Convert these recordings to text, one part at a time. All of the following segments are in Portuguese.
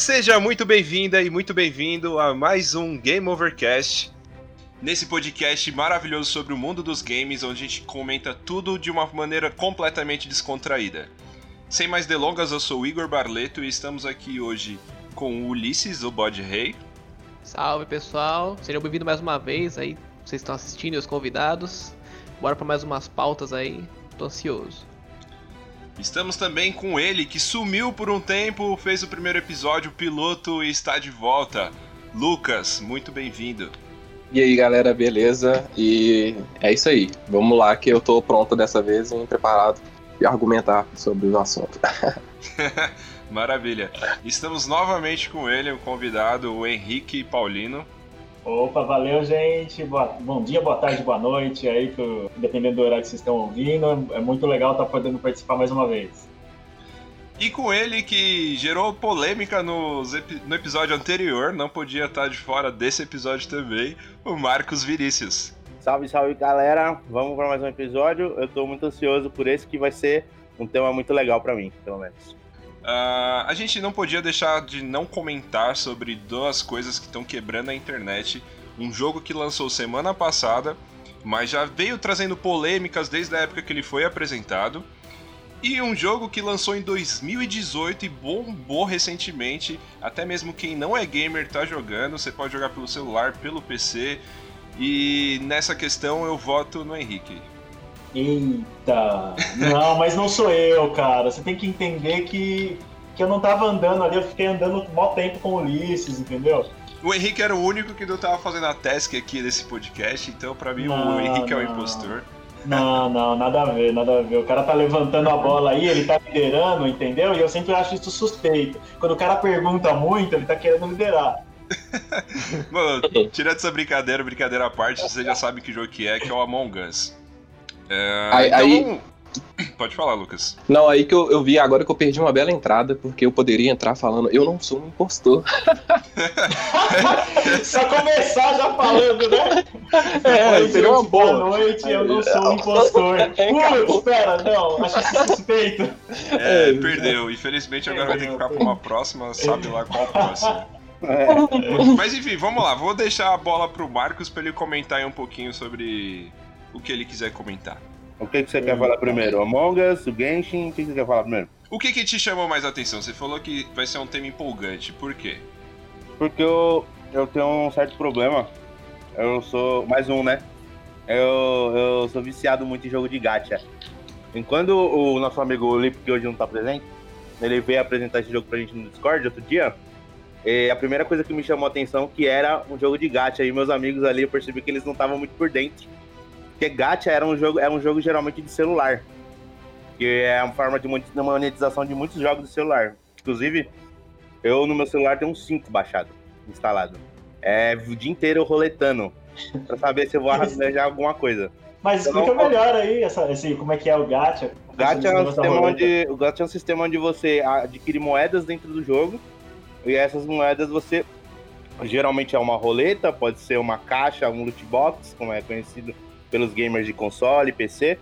Seja muito bem-vinda e muito bem-vindo a mais um Game Overcast. Nesse podcast maravilhoso sobre o mundo dos games, onde a gente comenta tudo de uma maneira completamente descontraída. Sem mais delongas, eu sou o Igor Barleto e estamos aqui hoje com o Ulisses, o Bode Rei. Salve pessoal, sejam bem-vindos mais uma vez aí, vocês estão assistindo e os convidados. Bora para mais umas pautas aí, tô ansioso. Estamos também com ele, que sumiu por um tempo, fez o primeiro episódio, piloto e está de volta. Lucas, muito bem-vindo. E aí galera, beleza? E é isso aí. Vamos lá que eu tô pronto dessa vez e preparado e argumentar sobre o assunto. Maravilha. Estamos novamente com ele, o convidado, o Henrique Paulino. Opa, valeu, gente. Boa, bom dia, boa tarde, boa noite. Aí, que, dependendo do horário que vocês estão ouvindo, é muito legal estar podendo participar mais uma vez. E com ele que gerou polêmica no, no episódio anterior, não podia estar de fora desse episódio também, o Marcos Vinícius. Salve, salve galera! Vamos para mais um episódio. Eu estou muito ansioso por esse que vai ser um tema muito legal para mim, pelo menos. Uh, a gente não podia deixar de não comentar sobre duas coisas que estão quebrando a internet. Um jogo que lançou semana passada, mas já veio trazendo polêmicas desde a época que ele foi apresentado. E um jogo que lançou em 2018 e bombou recentemente. Até mesmo quem não é gamer tá jogando. Você pode jogar pelo celular, pelo PC. E nessa questão eu voto no Henrique. Eita! Não, mas não sou eu, cara. Você tem que entender que, que eu não tava andando ali, eu fiquei andando mó tempo com o Ulisses, entendeu? O Henrique era o único que não tava fazendo a task aqui desse podcast, então para mim não, o Henrique não. é o impostor. Não, não, nada a ver, nada a ver. O cara tá levantando a bola aí, ele tá liderando, entendeu? E eu sempre acho isso suspeito. Quando o cara pergunta muito, ele tá querendo liderar. Mano, tirando essa brincadeira, brincadeira à parte, você já sabe que jogo que é, que é o Among Us. É, aí, então, aí... Pode falar, Lucas. Não, aí que eu, eu vi agora que eu perdi uma bela entrada, porque eu poderia entrar falando, eu não sou um impostor. Só começar já falando, né? É, seria uma boa. Boa noite, eu não sou um impostor. Putz, espera, não, acho isso suspeito. É, perdeu. Infelizmente agora vai ter que ficar pra uma próxima, sabe lá qual próxima. É. Mas enfim, vamos lá. Vou deixar a bola pro Marcos para ele comentar aí um pouquinho sobre o que ele quiser comentar. O que, que você quer falar primeiro? Among Us, o Genshin? O que, que você quer falar primeiro? O que, que te chamou mais atenção? Você falou que vai ser um tema empolgante. Por quê? Porque eu, eu tenho um certo problema. Eu sou. Mais um, né? Eu, eu sou viciado muito em jogo de gacha. Enquanto o nosso amigo Lip, que hoje não tá presente, ele veio apresentar esse jogo pra gente no Discord outro dia. E a primeira coisa que me chamou a atenção que era um jogo de gacha. E meus amigos ali, eu percebi que eles não estavam muito por dentro porque gacha era um jogo, é um jogo geralmente de celular. Que é uma forma de monetização de muitos jogos de celular. Inclusive, eu no meu celular tenho um 5 baixado, instalado. É o dia inteiro roletando. pra saber se eu vou arranjar alguma coisa. Mas explica então, melhor aí essa, esse, como é que é o gacha. O gacha, é um sistema onde, o gacha é um sistema onde você adquire moedas dentro do jogo. E essas moedas você. Geralmente é uma roleta, pode ser uma caixa, um loot box, como é conhecido pelos gamers de console, PC,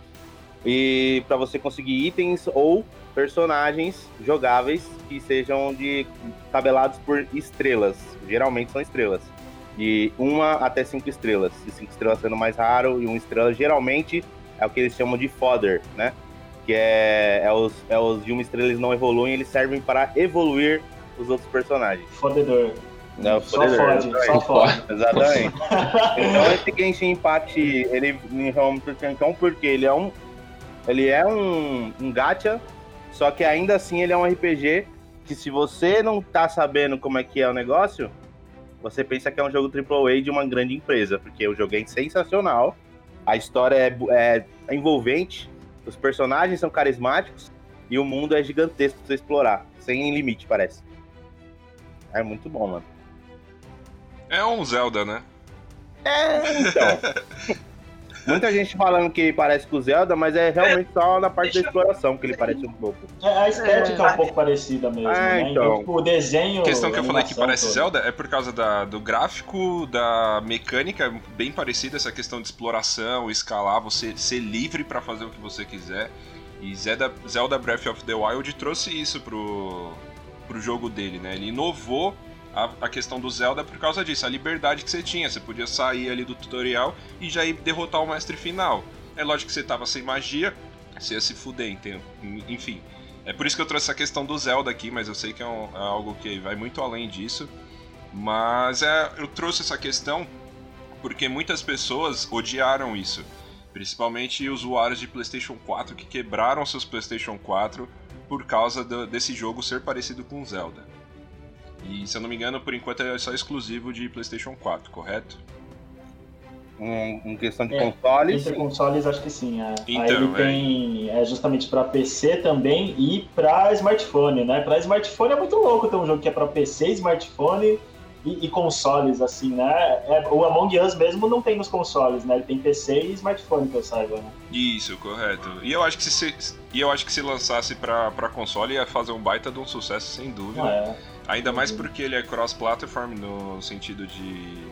e para você conseguir itens ou personagens jogáveis que sejam de tabelados por estrelas. Geralmente são estrelas. De uma até cinco estrelas. E cinco estrelas sendo mais raro, e uma estrela geralmente é o que eles chamam de fodder, né? Que é, é, os, é os de uma estrela eles não evoluem, eles servem para evoluir os outros personagens. Fodedor. Não, só fode, só fode. Exatamente. então esse Genshin Impact, ele me chama muito atenção porque ele é um. Ele é um, um gacha, só que ainda assim ele é um RPG que se você não tá sabendo como é que é o negócio, você pensa que é um jogo AAA de uma grande empresa, porque o jogo é sensacional, a história é, é envolvente, os personagens são carismáticos e o mundo é gigantesco pra você explorar, sem limite, parece. É muito bom, mano. É um Zelda, né? É, então. Muita gente falando que parece com o Zelda, mas é realmente só na parte da exploração que ele parece um pouco. É, a estética é, é um pouco parecida mesmo, é, né? Então, então tipo, o desenho. A questão que eu falei que parece toda. Zelda é por causa da, do gráfico, da mecânica, bem parecida essa questão de exploração, escalar, você ser livre para fazer o que você quiser. E Zelda, Zelda Breath of the Wild trouxe isso pro, pro jogo dele, né? Ele inovou a, a, questão do Zelda por causa disso, a liberdade que você tinha. Você podia sair ali do tutorial e já ir derrotar o mestre final. É lógico que você tava sem magia, você ia se fuder? Enfim. É por isso que eu trouxe essa questão do Zelda aqui, mas eu sei que é, um, é algo que vai muito além disso. Mas é, eu trouxe essa questão porque muitas pessoas odiaram isso. Principalmente usuários de PlayStation 4 que quebraram seus PlayStation 4 por causa do, desse jogo ser parecido com Zelda. E se eu não me engano, por enquanto é só exclusivo de PlayStation 4, correto? Em, em questão de é, consoles? Entre consoles, acho que sim. É. Então, Aí ele tem é, justamente para PC também e para smartphone, né? Para smartphone é muito louco ter um jogo que é para PC, smartphone e, e, consoles, assim, né? É, o Among Us mesmo não tem nos consoles, né? Ele tem PC e smartphone, que eu saiba, né? Isso, correto. E eu acho que se, e eu acho que se lançasse pra, pra console ia fazer um baita de um sucesso, sem dúvida. É. Ainda mais porque ele é cross-platform no sentido de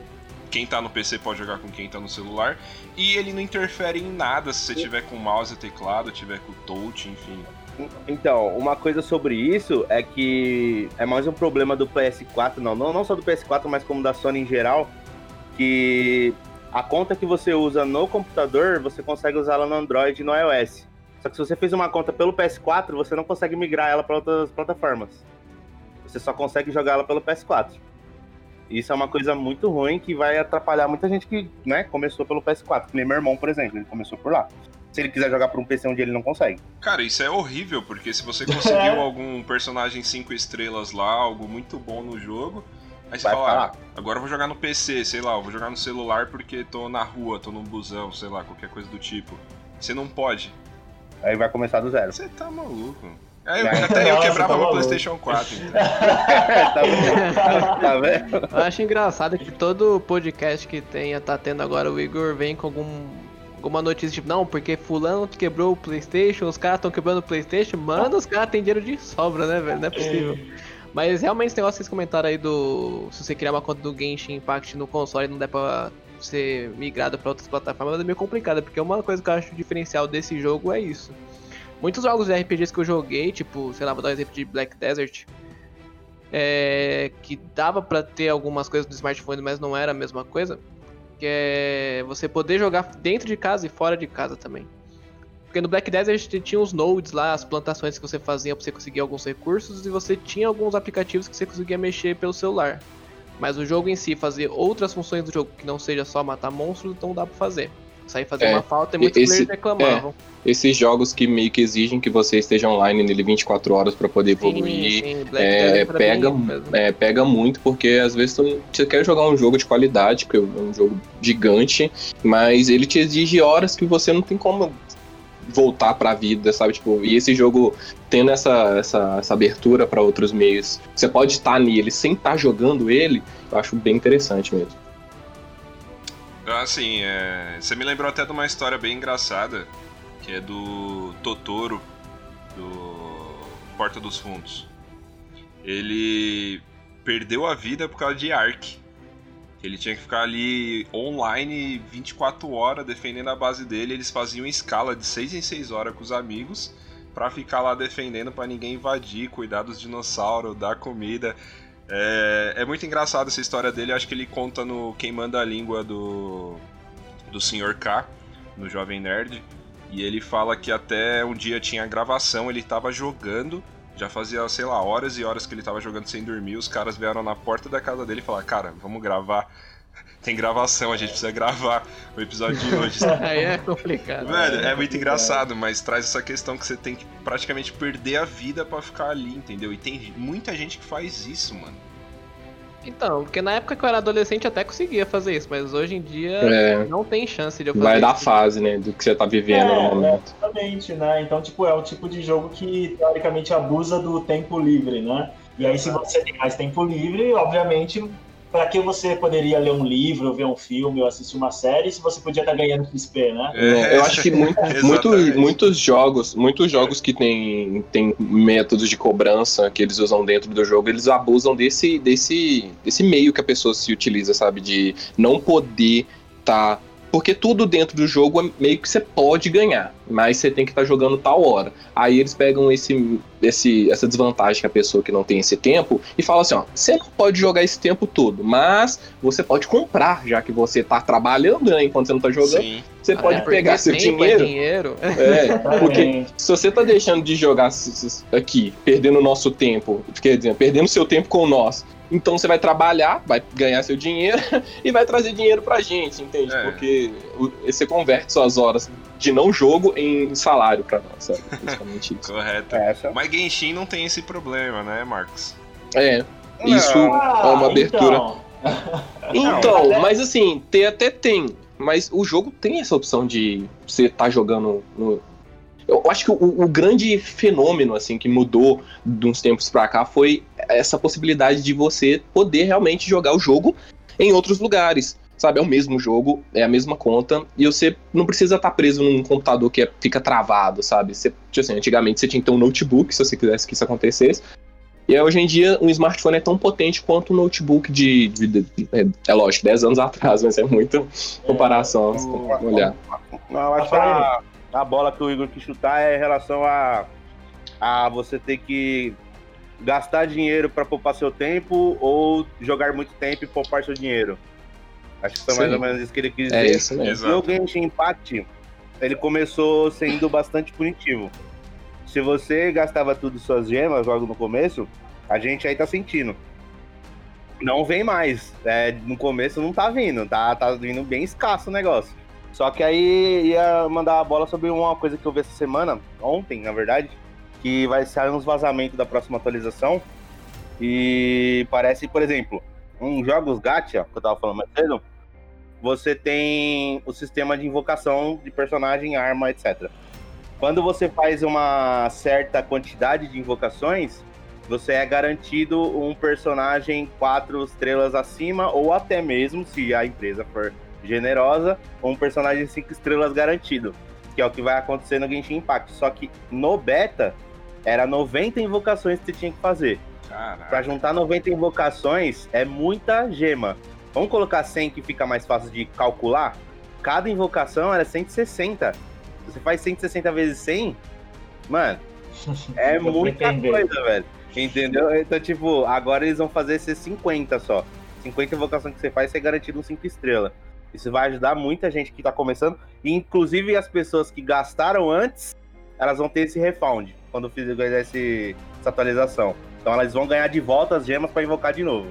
quem tá no PC pode jogar com quem tá no celular. E ele não interfere em nada se você tiver com mouse e teclado, tiver com touch, enfim. Então, uma coisa sobre isso é que é mais um problema do PS4, não, não, não só do PS4, mas como da Sony em geral, que a conta que você usa no computador, você consegue usá-la no Android e no iOS. Só que se você fez uma conta pelo PS4, você não consegue migrar ela para outras plataformas. Você só consegue jogar ela pelo PS4. Isso é uma coisa muito ruim que vai atrapalhar muita gente que né, começou pelo PS4. Que nem meu irmão, por exemplo, ele começou por lá se ele quiser jogar por um PC onde ele não consegue. Cara, isso é horrível, porque se você conseguiu algum personagem 5 estrelas lá, algo muito bom no jogo, aí você Vai fala, ah, agora eu vou jogar no PC, sei lá, eu vou jogar no celular porque tô na rua, tô num busão, sei lá, qualquer coisa do tipo. Você não pode. Aí vai começar do zero. Você tá maluco. Eu, até eu quebrava tá meu PlayStation 4. Então. tá, tá vendo? Eu acho engraçado que todo podcast que tenha, tá tendo agora, o Igor vem com algum alguma notícia tipo, não, porque fulano quebrou o Playstation, os caras estão quebrando o Playstation, mano, os caras têm dinheiro de sobra, né, velho? Não é possível. Mas realmente esse negócio que vocês comentaram aí do. Se você criar uma conta do Genshin Impact no console e não der pra ser migrado para outras plataformas, é meio complicado, porque uma coisa que eu acho diferencial desse jogo é isso. Muitos jogos de RPGs que eu joguei, tipo, sei lá, vou dar um exemplo de Black Desert, é, que dava para ter algumas coisas no smartphone, mas não era a mesma coisa que é você poder jogar dentro de casa e fora de casa também. Porque no Black Desert tinha os nodes lá, as plantações que você fazia para você conseguir alguns recursos e você tinha alguns aplicativos que você conseguia mexer pelo celular. Mas o jogo em si, fazer outras funções do jogo que não seja só matar monstros, então dá para fazer. Aí fazia é, uma falta e muitos esse, players reclamavam. É, esses jogos que meio que exigem que você esteja online nele 24 horas para poder evoluir, sim, sim. É, pega, é, pega muito, porque às vezes tu, você quer jogar um jogo de qualidade, que é um jogo gigante, mas ele te exige horas que você não tem como voltar para a vida, sabe? Tipo, e esse jogo tendo essa, essa, essa abertura para outros meios, você pode estar nele sem estar jogando ele, eu acho bem interessante mesmo. Assim, é... você me lembrou até de uma história bem engraçada, que é do Totoro, do Porta dos Fundos. Ele perdeu a vida por causa de Ark. Ele tinha que ficar ali online 24 horas defendendo a base dele. Eles faziam escala de 6 em 6 horas com os amigos para ficar lá defendendo para ninguém invadir, cuidar dos dinossauros, dar comida. É, é muito engraçado essa história dele, acho que ele conta no Quem Manda a Língua do, do Sr. K, no Jovem Nerd. E ele fala que até um dia tinha gravação, ele tava jogando, já fazia, sei lá, horas e horas que ele tava jogando sem dormir. Os caras vieram na porta da casa dele e falaram: Cara, vamos gravar tem gravação, a gente precisa gravar o episódio de hoje. Aí é complicado. Velho, é muito engraçado, mas traz essa questão que você tem que praticamente perder a vida para ficar ali, entendeu? E tem muita gente que faz isso, mano. Então, porque na época que eu era adolescente eu até conseguia fazer isso, mas hoje em dia é, não tem chance de eu fazer Vai da fase, né, do que você tá vivendo é, no momento. Exatamente, né? Então, tipo, é o tipo de jogo que teoricamente abusa do tempo livre, né? E aí, se você tem mais tempo livre, obviamente para que você poderia ler um livro, ver um filme ou assistir uma série se você podia estar tá ganhando XP, né? É, eu acho que muito, muito, muitos jogos, muitos jogos que tem, tem métodos de cobrança que eles usam dentro do jogo, eles abusam desse, desse, desse meio que a pessoa se utiliza, sabe? De não poder estar tá porque tudo dentro do jogo é meio que você pode ganhar, mas você tem que estar tá jogando tal hora. Aí eles pegam esse, esse, essa desvantagem que a pessoa que não tem esse tempo e fala assim: ó, você não pode jogar esse tempo todo, mas você pode comprar, já que você tá trabalhando né, enquanto você não tá jogando. Sim. Você ah, pode é, pegar seu dinheiro. É, dinheiro. é, porque se você tá deixando de jogar aqui, perdendo o nosso tempo, quer dizer, perdendo seu tempo com nós, então você vai trabalhar, vai ganhar seu dinheiro e vai trazer dinheiro pra gente, entende? É. Porque você converte suas horas de não jogo em salário pra nós, sabe? Basicamente isso. Correto. Essa. Mas Genshin não tem esse problema, né, Marcos? É. Isso ah, é uma abertura. Então, então mas assim, ter até tem. Mas o jogo tem essa opção de você estar tá jogando no, eu acho que o, o, grande fenômeno assim que mudou de uns tempos para cá foi essa possibilidade de você poder realmente jogar o jogo em outros lugares. Sabe, é o mesmo jogo, é a mesma conta, e você não precisa estar tá preso num computador que é, fica travado, sabe? Você, tipo assim, antigamente você tinha ter um notebook se você quisesse que isso acontecesse. E hoje em dia um smartphone é tão potente quanto um notebook de, de, de, de é, é, lógico, 10 anos atrás, mas é muita comparação, é, olhar. Não, acho que a, bola que o Igor quis chutar é em relação a, a você ter que gastar dinheiro para poupar seu tempo ou jogar muito tempo e poupar seu dinheiro. Acho que foi Sim. mais ou menos isso que ele quis é dizer. É isso mesmo. E o Genshin Impact, ele começou sendo bastante punitivo. Se você gastava tudo suas gemas logo no começo, a gente aí tá sentindo. Não vem mais. É, no começo não tá vindo, tá, tá vindo bem escasso o negócio. Só que aí ia mandar a bola sobre uma coisa que eu vi essa semana, ontem, na verdade, que vai sair uns vazamentos da próxima atualização. E parece, por exemplo, um jogos gacha, que eu tava falando mais cedo, você tem o sistema de invocação de personagem, arma, etc. Quando você faz uma certa quantidade de invocações, você é garantido um personagem quatro estrelas acima, ou até mesmo, se a empresa for generosa, um personagem 5 estrelas garantido, que é o que vai acontecer no Genshin Impact. Só que no beta, era 90 invocações que você tinha que fazer. Para juntar 90 invocações, é muita gema. Vamos colocar 100 que fica mais fácil de calcular? Cada invocação era 160. Você faz 160 vezes 100, mano, é muita coisa, velho. Entendeu? Então, tipo, agora eles vão fazer ser 50 só. 50 invocações que você faz, você é garantido um 5 estrelas. Isso vai ajudar muita gente que está começando, inclusive as pessoas que gastaram antes, elas vão ter esse refund quando fizer esse, essa atualização. Então elas vão ganhar de volta as gemas para invocar de novo.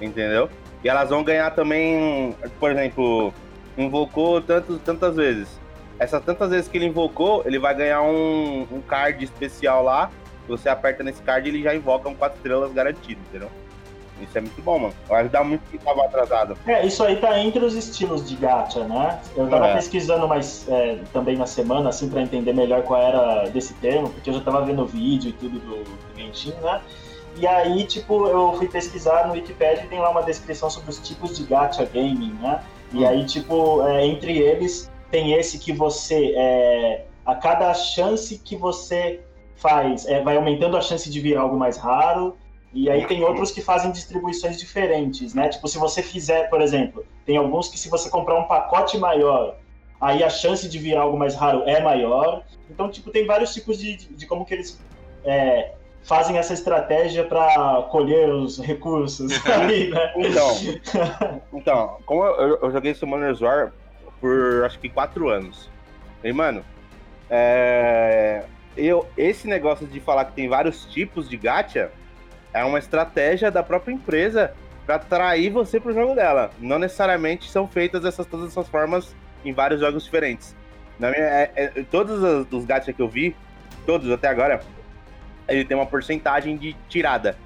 Entendeu? E elas vão ganhar também, por exemplo, invocou tantos, tantas vezes. Essas tantas vezes que ele invocou, ele vai ganhar um, um card especial lá. Você aperta nesse card e ele já invoca um 4 estrelas garantido, entendeu? Isso é muito bom, mano. Vai ajudar muito quem tava atrasado. É, isso aí tá entre os estilos de gacha, né? Eu tava é. pesquisando mais é, também na semana, assim, para entender melhor qual era desse termo, porque eu já tava vendo vídeo e tudo do, do Genshin, né? E aí, tipo, eu fui pesquisar no Wikipedia e tem lá uma descrição sobre os tipos de gacha gaming, né? E hum. aí, tipo, é, entre eles tem esse que você, é, a cada chance que você faz, é, vai aumentando a chance de vir algo mais raro, e aí tem outros que fazem distribuições diferentes, né? Tipo, se você fizer, por exemplo, tem alguns que se você comprar um pacote maior, aí a chance de vir algo mais raro é maior. Então, tipo, tem vários tipos de, de, de como que eles é, fazem essa estratégia para colher os recursos ali, né? Então, então como eu, eu joguei Summoner's War por acho que quatro anos. E, mano, é, eu, esse negócio de falar que tem vários tipos de gacha é uma estratégia da própria empresa para atrair você pro jogo dela. Não necessariamente são feitas essas todas essas formas em vários jogos diferentes. Na minha, é, é, todos os, os gacha que eu vi, todos até agora, ele tem uma porcentagem de tirada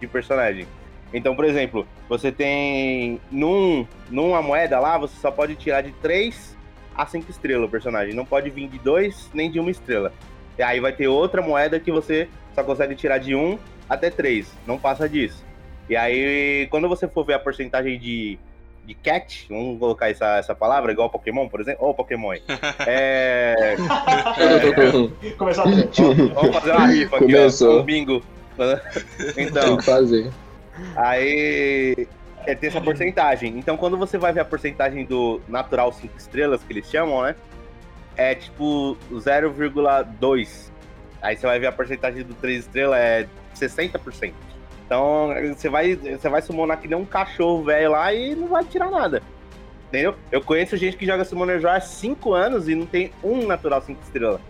de personagem. Então, por exemplo, você tem num, numa moeda lá, você só pode tirar de 3 a 5 estrelas o personagem. Não pode vir de 2 nem de uma estrela. E aí vai ter outra moeda que você só consegue tirar de 1 até 3, não passa disso. E aí, quando você for ver a porcentagem de, de cat, vamos colocar essa, essa palavra, igual Pokémon, por exemplo, ou Pokémon. É. é Começar a Vamos fazer uma rifa aqui, Começou. ó, um bingo. Então. Tem que fazer. Aí. é, tem essa porcentagem. Então, quando você vai ver a porcentagem do natural 5 estrelas, que eles chamam, né? É tipo 0,2. Aí você vai ver a porcentagem do 3 estrelas é 60%. Então, você vai, você vai summonar que nem um cachorro velho lá e não vai tirar nada. Entendeu? Eu conheço gente que joga Summoner Joy há 5 anos e não tem um natural 5 estrelas.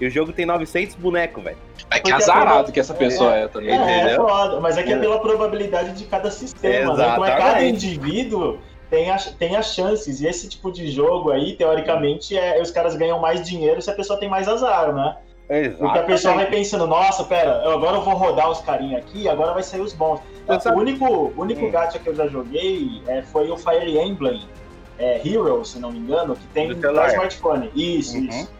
E o jogo tem 900 bonecos, velho. É que azarado que essa pessoa é, é também. É, é foda, mas é que é pela probabilidade de cada sistema, né? Então é cada indivíduo tem, a, tem as chances. E esse tipo de jogo aí, teoricamente, é, os caras ganham mais dinheiro se a pessoa tem mais azar, né? Exatamente. Porque a pessoa vai pensando, nossa, pera, agora eu vou rodar os carinha aqui, agora vai sair os bons. O único, único hum. gacha que eu já joguei é, foi o Fire Emblem é, Hero, se não me engano, que tem para smartphone. Isso, uhum. isso.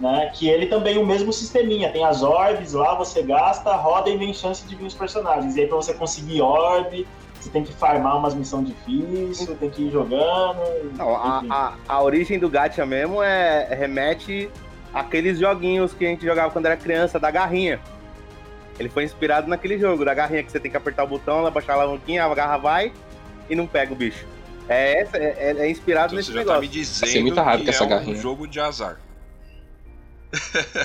Né? Que ele também o mesmo sisteminha, tem as orbes lá, você gasta, roda e vem chance de vir os personagens. E aí pra você conseguir orbe, você tem que farmar umas missões difíceis, tem que ir jogando. Não, a, a, a, origem do gacha mesmo é remete aqueles joguinhos que a gente jogava quando era criança, da garrinha. Ele foi inspirado naquele jogo, da garrinha que você tem que apertar o botão, baixar a alavanquinha, a garra vai e não pega o bicho. É, é, é inspirado então, nesse você negócio. Tá me dizendo muito raro que essa é garrinha. um jogo de azar.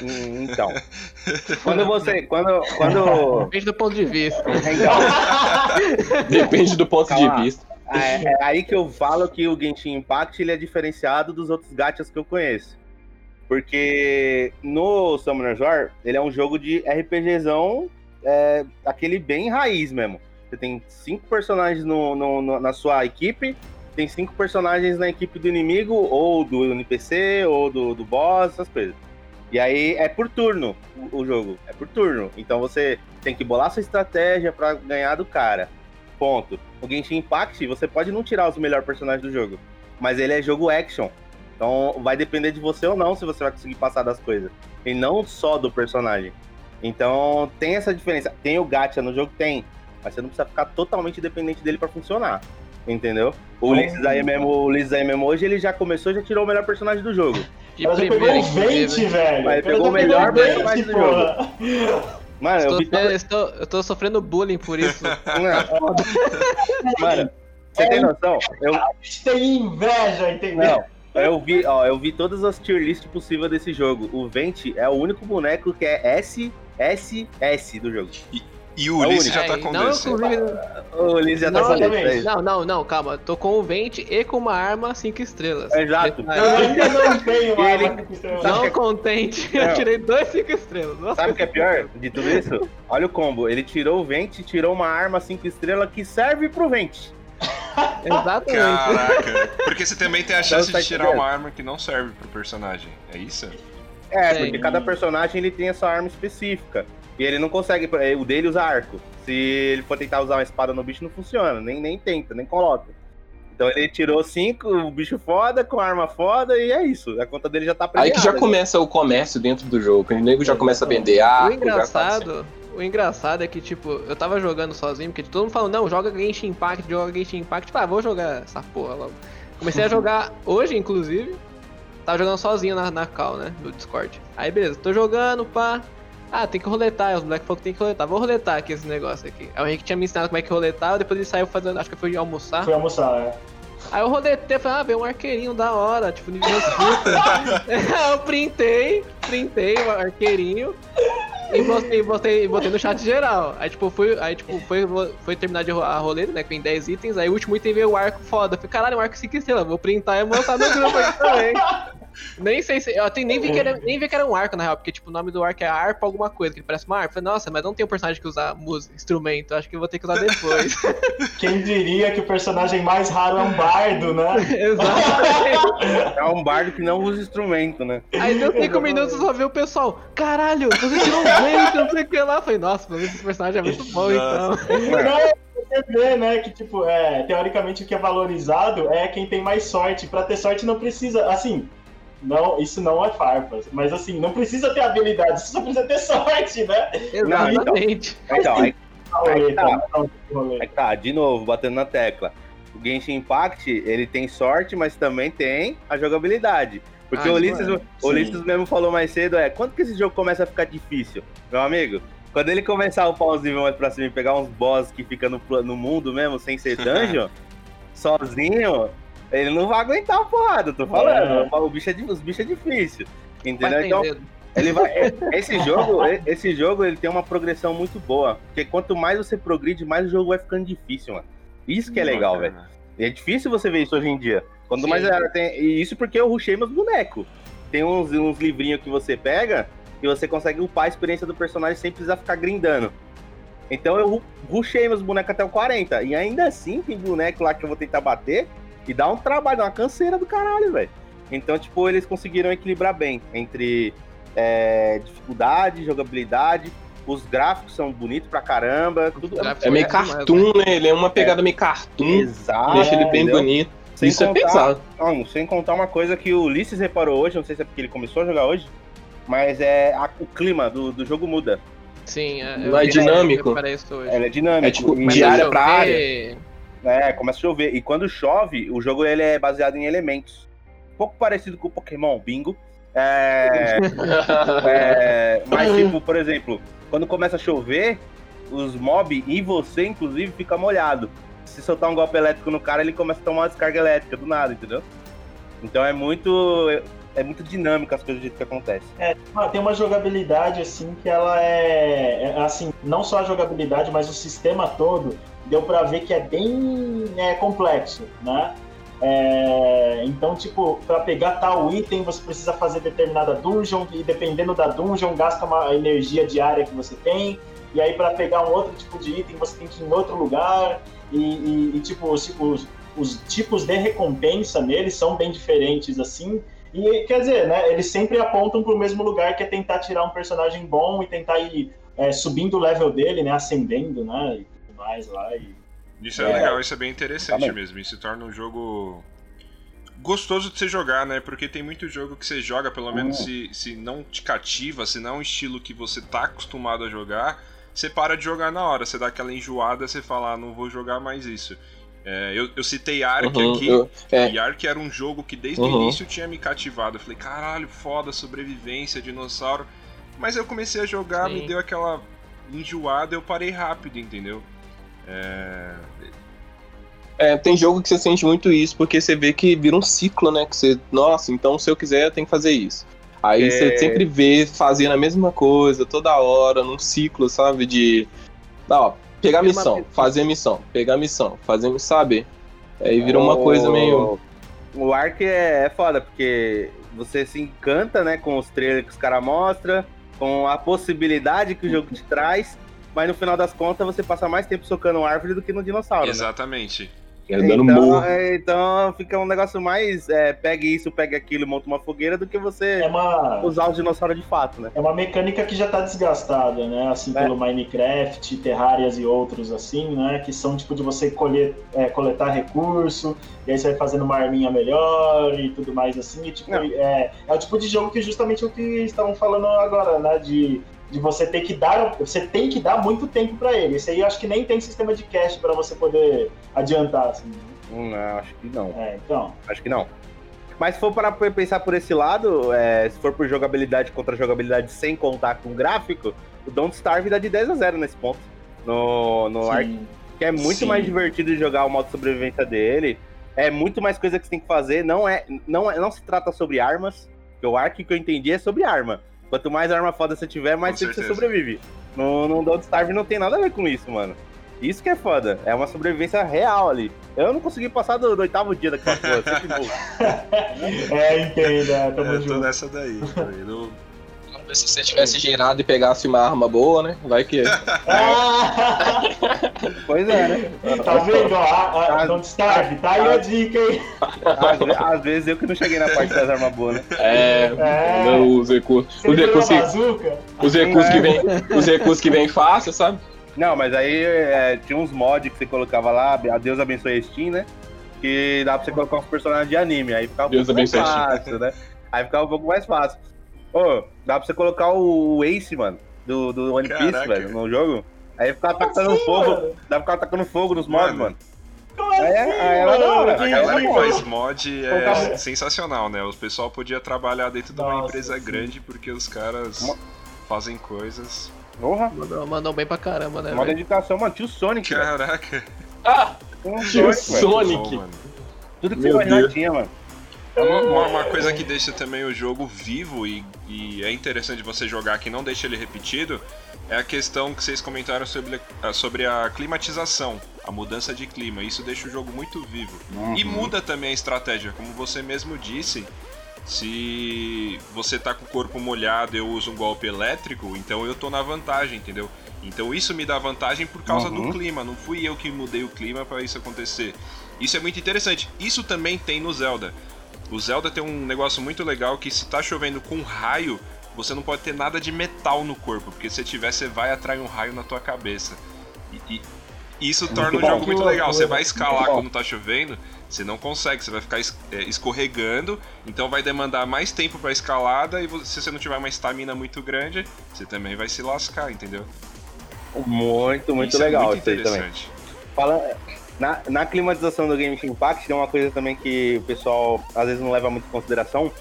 Hum, então, quando você, quando, quando depende do ponto de vista. Então, depende do ponto de vista. É, é, aí que eu falo que o Genshin Impact ele é diferenciado dos outros gachas que eu conheço. Porque no Summoner's War, ele é um jogo de RPGzão, é, aquele bem raiz mesmo. Você tem cinco personagens no, no, no, na sua equipe, tem cinco personagens na equipe do inimigo, ou do NPC, ou do, do boss, essas coisas. E aí é por turno o, o jogo, é por turno. Então você tem que bolar sua estratégia para ganhar do cara. Ponto. O Genshin Impact, você pode não tirar os melhores personagens do jogo, mas ele é jogo action. Então vai depender de você ou não se você vai conseguir passar das coisas. E não só do personagem. Então tem essa diferença. Tem o gacha no jogo? Tem. Mas você não precisa ficar totalmente dependente dele para funcionar. Entendeu? O Ulisses aí mesmo, o Ulisses aí mesmo hoje, ele já começou já tirou o melhor personagem do jogo. Mas pegou o 20, velho. Mas pegou o melhor personagem do jogo. Mano, eu, vi... eu, estou, eu tô sofrendo bullying por isso. Mano, você tem noção? Eu... A gente tem inveja, entendeu? Não, eu vi, ó, eu vi todas as tier lists possíveis desse jogo. O Vente é o único boneco que é S, S, S do jogo. E, e o Ulisses já tá é, com não, O Ulisses já tá com DC. Não, não, não, calma. Tô com o Vente e com uma arma 5 estrelas. Exato. Eu ainda não tenho uma arma 5 estrelas. Não contente, eu tirei dois 5 estrelas. Nossa. Sabe o que é pior de tudo isso? Olha o combo. Ele tirou o Vente tirou uma arma 5 estrelas que serve pro Vente. Exatamente. Caraca. Porque você também tem a então chance de tirar uma arma que não serve pro personagem. É isso? É, porque cada personagem ele tem a sua arma específica. E ele não consegue. É, o dele usa arco. Se ele for tentar usar uma espada no bicho, não funciona. Nem, nem tenta, nem coloca. Então ele tirou cinco, o bicho foda, com arma foda, e é isso. A conta dele já tá premiada. Aí que já começa o comércio dentro do jogo. O nego já começa a vender arco. O engraçado. O engraçado é que, tipo, eu tava jogando sozinho, porque todo mundo falou, não, joga Genshin Impact, joga Genshin Impact. Tipo, ah, vou jogar essa porra logo. Comecei a jogar hoje, inclusive. Tava jogando sozinho na, na call, né? No Discord. Aí, beleza, tô jogando, pá. Ah, tem que roletar. Os falaram que tem que roletar. Vou roletar aqui esse negócio aqui. Aí o Henrique tinha me ensinado como é que roletava, depois ele saiu fazendo. Acho que foi almoçar. Foi almoçar, é. Aí eu roletei, falei, ah, veio um arqueirinho da hora, tipo, nível eu printei, printei o arqueirinho e botei, botei, botei no chat geral. Aí, tipo, fui, aí, tipo, foi, foi terminar de a roleta, né? Que tem 10 itens, aí o último item veio o arco foda. Eu falei, caralho, um arco 5 estrelas, vou printar e montar no grupo aqui também. Nem sei se. Eu até nem vi, que era, nem vi que era um arco, na real, porque tipo, o nome do arco é arpa alguma coisa, que parece uma arpa. Falei, nossa, mas não tem um personagem que usa música, instrumento, acho que eu vou ter que usar depois. Quem diria que o personagem mais raro é um bardo, né? Exatamente. É um bardo que não usa instrumento, né? Aí deu 5 minutos só viu o pessoal, caralho, você tirou um vento, não sei o que lá. Falei, nossa, mas esse personagem é muito bom, então. você vê, né, que tipo, é, teoricamente o que é valorizado é quem tem mais sorte. Para ter sorte não precisa, assim, não, isso não é farpas. Mas assim, não precisa ter habilidade, você só precisa ter sorte, né? Exatamente. Não, então, aí, aí, tá, aí tá, de novo, batendo na tecla. O Genshin Impact, ele tem sorte, mas também tem a jogabilidade. Porque ah, o Ulisses, o Ulisses mesmo falou mais cedo, é, quando que esse jogo começa a ficar difícil? Meu amigo, Quando ele começar a upar os níveis mais pra cima e pegar uns boss que fica no, no mundo mesmo, sem ser dungeon, sozinho, ele não vai aguentar a porrada, tô falando. É. O bicho é, os bichos é difícil. Entendeu? Então, ele vai, é, esse jogo, esse jogo ele tem uma progressão muito boa. Porque quanto mais você progride, mais o jogo vai ficando difícil, mano. Isso que é legal, velho. É difícil você ver isso hoje em dia. Quando Sim. mais era, tem, e isso porque eu rushei meus bonecos. Tem uns, uns livrinhos que você pega e você consegue upar a experiência do personagem sem precisar ficar grindando. Então eu rushei meus bonecos até o 40. E ainda assim tem boneco lá que eu vou tentar bater e dá um trabalho, uma canseira do caralho, velho. Então, tipo, eles conseguiram equilibrar bem entre é, dificuldade, jogabilidade. Os gráficos são bonitos pra caramba. Tudo é meio cartoon, né? Ele é uma pegada é. meio cartoon. Exato. Deixa ele bem entendeu? bonito. Sem Isso é contar, é pesado. Não, sem contar uma coisa que o Ulisses reparou hoje, não sei se é porque ele começou a jogar hoje, mas é a, o clima do, do jogo muda. Sim, é, não é dinâmico. Ele é dinâmico. É tipo de área pra área. É, começa a chover. E quando chove, o jogo ele é baseado em elementos. Um pouco parecido com o Pokémon Bingo. É, é, mas, tipo, por exemplo, quando começa a chover, os mobs e você, inclusive, fica molhado. Se soltar um golpe elétrico no cara, ele começa a tomar uma descarga elétrica do nada, entendeu? Então é muito é muito dinâmica as coisas do jeito que acontece. É, tem uma jogabilidade assim que ela é, é, assim, não só a jogabilidade, mas o sistema todo deu para ver que é bem é, complexo, né? É, então, tipo, para pegar tal item, você precisa fazer determinada dungeon, e dependendo da dungeon, gasta uma energia diária que você tem. E aí, para pegar um outro tipo de item, você tem que ir em outro lugar. E, e, e tipo, os, os, os, tipos de recompensa neles são bem diferentes, assim. E quer dizer, né? Eles sempre apontam para o mesmo lugar, que é tentar tirar um personagem bom e tentar ir é, subindo o level dele, né? Ascendendo, né? Mais lá. E isso é, é legal, isso é bem interessante também. mesmo. Isso torna um jogo gostoso de você jogar, né? Porque tem muito jogo que você joga, pelo menos uhum. se, se não te cativa, se não é um estilo que você tá acostumado a jogar, você para de jogar na hora. Você dá aquela enjoada, você fala, ah, não vou jogar mais isso. É, eu, eu, citei Ark uhum, aqui, eu, é. e Ark era um jogo que desde uhum. o início tinha me cativado. Eu falei, caralho, foda, sobrevivência, dinossauro. Mas eu comecei a jogar, Sim. me deu aquela enjoada, eu parei rápido, entendeu? É... é... tem jogo que você sente muito isso, porque você vê que vira um ciclo, né? Que você, nossa, então se eu quiser, eu tenho que fazer isso. Aí é... você sempre vê fazendo a mesma coisa toda hora, num ciclo, sabe? De. Ó, pegar missão, fazer missão, pegar missão, fazer, sabe? Aí vira uma coisa meio. O Ark é, é foda, porque você se encanta, né, com os trailers que os caras mostram, com a possibilidade que o jogo te traz, mas no final das contas você passa mais tempo socando árvore do que no dinossauro. Né? Exatamente. Né? É dando então, é, então fica um negócio mais é, pegue isso, pegue aquilo, monta uma fogueira do que você é uma... usar o dinossauro de fato, né? É uma mecânica que já está desgastada, né? Assim é. pelo Minecraft, Terrarias e outros assim, né? Que são tipo de você colher, é, coletar recurso, e aí você vai fazendo uma arminha melhor e tudo mais assim. E, tipo, é, é o tipo de jogo que justamente o que estavam falando agora, né? De de você ter que dar, você tem que dar muito tempo para ele. Esse aí eu acho que nem tem sistema de cache para você poder adiantar, assim. Hum, não, acho que não. É, então. Acho que não. Mas se for para pensar por esse lado, é, se for por jogabilidade contra jogabilidade sem contar com gráfico, o Don't Starve dá de 10 a 0 nesse ponto. No, no Ark, que é muito Sim. mais divertido de jogar o modo sobrevivência dele. É muito mais coisa que você tem que fazer. Não é, não, é, não se trata sobre armas. Porque o Ark que eu entendi é sobre arma. Quanto mais arma foda você tiver, mais tempo você sobrevive. No, no Don't Starve não tem nada a ver com isso, mano. Isso que é foda. É uma sobrevivência real ali. Eu não consegui passar do, do oitavo dia daquela porra, sempre é, entendo. É, tamo é, tô nessa daí. No... Se você tivesse girado e pegasse uma arma boa, né? Vai que. pois é, né? Tá vendo? A, a, Don't Starve, tá aí a dica, hein? Às, vezes eu que não cheguei na parte das armas boas, né? É, é. os recursos. Os recursos, que, os recursos que vem, os recursos que vem fácil, sabe? Não, mas aí é, tinha uns mods que você colocava lá, a Deus abençoe a Steam, né? Que dá pra você colocar uns personagens de anime, aí ficava um Deus pouco mais fácil, né? Aí ficava um pouco mais fácil. Ô, dá pra você colocar o Ace, mano, do, do One Piece, Caraca. velho, no jogo. Aí ficava atacando assim, fogo, mano? dá pra ficar atacando fogo nos mods, mano. Como assim, é, aí era da hora. A galera que faz mod é sensacional, né? O pessoal podia trabalhar dentro de uma Nossa, empresa sim. grande porque os caras fazem coisas Porra. Mandou, mandou bem pra caramba, né? Uma velho? dedicação, mano. Tio Sonic. Caraca. Ah, Tio Sonic. Sonic. Bom, mano. Tudo que Meu você imaginar tinha, mano. Uma, uma- uma coisa que deixa também o jogo vivo e, e é interessante você jogar que não deixa ele repetido é a questão que vocês comentaram sobre, a- sobre a climatização, a mudança de clima. Isso deixa o jogo muito vivo. E Uhum. muda também a estratégia, como você mesmo disse. Se você tá com o corpo molhado e eu uso um golpe elétrico, então eu tô na vantagem, entendeu? Então isso me dá vantagem por causa Uhum. do clima, não fui eu que mudei o clima para isso acontecer. Isso é muito interessante. Isso também tem no Zelda. O Zelda tem um negócio muito legal que se tá chovendo com raio, você não pode ter nada de metal no corpo, porque se tiver, você vai atrair um raio na tua cabeça. E, e isso torna o bom. jogo muito legal. Você vai escalar Muito quando tá chovendo, você não consegue, você vai ficar es- é, escorregando, então vai demandar mais tempo pra escalada e se você não tiver uma estamina muito grande, você também vai se lascar, entendeu? Muito, muito Isso legal é muito isso aí também. interessante. Fala, na, na climatização do Game Impact tem uma coisa também que o pessoal às vezes não leva muito em consideração,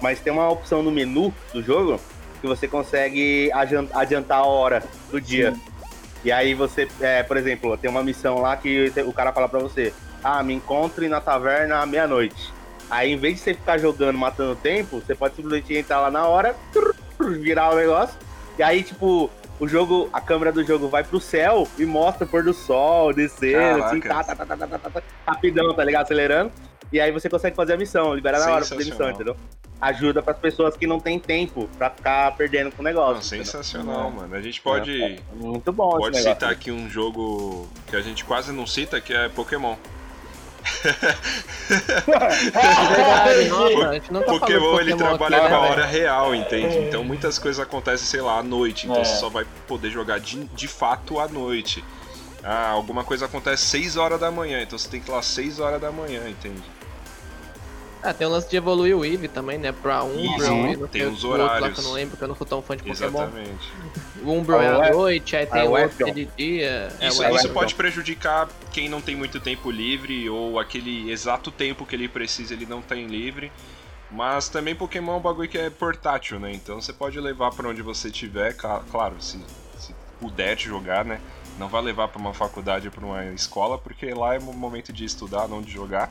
mas tem uma opção no menu do jogo que você consegue adian- adiantar a hora do dia. E aí você, é, por exemplo, tem uma missão lá que o cara fala pra você, ah, me encontre na taverna à meia-noite. Aí em vez de você ficar jogando, matando tempo, você pode simplesmente entrar lá na hora, virar o negócio, e aí, tipo, o jogo, a câmera do jogo vai pro céu e mostra o pôr do sol, descendo, assim, tá, Caraca. tá, tá, tá, tá, tá, tá, rapidão, tá ligado? Acelerando. E aí você consegue fazer a missão, liberar na hora pra fazer a missão, entendeu? Ajuda pras pessoas que não tem tempo pra ficar perdendo com o negócio. Não, sensacional, É. mano. A gente pode, É, Muito bom pode citar aqui um jogo que a gente quase não cita, que é Pokémon. Não tá Pokémon, ele trabalha aqui, com a né, hora real, entende? Então muitas coisas acontecem, sei lá, à noite. Então É. você só vai poder jogar de, de fato à noite. Ah, alguma coisa acontece 6 horas da manhã, então você tem que ir lá 6 horas da manhã, entende? Ah, tem o lance de evoluir o Eevee também, né? Pra Umbreon Isso, e não tem os o outro lá horários. que eu não lembro, que eu não sou tão fã de Pokémon. Exatamente. O Umbreon é Ah, o à noite, aí tem ah, o o outro é de dia. É, Isso, o isso pode prejudicar quem não tem muito tempo livre ou aquele exato tempo que ele precisa ele não tem livre. Mas também Pokémon é um bagulho que é portátil, né? Então você pode levar pra onde você tiver, claro, se, se puder jogar, né? Não vai levar pra uma faculdade ou pra uma escola, porque lá é o momento de estudar, não de jogar.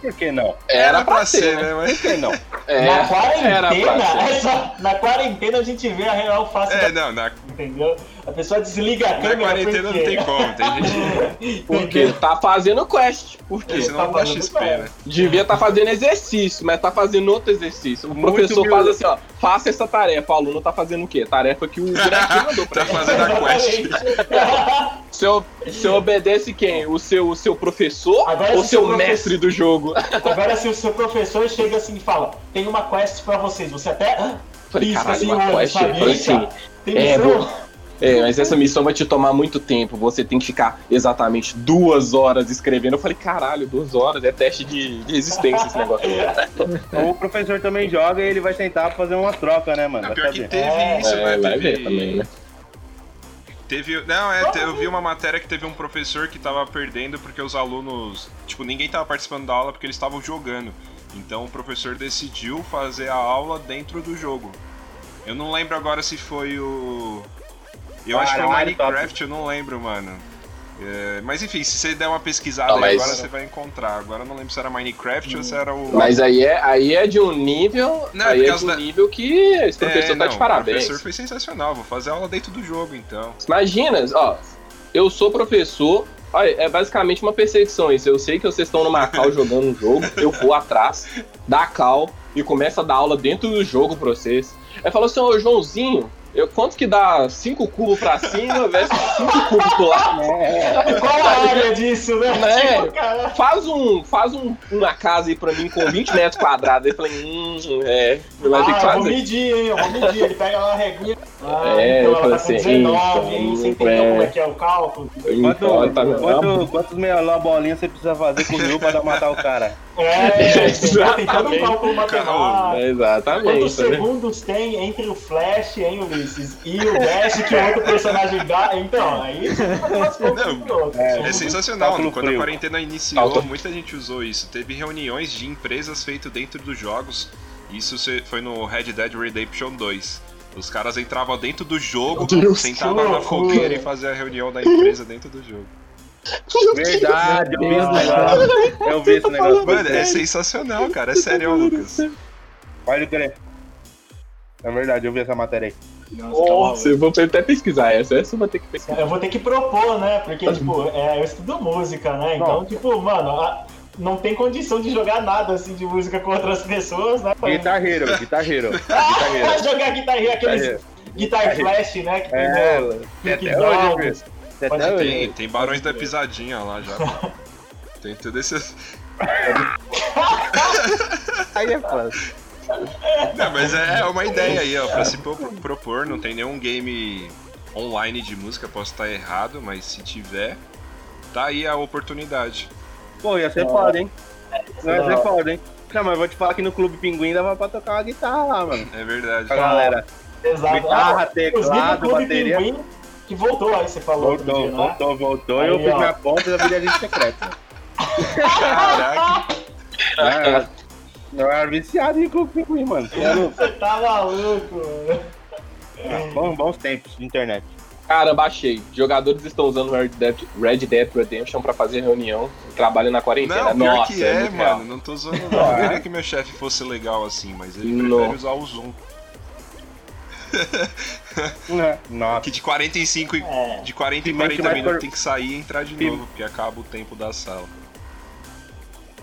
Por que não? Era pra ser, né? Por Mas... que não? É, na era pra quarentena, ser. essa, na quarentena a gente vê a real face É, da não, na, entendeu? A pessoa desliga a na câmera quarentena não tem como, tem gente Porque tá fazendo quest. Por que quê? senão não dá fazendo XP, né? Devia estar fazendo exercício, mas tá fazendo outro exercício. O Muito professor faz assim, ó, faça essa tarefa. O aluno tá fazendo o quê? Tarefa que o bonequinho mandou pra Tá ele. fazendo a quest. Você, você obedece quem? O seu, o seu professor Agora, ou se seu professor- mestre do jogo? Agora, se o seu professor chega assim e fala, tem uma quest pra vocês, você até Falei, pisca caralho, assim, uma quest, falei assim, tem é, missão? É, mas essa missão vai te tomar muito tempo. Você tem que ficar exatamente duas horas escrevendo. Eu falei, caralho, duas horas é teste de, de resistência esse negócio. O professor também joga e ele vai tentar fazer uma troca, né, mano? Não, Vai pior que teve É, isso, é, né? vai Teve, ver também, né? Teve. Não, é, eu vi uma matéria que teve um professor que tava perdendo porque os alunos. Tipo, ninguém tava participando da aula porque eles estavam jogando. Então o professor decidiu fazer a aula dentro do jogo. Eu não lembro agora se foi o. Eu acho que foi o Caralho, Minecraft, eu não lembro, mano. É, mas enfim, se você der uma pesquisada Não, aí mas- agora você vai encontrar. Agora eu não lembro se era Minecraft ou se era o. Mas aí é, aí é de um nível. Não, aí por é de um da- nível que esse professor É, tá não, de O parabéns. professor foi sensacional, vou fazer aula dentro do jogo então. Imagina, ó, eu sou professor. Olha, é basicamente uma perseguição isso. Eu sei que vocês estão no Macau jogando um jogo, eu vou atrás, dá cal e começo a dar aula dentro do jogo pra vocês. Aí fala assim, ô Joãozinho, eu, quanto que dá 5 cubos pra cima versus 5 cubos pro lado? Qual a área disso, né? Né? Tipo, Faz, um, faz um, uma casa aí pra mim com 20 metros quadrados. Aí eu falei, hum, é, vai ter que ah, eu vou fazer. medir, hein? Eu vou medir. Ele pega lá a reguinha. Ah, É, então eu ela falei tá com assim, 19, hein? Você então, entendeu é. como é que é o cálculo? Quanto, Importa, meu. quanto, quantos meia bolinha você precisa fazer com o Ryu pra dar- matar o cara? É, entendeu? tem todo um Exatamente. cálculo matemático. É, Exatamente. Quantos né? segundos tem entre o Flash, hein, Ulisses, e o Dash que o outro personagem dá? Então, aí você vai fazer umas contas Não, outro. É sensacional, Cálculo quando a quarentena iniciou, muita gente usou isso. Teve reuniões de empresas feitas dentro dos jogos. Isso foi no Red Dead Redemption 2. Os caras entravam dentro do jogo, sentavam na fogueira e faziam a reunião da empresa dentro do jogo. Verdade, eu vi esse negócio. Eu vi esse negócio. Mano, é sensacional, cara. É sério, Lucas. Pode crer. É verdade, eu vi essa matéria aí. Nossa, eu vou até pesquisar essa. Essa eu vou ter que pesquisar. Eu vou ter que propor, né? Porque, tipo, é, eu estudo música, né? Então, tipo, mano, a, não tem condição de jogar nada assim de música com outras pessoas, né? Guitarreiro, guitarreiro. guitarreiro. jogar guitarreiro, aqueles guitar flash, né? Que é, tem, até hoje, até hoje. Tem, tem Barões da Pisadinha lá já. tem tudo esse. Aí é fácil. Não, mas é uma ideia aí, ó, pra se propor, não tem nenhum game online de música, posso estar errado, mas se tiver, tá aí a oportunidade. Pô, ia ser foda, hein? Ia ser foda, hein? Não, mas vou te falar que no Clube Pinguim dava pra tocar uma guitarra lá, mano. É verdade. Pra galera. Exato. Guitarra, teclado, bateria. Pinguim, que voltou aí, você falou. Voltou, dia, voltou, né? voltou. Aí, eu fiz minha ponta da vida de secreta. Caraca. É, eu era viciado em Clube Pinguim, mano. Você tá maluco, mano. Bons, bons tempos de internet. Cara, baixei. Jogadores estão usando Red Dead, Red Dead Redemption pra fazer reunião e trabalho na quarentena. Não, Nossa, que é, é mano. Não tô usando não. Eu queria que meu chefe fosse legal assim, mas ele prefere Não. usar o Zoom. Nossa. Que de 45 e, É. de 40 em Que mente 40 mais minutos cor- tem que sair e entrar de novo, porque acaba o tempo da sala.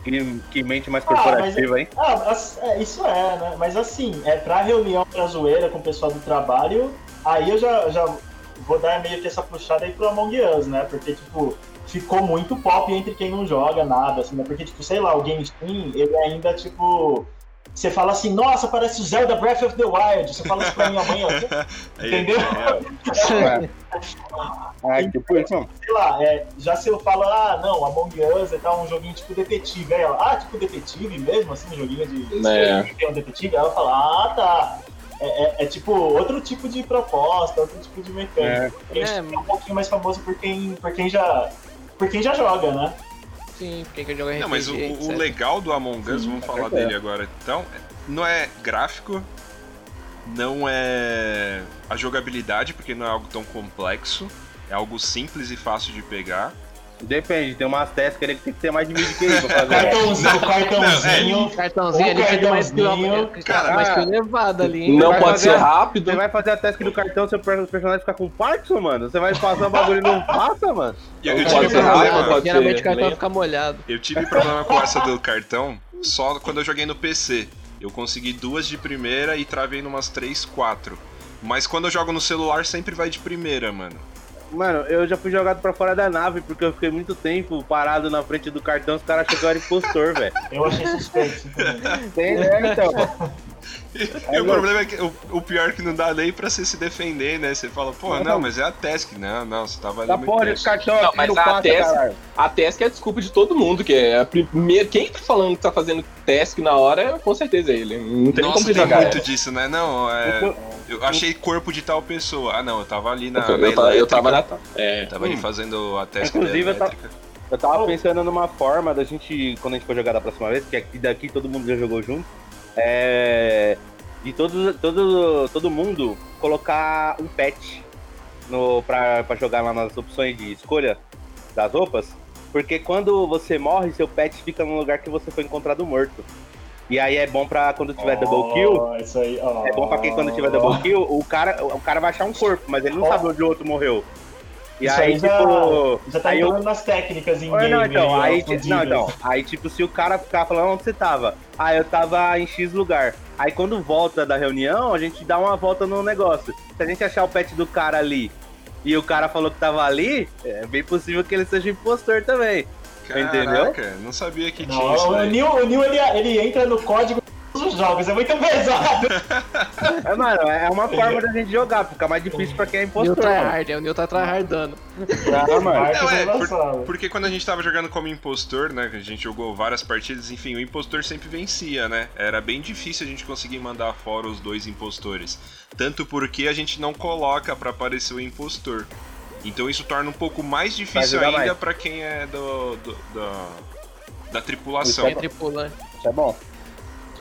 Que, que mente mais Ah, mas- corporativa, hein? Ah, é, isso é, né? Mas assim, é pra reunião, pra zoeira com o pessoal do trabalho, aí eu já, já vou dar meio que essa puxada aí pro Among Us, né? Porque, tipo, ficou muito pop entre quem não joga nada, assim, né? Porque, tipo, sei lá, o Game Steam, ele ainda, tipo... Você fala assim, nossa, parece o Zelda Breath of the Wild. Você fala isso pra minha mãe, ó, Aí, Entendeu? é, É, tipo isso, mano. sei lá, é, já se eu falo, ah, não, Among Us é tal, um joguinho tipo detetive. Aí ela, ah, tipo detetive mesmo, assim, um joguinho de É. que tem um detetive. Aí ela fala, ah, tá. É, é- é tipo outro tipo de proposta, outro tipo de mecânica. É. É. é um pouquinho mais famoso por quem, por quem já. Por quem já joga, né? Sim, porque que eu jogo RPG, Não, mas o, o legal do Among Us, Sim, vamos é falar dele agora. Então, não é gráfico, não é a jogabilidade, porque não é algo tão complexo, é algo simples e fácil de pegar. Depende, tem umas testes que ele tem que ter mais de mil de QI pra fazer. Cartãozinho, cartãozinho. Cartãozinho O ali pede mais que cartãozinho, cara, mais que cara. elevado ali, hein? Não pode fazer- ser rápido. Você vai fazer a task do cartão, seu per- personagem ficar com Parkinson, mano? Você vai passar o bagulho e não passa, mano? E eu, Não eu tive problema, pode Geralmente ser o cartão fica molhado. eu tive problema com essa do cartão só quando eu joguei no PC. Eu consegui duas de primeira e travei numas três, quatro. Mas quando eu jogo no celular sempre vai de primeira, mano. Mano, eu já fui jogado pra fora da nave porque eu fiquei muito tempo parado na frente do cartão, os caras acharam que eu era impostor, velho. Eu achei suspeito. Tem, é, então. E o problema é que o, o pior é que não dá nem pra você se defender, né? Você fala, pô, não, mas é a task. Não, não, você tava ali Tá porra, esse cartão Não, aqui mas não a caralho. A task é a desculpa de todo mundo, que é a primeira. Quem tá falando que tá fazendo task na hora, é, com certeza é ele. Não tem Nossa, como tem jogar. muito ela. disso, né? Não, é, Eu- eu achei corpo de tal pessoa. Ah, não, eu tava ali na, Eu, na eu, tava- eu tava na. É. Tava ali Hum. fazendo a task Inclusive, da eu tava-. Eu tava pensando numa forma da gente, quando a gente for jogar da próxima vez, que aqui daqui todo mundo já jogou junto, é. De todo, todo, todo mundo colocar um pet no, pra, pra jogar lá nas opções de escolha das roupas. Porque quando você morre, seu pet fica no lugar que você foi encontrado morto. E aí é bom pra quando tiver double kill. Isso aí, ó. É bom pra quem quando tiver double kill, o cara, o cara vai achar um corpo, mas ele não Ó. sabe onde o outro morreu. E Isso aí, aí já- tipo. Já tá aí eu- entrando nas técnicas em Olha, game. não, então, aí, escondidas. não, então, aí, tipo, se o cara ficar falando onde você tava, ah, eu tava em X lugar. Aí quando volta da reunião, a gente dá uma volta no negócio. Se a gente achar o pet do cara ali e o cara falou que tava ali, é bem possível que ele seja impostor também. Entendeu? Caraca, não sabia que tinha Não, isso o. Neil, o Neil ele, ele entra no código todos os jogos, é muito pesado. É, mano, é uma forma da gente jogar, fica mais difícil pra quem é Neil impostor. tá mano. hard, é o Neil tá tryhardando. Ah, mano. Não, é, é lançado. Porque quando a gente tava jogando como impostor, né? Que a gente jogou várias partidas, enfim, o impostor sempre vencia, né? Era bem difícil a gente conseguir mandar fora os dois impostores. Tanto porque a gente não coloca pra aparecer o impostor. Então isso torna um pouco mais difícil ainda mais. pra quem é do, do- da, da tripulação. É tripulante. Isso é bom.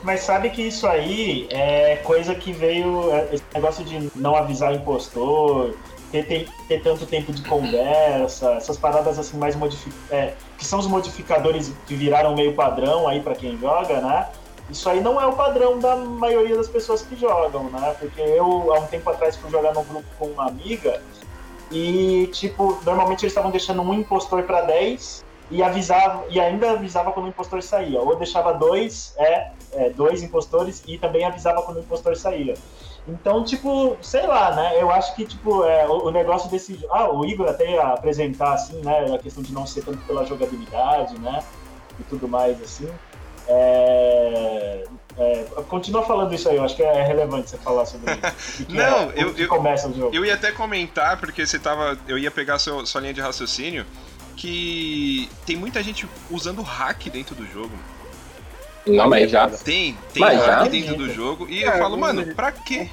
Mas sabe que isso aí é coisa que veio. É, esse negócio de não avisar o impostor, ter, ter, ter tanto tempo de conversa, essas paradas assim mais modificadas. É, que são os modificadores que viraram meio padrão aí para quem joga, né? Isso aí não é o padrão da maioria das pessoas que jogam, né? Porque eu, há um tempo atrás, fui jogar num grupo com uma amiga e, tipo, normalmente eles estavam deixando um impostor para 10 e avisava e ainda avisava quando o impostor saía. Ou deixava dois, é, é, dois impostores e também avisava quando o impostor saía. Então, tipo, sei lá, né? Eu acho que, tipo, é, o, o, negócio desse. Ah, o Igor até ia apresentar, assim, né? A questão de não ser tanto pela jogabilidade, né? E tudo mais, assim. É, é, continua falando isso aí, eu acho que é relevante você falar sobre isso. não, é, eu, eu, começa o jogo. Eu ia até comentar, porque você tava. Eu ia pegar seu, sua linha de raciocínio que tem muita gente usando hack dentro do jogo. Não, mas já. Tem, tem mas hack já? dentro do jogo. E é, eu falo, mano, pra quê?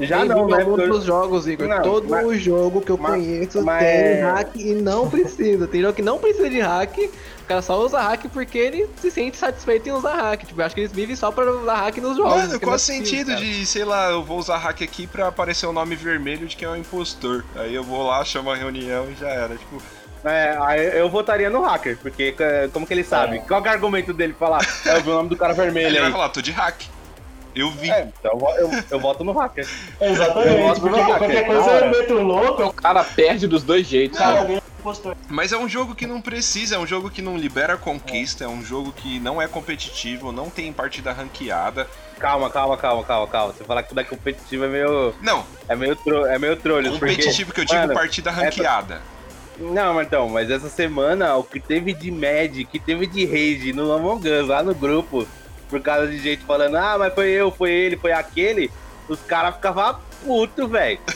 Já tem não, né? Muitos jogos, Igor. Não, Todo mas, jogo que eu mas, conheço mas... tem hack e não precisa. Tem jogo que não precisa de hack. O cara só usa hack porque ele se sente satisfeito em usar hack. Tipo, eu acho que eles vivem só pra usar hack nos jogos. Mano, qual o sentido cara. de, sei lá, eu vou usar hack aqui pra aparecer o nome vermelho de quem é o impostor? Aí eu vou lá, chamo a reunião e já era. Tipo, é, eu votaria no hacker, porque é, como que ele sabe? É. Qual é o argumento dele falar? É, eu vi o nome do cara vermelho ele aí. vai falar, tô de hack. Eu vi. É, então eu, eu voto no hacker. Exatamente, porque qualquer coisa é muito louco. O cara perde dos dois jeitos. Cara, mas é um jogo que não precisa, é um jogo que não libera conquista, é um jogo que não é competitivo, não tem partida ranqueada. Calma, calma, calma, calma, calma. Você falar que tudo é competitivo é meio. Não. É meio, tro... é meio trolho. Competitivo porque, que eu digo mano, partida ranqueada. Essa... Não, então, mas essa semana o que teve de Mad, que teve de rage no Among Us, lá no grupo, por causa de gente falando, ah, mas foi eu, foi ele, foi aquele, os caras ficavam puto, velho.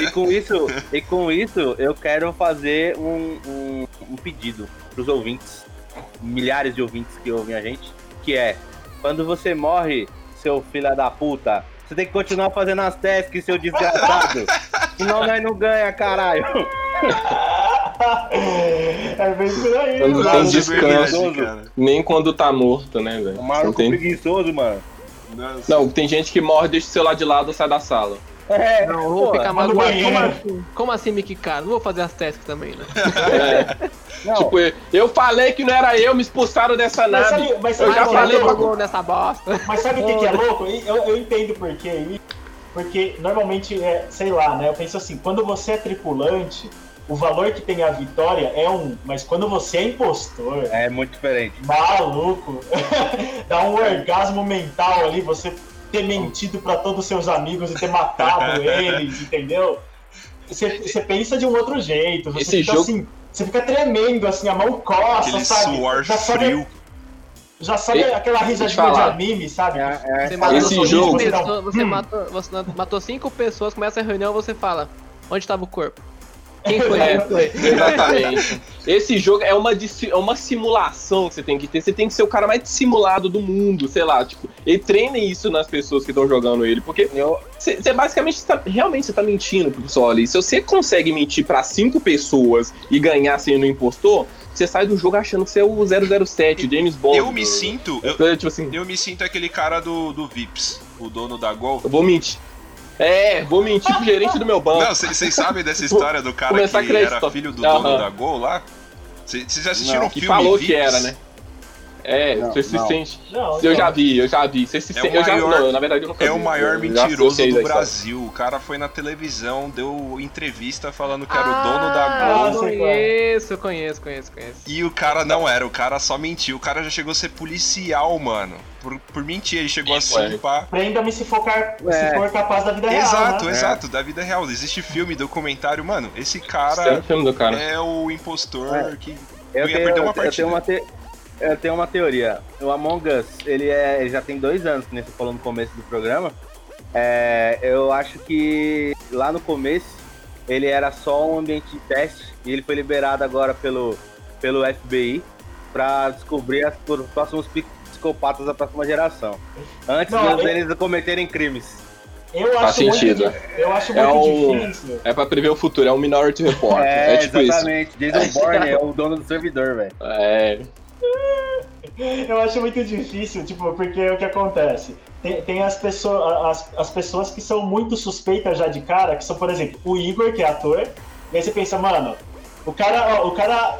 E com isso, e com isso, eu quero fazer um, um, um pedido pros ouvintes, milhares de ouvintes que ouvem a gente, que é, quando você morre, seu filho da puta, você tem que continuar fazendo as tasks, seu desgraçado. Senão nós não ganha, caralho. é bem por aí, Quando mano. tem descanso, nem quando tá morto, né, velho? O maluco tem... preguiçoso, mano. Nossa. Não, tem gente que morre, deixa o celular de lado e sai da sala. É, não, vou ficar maluco. Como assim? Como assim, Mickey Cara? Não vou fazer as tasks também, né? É. Tipo, eu falei que não era eu, me expulsaram dessa mas nave. Sabe, mas eu já falei pra... nessa bosta. Mas sabe o que, que, é louco? Eu, eu entendo por quê. Porque normalmente, é, sei lá, né? Eu penso assim, quando você é tripulante, o valor que tem a vitória é um, mas quando você é impostor. É muito diferente. Maluco! Dá um orgasmo mental ali, você ter mentido para todos os seus amigos e ter matado eles, entendeu? Você, você pensa de um outro jeito. Você Esse fica jogo... assim, você fica tremendo, assim, a mão coça, Aquele sabe? Suor já frio. Sabe, já sabe e... aquela risadinha de anime, sabe? É, é, você matou esse jogo. Pessoas, você, matou, você matou cinco pessoas, começa a reunião você fala: onde estava o corpo? Quem foi? É? Exatamente. Esse jogo é uma, é uma simulação que você tem que ter. Você tem que ser o cara mais dissimulado do mundo, sei lá. Tipo, e treine isso nas pessoas que estão jogando ele. Porque você, você basicamente tá, realmente você tá mentindo pro pessoal ali. Se você consegue mentir para cinco pessoas e ganhar sendo impostor, você sai do jogo achando que você é o 007, James Bond. Eu me sinto. Eu, tipo assim, eu me sinto aquele cara do, do Vips, o dono da Gol. Eu vou mentir. É, vou mentir pro gerente do meu banco. Não, vocês sabem dessa história do cara que era filho do dono da Gol lá? Vocês já assistiram o um filme falou Vips? que era, né? É, não, você se sente. Não, eu já vi, eu já vi. Você se é sente. Eu já não, na verdade eu nunca É vi, o maior mentiroso do Brasil. O cara foi na televisão, deu entrevista falando que era ah, o dono da Gol. Eu conheço, conheço, conheço, conheço. E o cara não era, o cara só mentiu. O cara já chegou a ser policial, mano. Por, por mentir, ele chegou assim, pá. Prenda-me se for, car... é. se for capaz da vida real. Exato, né? exato, é. da vida real. Existe filme, documentário, mano. Esse cara, é, filme do cara. é o impostor é. que eu ia perder uma partida. Eu tenho uma, te... eu tenho uma teoria. O Among Us, ele, é, ele já tem dois anos, que nem você falou no começo do programa. É, eu acho que lá no começo ele era só um ambiente de teste e ele foi liberado agora pelo, pelo FBI para descobrir as, os próximos psicopatas da próxima geração. Antes Não, deles eu... cometerem crimes. Eu Faz sentido. Muito, eu acho é muito um, difícil. É pra prever o futuro, é um Minority Report. É, é tipo exatamente. Isso. Jason Bourne é o dono do servidor, velho. É. Eu acho muito difícil, tipo, porque o que acontece? Tem, tem as, pessoas, as, as pessoas que são muito suspeitas já de cara, que são, por exemplo, o Igor, que é ator, e aí você pensa, mano, o cara, ó, o cara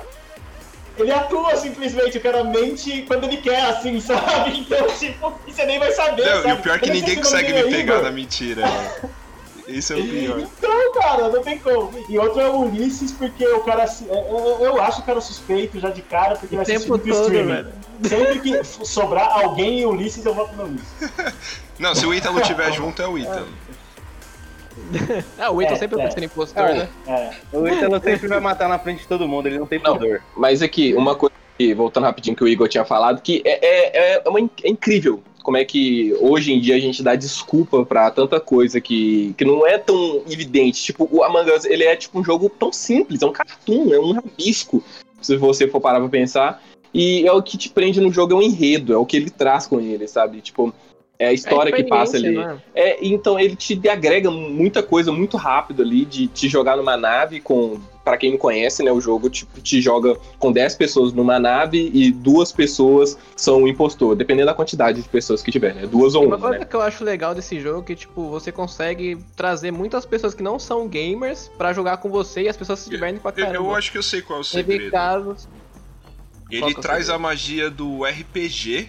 ele atua simplesmente, o cara mente quando ele quer, assim, sabe? Então, tipo, você nem vai saber. Não, sabe? E o pior é que ninguém consegue me pegar na mentira. Isso é o pior. Então, cara, não tem como. E outro é o Ulisses, porque o cara. É, é, eu acho o cara suspeito já de cara, porque vai ser sempre streaming. Sempre que sobrar alguém e Ulisses, eu voto no Ulisses. Não, se o Ítalo estiver junto, é o Ítalo. É. o Ítalo é, sempre é. vai ser impostor, é, né? É. O Ítalo sempre vai matar na frente de todo mundo, ele não tem não, pudor. Mas aqui, uma coisa que, voltando rapidinho que o Igor tinha falado, que é, é, é, uma, é incrível como é que hoje em dia a gente dá desculpa para tanta coisa que, que não é tão evidente. Tipo, o Among Us, ele é tipo um jogo tão simples, é um cartoon, é um rabisco, se você for parar pra pensar. E é o que te prende no jogo, é um enredo, é o que ele traz com ele, sabe? Tipo, é a história é que passa ali. Né? É, então ele te agrega muita coisa muito rápido ali, de te jogar numa nave com para quem não conhece, né, o jogo tipo, te joga com 10 pessoas numa nave e duas pessoas são o impostor, dependendo da quantidade de pessoas que tiver, né? Duas ou uma. Uma coisa né? que eu acho legal desse jogo é que, tipo, você consegue trazer muitas pessoas que não são gamers para jogar com você e as pessoas se divertem pra caramba. Eu, eu acho que eu sei qual é o segredo. Teve casos... Ele é traz a magia do RPG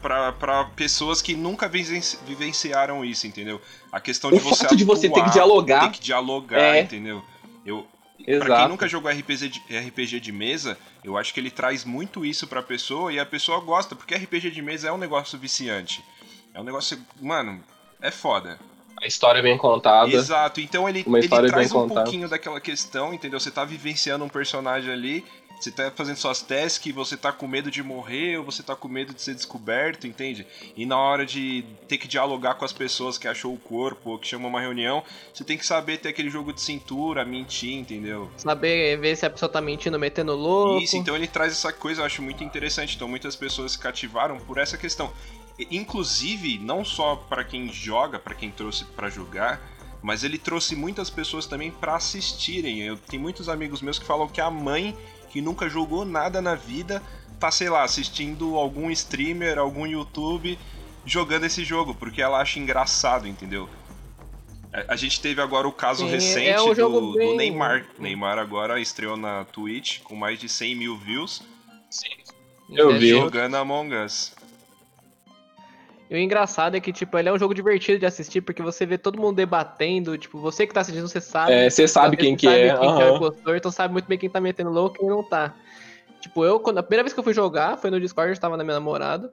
para pessoas que nunca vivenciaram isso, entendeu? A questão de o você fato de você ter que dialogar, ter que dialogar, é... entendeu? Exato. Pra quem nunca jogou RPG de, RPG de mesa, eu acho que ele traz muito isso pra pessoa e a pessoa gosta, porque RPG de mesa é um negócio viciante. É um negócio. Mano, é foda. A história é bem contada. Exato, então ele, ele traz um contada. pouquinho daquela questão, entendeu? Você tá vivenciando um personagem ali você tá fazendo suas tasks, você tá com medo de morrer ou você tá com medo de ser descoberto, entende? E na hora de ter que dialogar com as pessoas que achou o corpo ou que chamou uma reunião, você tem que saber ter aquele jogo de cintura, mentir, entendeu? Saber ver se a pessoa tá mentindo, metendo louco. Isso, então ele traz essa coisa, eu acho muito interessante. Então muitas pessoas se cativaram por essa questão. Inclusive, não só para quem joga, para quem trouxe para jogar, mas ele trouxe muitas pessoas também para assistirem. Eu tenho muitos amigos meus que falam que a mãe que nunca jogou nada na vida, tá, sei lá, assistindo algum streamer, algum YouTube jogando esse jogo, porque ela acha engraçado, entendeu? A, gente teve agora o caso Sim, recente é um do, bem... do, Neymar. Neymar agora estreou na Twitch com mais de 100 mil views. Sim. Eu vi. Jogando Among Us. E o engraçado é que, tipo, ele é um jogo divertido de assistir, porque você vê todo mundo debatendo, tipo, você que tá assistindo, você sabe. É, você sabe quem que é. Quem uhum. que é o impostor, então sabe muito bem quem tá metendo louco e quem não tá. Tipo, eu, quando, a primeira vez que eu fui jogar, foi no Discord, eu tava na minha namorada.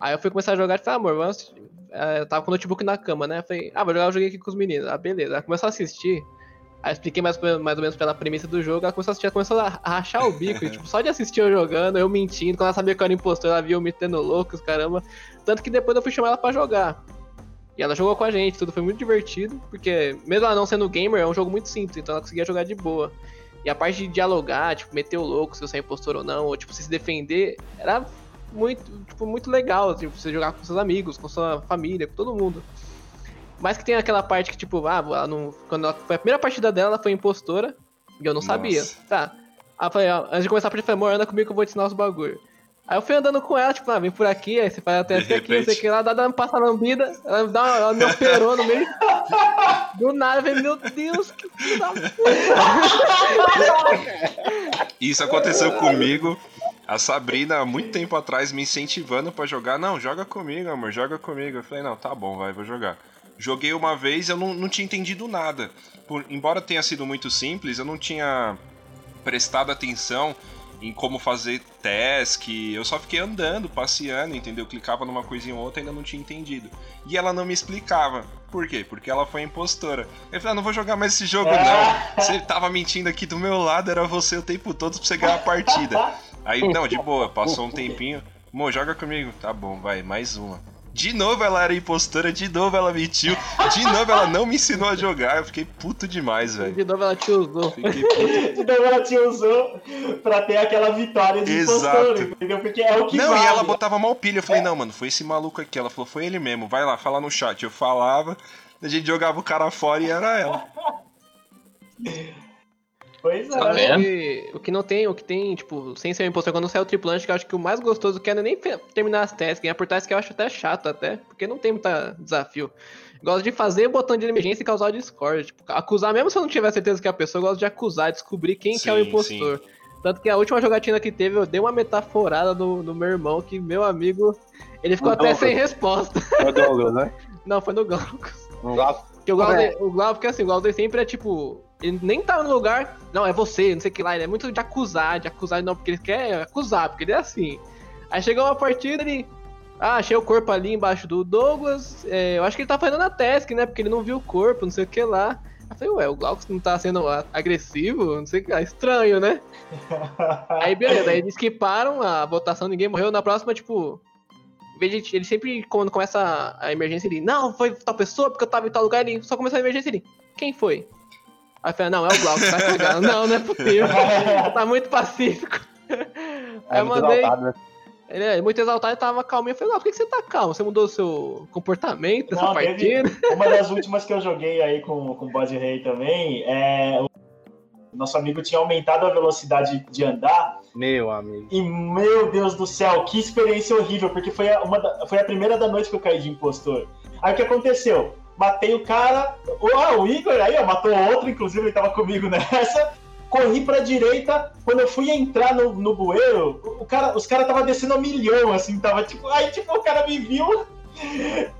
Aí eu fui começar a jogar e falei, ah, amor, vamos. É, eu tava com o notebook na cama, né? Eu falei, ah, vou jogar o jogo aqui com os meninos. Ah, beleza. Aí começou a assistir. Aí eu expliquei mais, mais ou menos pela premissa do jogo, ela começou a assistir, ela começou a rachar o bico, e, tipo, só de assistir eu jogando, eu mentindo, quando ela sabia que eu era impostor, ela via eu me tendo louco, caramba. Tanto que depois eu fui chamar ela pra jogar. E ela jogou com a gente, tudo foi muito divertido, porque mesmo ela não sendo gamer, é um jogo muito simples, então ela conseguia jogar de boa. E a parte de dialogar, tipo, meter o louco se você é impostor ou não, ou tipo, se defender, era muito, tipo, muito legal, tipo, você jogar com seus amigos, com sua família, com todo mundo. Mas que tem aquela parte que, tipo, ah, ela não, quando ela, foi a primeira partida dela, ela foi impostora. E eu não Nossa. sabia. Tá. Aí eu falei, ó, antes de começar a partida, eu falei, amor, anda comigo que eu vou te ensinar os bagulho. Aí eu fui andando com ela, tipo, ah, vem por aqui, aí você faz até aqui, não sei o que lá, dá, uma passa lambida, ela, dá uma, ela me operou no meio. Do nada, eu falei, meu Deus, que filho da puta. Isso aconteceu comigo. A Sabrina, há muito tempo atrás, me incentivando para jogar. Não, joga comigo, amor, joga comigo. Eu falei, não, tá bom, vai, vou jogar. Joguei uma vez, eu não, não tinha entendido nada. Por, embora tenha sido muito simples, eu não tinha prestado atenção em como fazer task. Eu só fiquei andando, passeando, entendeu? Clicava numa coisinha ou outra e ainda não tinha entendido. E ela não me explicava. Por quê? Porque ela foi impostora. Eu falei, ah, não vou jogar mais esse jogo, não. Você tava mentindo aqui do meu lado, era você o tempo todo pra você ganhar a partida. Aí, não, de boa, passou um tempinho. Mo, joga comigo. Tá bom, vai, mais uma. De novo ela era impostora, de novo ela mentiu, de novo ela não me ensinou a jogar. Eu fiquei puto demais, velho. De novo ela te usou. de novo ela te usou pra ter aquela vitória de Exato. impostor, entendeu? Porque é o que Não, vale. e ela botava mal pilha. Eu falei, é. não, mano, foi esse maluco aqui. Ela falou, foi ele mesmo, vai lá, fala no chat. Eu falava, a gente jogava o cara fora e era ela. Pois é. Tá o que não tem, o que tem, tipo, sem ser um impostor, quando sai o tripulante, que eu acho que o mais gostoso que é, é nem terminar as tasks, ganhar por tasks que eu acho até chato até, porque não tem muito desafio. Gosto de fazer o botão de emergência e causar o Discord. Tipo, acusar, mesmo se eu não tiver certeza que é a pessoa, eu gosto de acusar, descobrir quem sim, que é o impostor. Sim. Tanto que a última jogatina que teve, eu dei uma metaforada no, no meu irmão, que meu amigo, ele ficou até sem resposta. Foi no Douglas, né? Não, foi no Glaucus. No Glaucus? Porque o Glaucus, é. o Glaucus, porque assim, o Glaucus sempre é tipo, ele nem tá no lugar, não, é você, não sei o que lá, ele é muito de acusar, de acusar, não, porque ele quer acusar, porque ele é assim. Aí chegou uma partida, ele, ah, achei o corpo ali embaixo do Douglas, é, eu acho que ele tá fazendo a task, né, porque ele não viu o corpo, não sei o que lá. Eu falei, ué, o Glaucus não tá sendo agressivo? Não sei o que, é estranho, né? aí beleza, aí eles skiparam a votação, ninguém morreu. Na próxima, tipo, ele sempre, quando começa a emergência, ele, não, foi tal pessoa, porque eu tava em tal lugar, ele só começou a emergência, ele, quem foi? Aí eu falei, não, é o Glaucus, tá chegando. não, não é possível. tá muito pacífico. É aí eu mandei. Exaltado, né? Ele é muito exaltado e tava calminho. Eu falei, não, por que você tá calmo? Você mudou o seu comportamento nessa partida? Uma das últimas que eu joguei aí com, com o Bode Rei também, é, o nosso amigo tinha aumentado a velocidade de andar. Meu amigo. E, meu Deus do céu, que experiência horrível, porque foi a, uma da, foi a primeira da noite que eu caí de impostor. Aí o que aconteceu? Matei o cara, ah, o Igor aí, ó, matou outro, inclusive ele tava comigo nessa corri pra direita, quando eu fui entrar no, no bueiro, o cara, os caras tava descendo a milhão, assim, tava tipo, aí tipo, o cara me viu.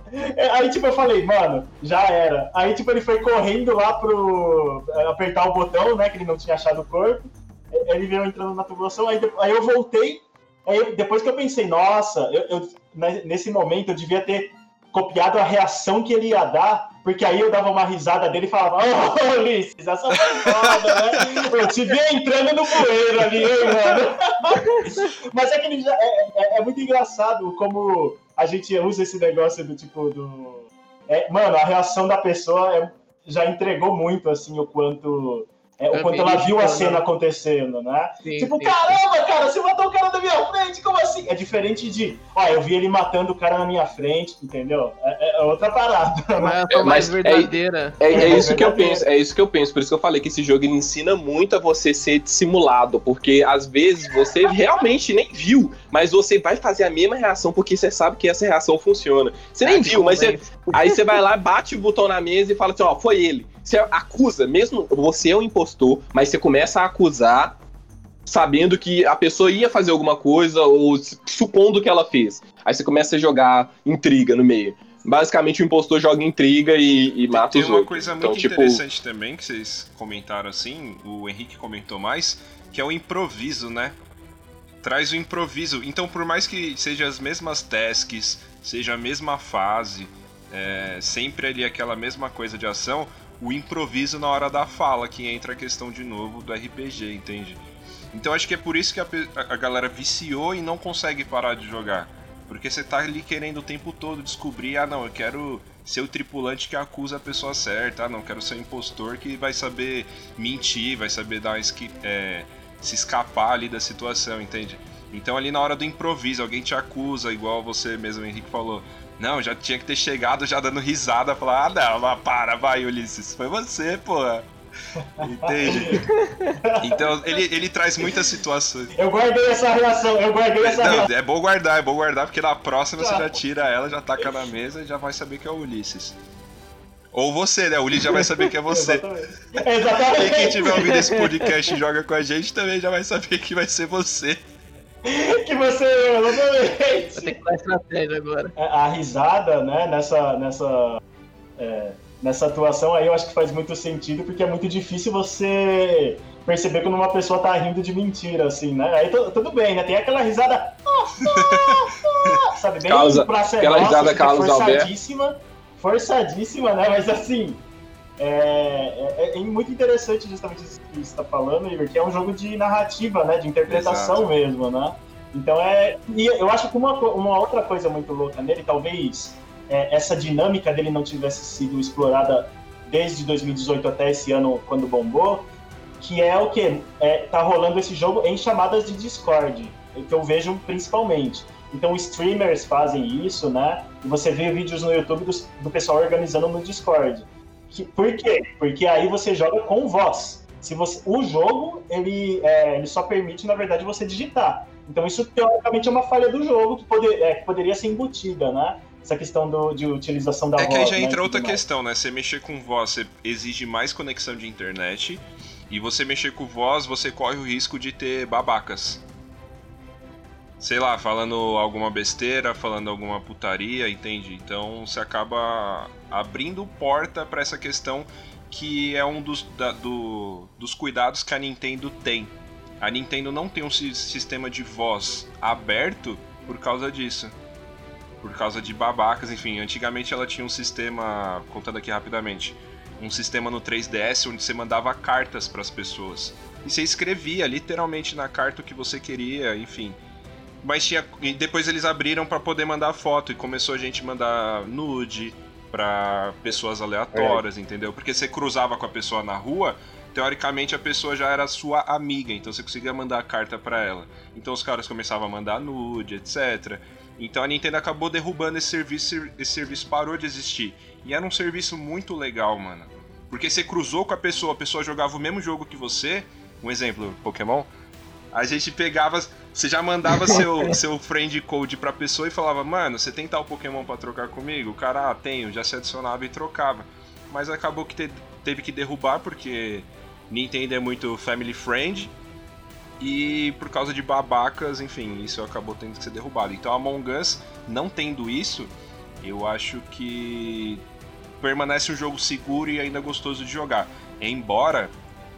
Aí, tipo, eu falei, mano, já era. Aí, tipo, ele foi correndo lá pro eh, apertar o botão, né, que ele não tinha achado o corpo. Ele veio entrando na tubulação, aí, aí eu voltei. Aí, depois que eu pensei, nossa, eu, eu, nesse momento eu devia ter copiado a reação que ele ia dar, porque aí eu dava uma risada dele e falava, ô oh, Ulisses, essa foi foda, né? Eu te vi entrando no bueiro ali, hein, mano? Mas é que ele já, é, é, é, muito engraçado como a gente usa esse negócio do tipo do. É, mano, a reação da pessoa é, já entregou muito assim o quanto é, o quanto ela viu a cena acontecendo, né? Sim, tipo, sim, caramba, sim. cara, você matou o cara na minha frente, como assim? É diferente de, ó, eu vi ele matando o cara na minha frente, entendeu? É, é outra parada. Mas é mais verdadeira. É, é, é isso que eu penso, é isso que eu penso. Por isso que eu falei que esse jogo ele ensina muito a você ser dissimulado, porque às vezes você realmente nem viu, mas você vai fazer a mesma reação porque você sabe que essa reação funciona. Você nem viu, mas você, aí você vai lá, bate o botão na mesa e fala assim, ó, foi ele. Você acusa, mesmo você é um impostor, mas você começa a acusar sabendo que a pessoa ia fazer alguma coisa ou supondo que ela fez. Aí você começa a jogar intriga no meio. Basicamente o impostor joga intriga e, e mata tem os outros. Tem uma coisa então, muito tipo... interessante também que vocês comentaram assim, o Henrique comentou mais, que é o improviso, né? Traz o improviso. Então, por mais que sejam as mesmas tasks, seja a mesma fase, é, sempre ali aquela mesma coisa de ação, o improviso na hora da fala, que entra a questão de novo do RPG, entende? Então acho que é por isso que a, a galera viciou e não consegue parar de jogar. Porque você tá ali querendo o tempo todo descobrir, ah não, eu quero ser o tripulante que acusa a pessoa certa, ah não, quero ser o impostor que vai saber mentir, vai saber dar é, se escapar ali da situação, entende? Então ali na hora do improviso, alguém te acusa, igual você mesmo, Henrique, falou. Não, já tinha que ter chegado já dando risada, falar, ah não, para, vai, Ulisses, foi você, porra. Entende? Então ele, ele traz muitas situações. Eu guardei essa reação, eu guardei essa Não, reação. É bom guardar, é bom guardar, porque na próxima você já tira ela, já taca na mesa e já vai saber que é o Ulisses. Ou você, né? O Ulisses já vai saber que é você. Exatamente. Exatamente. E quem tiver ouvindo esse podcast e joga com a gente também já vai saber que vai ser você. que você exatamente. Vai ter que dar estratégia agora. É, a risada, né, nessa, nessa, é, nessa atuação aí eu acho que faz muito sentido, porque é muito difícil você perceber quando uma pessoa tá rindo de mentira, assim, né? Aí tudo bem, né? Tem aquela risada. sabe, bem causa, aquela nossa, risada Carlos forçadíssima, forçadíssima, né? Mas assim, é, é, é, muito interessante justamente isso que você está falando, Igor, que é um jogo de narrativa, né? De interpretação Exato. mesmo, né? Então é. E eu acho que uma, uma outra coisa muito louca nele, talvez é, essa dinâmica dele não tivesse sido explorada desde 2018 até esse ano, quando bombou, que é o que? É, tá rolando esse jogo em chamadas de Discord, que eu vejo principalmente. Então, streamers fazem isso, né? E você vê vídeos no YouTube do, do pessoal organizando no Discord. Que, por quê? Porque aí você joga com voz. Se você, o jogo, ele, é, ele só permite, na verdade, você digitar. Então isso, teoricamente, é uma falha do jogo que, poder, é, que poderia ser embutida, né? Essa questão do, de utilização da é voz. É que aí já né, entra outra questão, né? Você mexer com voz, você exige mais conexão de internet. E você mexer com voz, você corre o risco de ter babacas. Sei lá, falando alguma besteira, falando alguma putaria, entende? Então você acaba abrindo porta para essa questão que é um dos, da, do, dos cuidados que a Nintendo tem. A Nintendo não tem um sistema de voz aberto por causa disso. Por causa de babacas, enfim. Antigamente ela tinha um sistema, contando aqui rapidamente, um sistema no 3DS onde você mandava cartas para as pessoas. E você escrevia literalmente na carta o que você queria, enfim. Mas tinha. E depois eles abriram para poder mandar foto e começou a gente mandar nude, para pessoas aleatórias, é. entendeu? Porque você cruzava com a pessoa na rua, teoricamente a pessoa já era sua amiga, então você conseguia mandar a carta para ela. Então os caras começavam a mandar nude, etc. Então a Nintendo acabou derrubando esse serviço, esse serviço parou de existir. E era um serviço muito legal, mano. Porque você cruzou com a pessoa, a pessoa jogava o mesmo jogo que você, um exemplo, Pokémon, a gente pegava. Você já mandava seu, seu friend code pra pessoa e falava, mano, você tem tal Pokémon pra trocar comigo? O cara, ah, tenho, já se adicionava e trocava. Mas acabou que te, teve que derrubar porque Nintendo é muito family friend. E por causa de babacas, enfim, isso acabou tendo que ser derrubado. Então Among Us, não tendo isso, eu acho que permanece um jogo seguro e ainda gostoso de jogar. Embora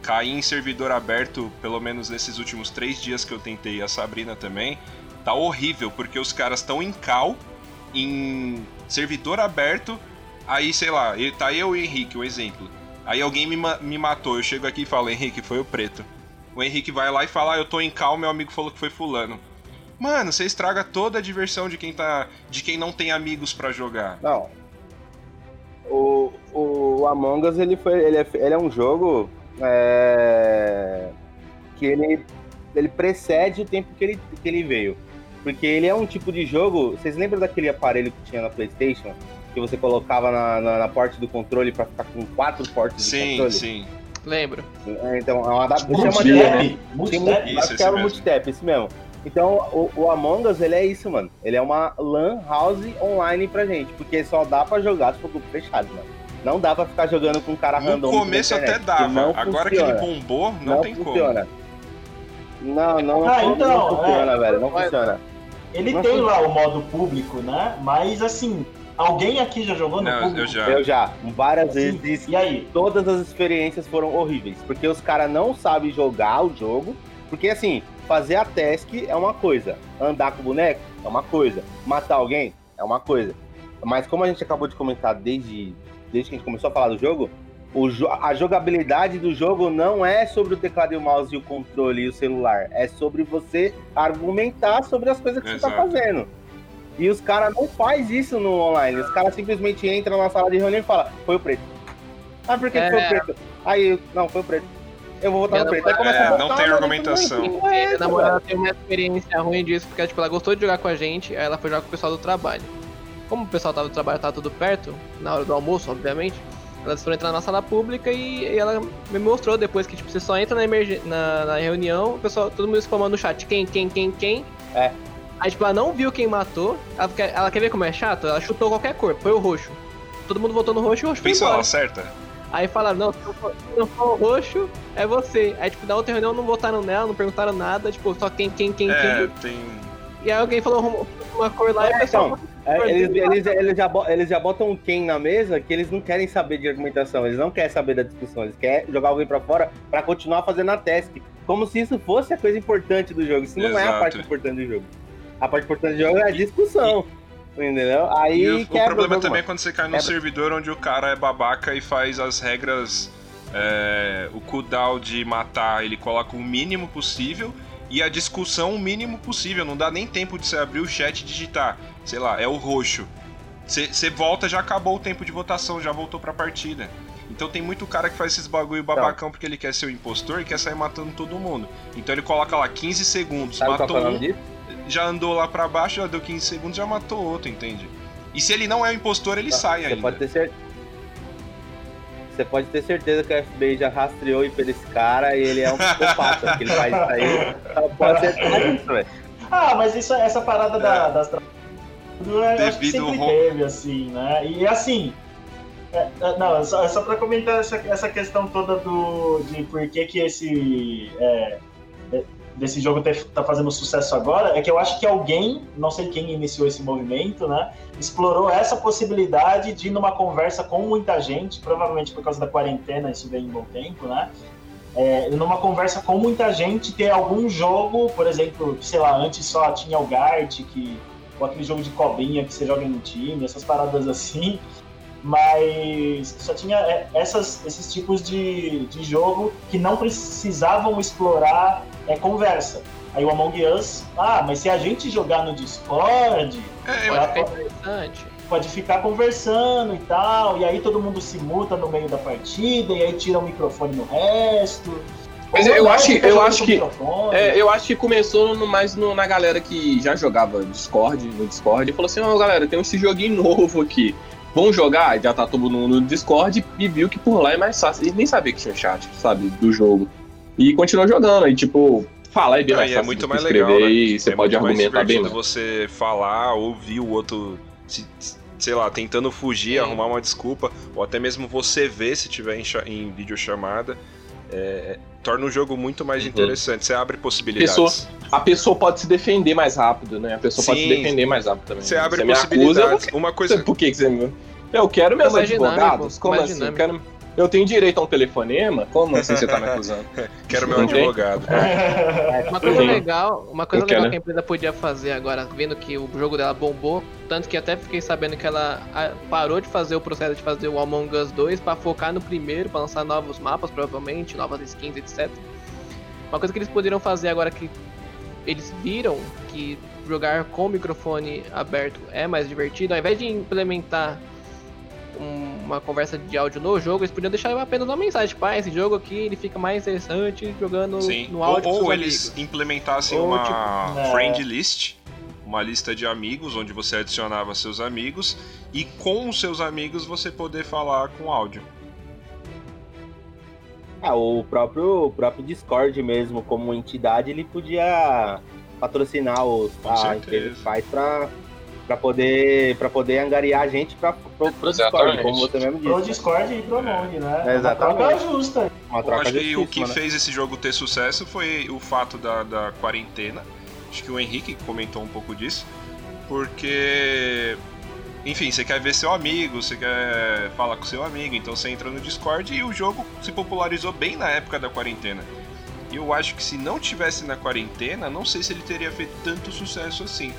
cair em servidor aberto, pelo menos nesses últimos três dias que eu tentei, a Sabrina também, tá horrível, porque os caras estão em cal, em servidor aberto, aí, sei lá, tá eu e o Henrique, um exemplo. Aí alguém me, me matou, eu chego aqui e falo, Henrique, foi o preto. O Henrique vai lá e fala, ah, eu tô em cal, meu amigo falou que foi fulano. Mano, você estraga toda a diversão de quem tá. de quem não tem amigos para jogar. Não. O, o Among Us, ele foi. Ele é, ele é um jogo é, que ele, ele precede o tempo que ele, que ele veio. Porque ele é um tipo de jogo. Vocês lembram daquele aparelho que tinha na PlayStation? Que você colocava na, na, na porta do controle para ficar com quatro portas sim, controle? Sim, sim. Lembro. É, então, é uma adaptação. Multitap. Que era o multitap, isso mesmo. Então, o, o, Among Us, ele é isso, mano. Ele é uma LAN house online pra gente. Porque só dá pra jogar se for grupo fechado, mano. Não dá pra ficar jogando com um cara no random. No começo até dava. Agora funciona. que ele bombou, não, não tem funciona. como. Não, não, ah, então, não funciona, é, velho. Não funciona. Ele não tem funciona. lá o modo público, né? Mas assim, alguém aqui já jogou no não, público? Eu já. Eu já. Várias assim, vezes. E aí? Todas as experiências foram horríveis. Porque os caras não sabem jogar o jogo. Porque assim, fazer a task é uma coisa. Andar com o boneco é uma coisa. Matar alguém é uma coisa. Mas como a gente acabou de comentar desde desde que a gente começou a falar do jogo, jo a jogabilidade do jogo não é sobre o teclado e o mouse e o controle e o celular. É sobre você argumentar sobre as coisas que Exato. você tá fazendo. E os caras não faz isso no online. Os caras simplesmente entram na sala de reunião e falam, foi o preto. Ah, por que, é... foi o preto? Aí, não, foi o preto. Eu vou votar no preto. Aí começa é, a votar, não tem argumentação. Minha é, namorada tem uma experiência ruim disso, porque tipo, ela gostou de jogar com a gente, aí ela foi jogar com o pessoal do trabalho. Como o pessoal tava do trabalho, tava tudo perto, na hora do almoço, obviamente, elas foram entrar na sala pública e, e ela me mostrou depois que, tipo, você só entra na, na, na, reunião, o pessoal, todo mundo exclamando no chat, quem, quem, quem, quem. É. Aí, tipo, ela não viu quem matou, ela quer, ela quer ver como é chato? Ela chutou qualquer cor, foi o roxo. Todo mundo votou no roxo e o roxo foi embora. certa. Aí falaram, não, se não for o roxo, é você. Aí, tipo, na outra reunião não votaram nela, não perguntaram nada, tipo, só quem, quem, quem, é, quem. tem... E aí alguém falou uma cor lá é, e o pessoal... Então, é, eles, eles, eles, já, eles já botam um quem na mesa que eles não querem saber de argumentação, eles não querem saber da discussão, eles querem jogar alguém pra fora pra continuar fazendo a task. Como se isso fosse a coisa importante do jogo. Isso não Exato. é a parte importante do jogo. A parte importante do jogo é a discussão. E, entendeu? Aí e o, o problema também é quando você cai num quebra. servidor onde o cara é babaca e faz as regras. É, o cooldown de matar, ele coloca o mínimo possível e a discussão o mínimo possível. Não dá nem tempo de você abrir o chat e digitar. Sei lá, é o roxo. Você volta, já acabou o tempo de votação, já voltou pra partida. Então tem muito cara que faz esses bagulho babacão porque ele quer ser o impostor e quer sair matando todo mundo. Então ele coloca lá 15 segundos, Sabe matou um, disso? já andou lá pra baixo, já deu 15 segundos, já matou outro, entende? E se ele não é o impostor, ele tá, sai ainda. Pode ter certeza você pode ter certeza que o FBI já rastreou o IP desse cara e ele é um psicopata, que ele faz isso aí. Pode ser isso, velho. Ah, mas isso, essa parada da, das eu acho que sempre teve, assim, né? E assim, é, é, não, só, só para comentar essa, essa questão toda do, de por que, que esse. É, é desse jogo tá fazendo sucesso agora, é que eu acho que alguém, não sei quem iniciou esse movimento, né? Explorou essa possibilidade de, numa conversa com muita gente, provavelmente por causa da quarentena, isso vem em bom tempo, né? É, numa conversa com muita gente, ter algum jogo, por exemplo, sei lá, antes só tinha o Gart, que, ou aquele jogo de cobrinha que você joga em time, essas paradas assim, mas só tinha é, essas, esses tipos de, de jogo que não precisavam explorar é, conversa. Aí o Among Us, ah, mas se a gente jogar no Discord, é, pode, interessante. pode ficar conversando e tal, e aí todo mundo se muta no meio da partida, e aí tira o microfone no resto. Mas eu acho, eu acho que é, eu acho que começou no, mais no, na galera que já jogava Discord, no Discord, e falou assim, ó, oh, galera, tem esse joguinho novo aqui vão jogar, já tá todo mundo no Discord e viu que por lá é mais fácil. E nem sabia que tinha chat, sabe, do jogo. E continuou jogando, aí tipo, falar é bem mais é fácil. É muito mais legal, né? E você é pode argumentar bem. Mais você falar, ouvir o outro, sei lá, tentando fugir, arrumar uma desculpa, ou até mesmo você ver se tiver em, em videochamada. É, torna o jogo muito mais uhum. interessante. Você abre possibilidades. Pessoa, a pessoa pode se defender mais rápido, né? A pessoa Sim. pode se defender mais rápido também. Você abre você possibilidades. Acusa, uma coisa. Por que, que você. Eu quero meus advogados? Como assim? Eu, quero... eu tenho direito a um telefonema? Como assim você tá me acusando? quero meu advogado. uma coisa legal, uma coisa legal que a empresa podia fazer agora, vendo que o jogo dela bombou, tanto que até fiquei sabendo que ela parou de fazer o processo de fazer o Among Us 2 para focar no primeiro, para lançar novos mapas, provavelmente, novas skins, etc. Uma coisa que eles poderiam fazer agora que eles viram que jogar com o microfone aberto é mais divertido, ao invés de implementar uma conversa de áudio no jogo, eles podiam deixar apenas uma mensagem, tipo, ah, esse jogo aqui ele fica mais interessante jogando Sim. no áudio. Ou, ou eles implementassem ou, uma tipo, friend list, uma lista de amigos, onde você adicionava seus amigos, e com os seus amigos você poder falar com áudio. Ah, o próprio, o próprio Discord mesmo, como entidade, ele podia patrocinar os, a empresa que faz pra para poder para poder angariar a gente para pro, pro Discord, como você mesmo disse. Pro Discord e pro Among, né? É, exatamente. Uma troca justa. Uma troca acho que o que né? fez esse jogo ter sucesso foi o fato da, da quarentena. Acho que o Henrique comentou um pouco disso. Porque enfim, você quer ver seu amigo, você quer falar com seu amigo, então você entra no Discord e o jogo se popularizou bem na época da quarentena. E eu acho que se não tivesse na quarentena, não sei se ele teria feito tanto sucesso assim.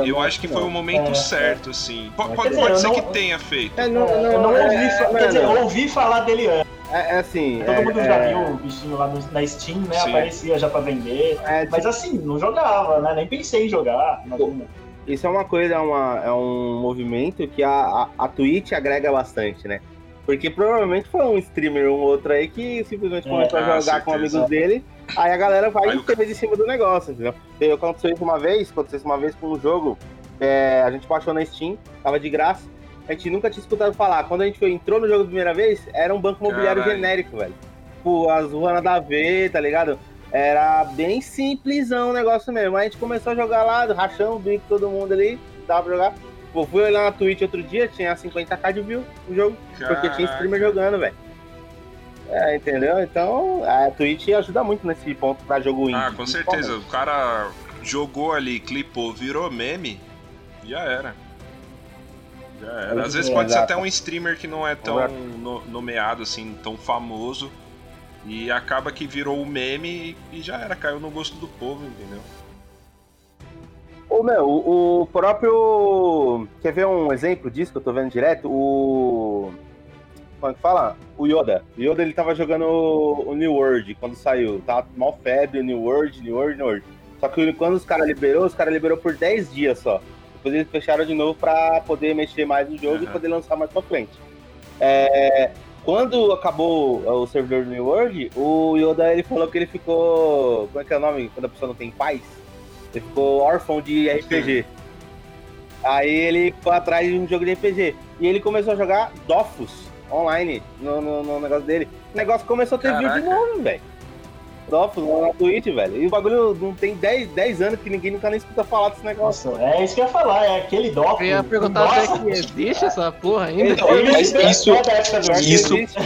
Também eu acho que foi o momento é, certo, é. assim. P pode, pode ser não, que tenha feito. É, não, não, eu não ouvi, é, quer dizer, eu ouvi falar dele antes. É, é assim. Todo mundo já viu o bichinho lá no, na Steam, né? Sim. Aparecia já pra vender. mas assim, não jogava, né? Nem pensei em jogar. Isso é uma coisa, é, uma, é um movimento que a, a, a Twitch agrega bastante, né? Porque provavelmente foi um streamer, um outro aí, que simplesmente começou a ah, jogar com amigos dele Aí a galera vai em cima, em cima do negócio, entendeu? Eu, aconteceu isso uma vez, aconteceu isso uma vez com um jogo, é, a gente baixou na Steam, tava de graça, a gente nunca tinha escutado falar. Quando a gente foi, entrou no jogo a primeira vez, era um banco imobiliário genérico, velho. Tipo, as ruas da V, tá ligado? Era bem simplesão o negócio mesmo. Aí a gente começou a jogar lá, rachão, bico todo mundo ali, dava pra jogar. Pô, fui olhar na Twitch outro dia, tinha 50k de view o jogo, Caraca. porque tinha streamer jogando, velho. É, entendeu? Então a Twitch ajuda muito nesse ponto pra jogo indie. Ah, com certeza. O cara jogou ali, clipou, virou meme, já era. Já era. Às vezes pode ser até um streamer que não é tão no, nomeado assim, tão famoso. E acaba que virou o meme e já era, caiu no gosto do povo, entendeu? Ô meu, o, o próprio. Quer ver um exemplo disso que eu tô vendo direto? O como é que fala? O Yoda. O Yoda ele tava jogando o New World quando saiu. Tava mal febre, New World, New World, New World. Só que quando os caras liberou, os caras liberou por 10 dias só. Depois eles fecharam de novo pra poder mexer mais no jogo uhum. e poder lançar mais pra frente. É, quando acabou o servidor do New World, o Yoda ele falou que ele ficou. Como é que é o nome? Quando a pessoa não tem paz? Ele ficou órfão de RPG. Aí ele foi atrás de um jogo de RPG. E ele começou a jogar Dofus online no, no, no negócio dele. O negócio começou a ter view de novo, velho. Dofus na Twitch, velho. E o bagulho não tem 10, 10 anos que ninguém nunca nem escuta falar desse negócio. Nossa, é isso que eu ia falar, é aquele Dofus. Eu ia perguntar se é existe essa porra ainda. Mas isso, isso, isso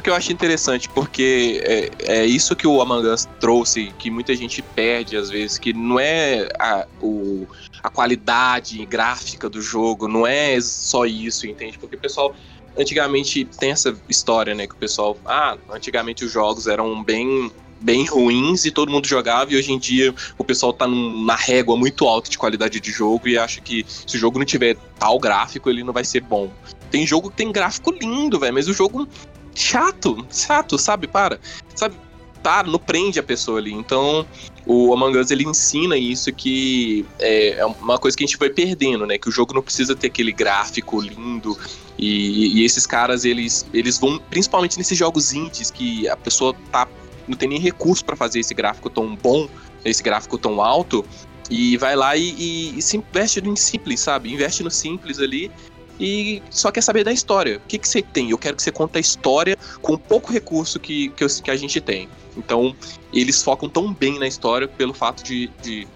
que eu acho interessante, porque é, é, isso que o Among Us trouxe, que muita gente perde às vezes, que não é a, o, a qualidade gráfica do jogo, não é só isso, entende? Porque o pessoal antigamente tem essa história, né, que o pessoal, ah, antigamente os jogos eram bem bem ruins e todo mundo jogava, e hoje em dia o pessoal tá num, na régua muito alta de qualidade de jogo e acha que se o jogo não tiver tal gráfico, ele não vai ser bom. Tem jogo que tem gráfico lindo, velho, mas o jogo chato, chato, sabe? Para. Sabe? Para, não prende a pessoa ali. Então, o Among Us ele ensina isso que é, é uma coisa que a gente vai perdendo, né? Que o jogo não precisa ter aquele gráfico lindo. E, e esses caras, eles, eles vão, principalmente nesses jogos indies, que a pessoa tá, não tem nem recurso para fazer esse gráfico tão bom, esse gráfico tão alto, e vai lá e, e, e se investe no simples, sabe? Investe no simples ali e só quer saber da história. O que, que você tem? Eu quero que você conte a história com pouco recurso que, que, eu, que a gente tem. Então, eles focam tão bem na história pelo fato de, de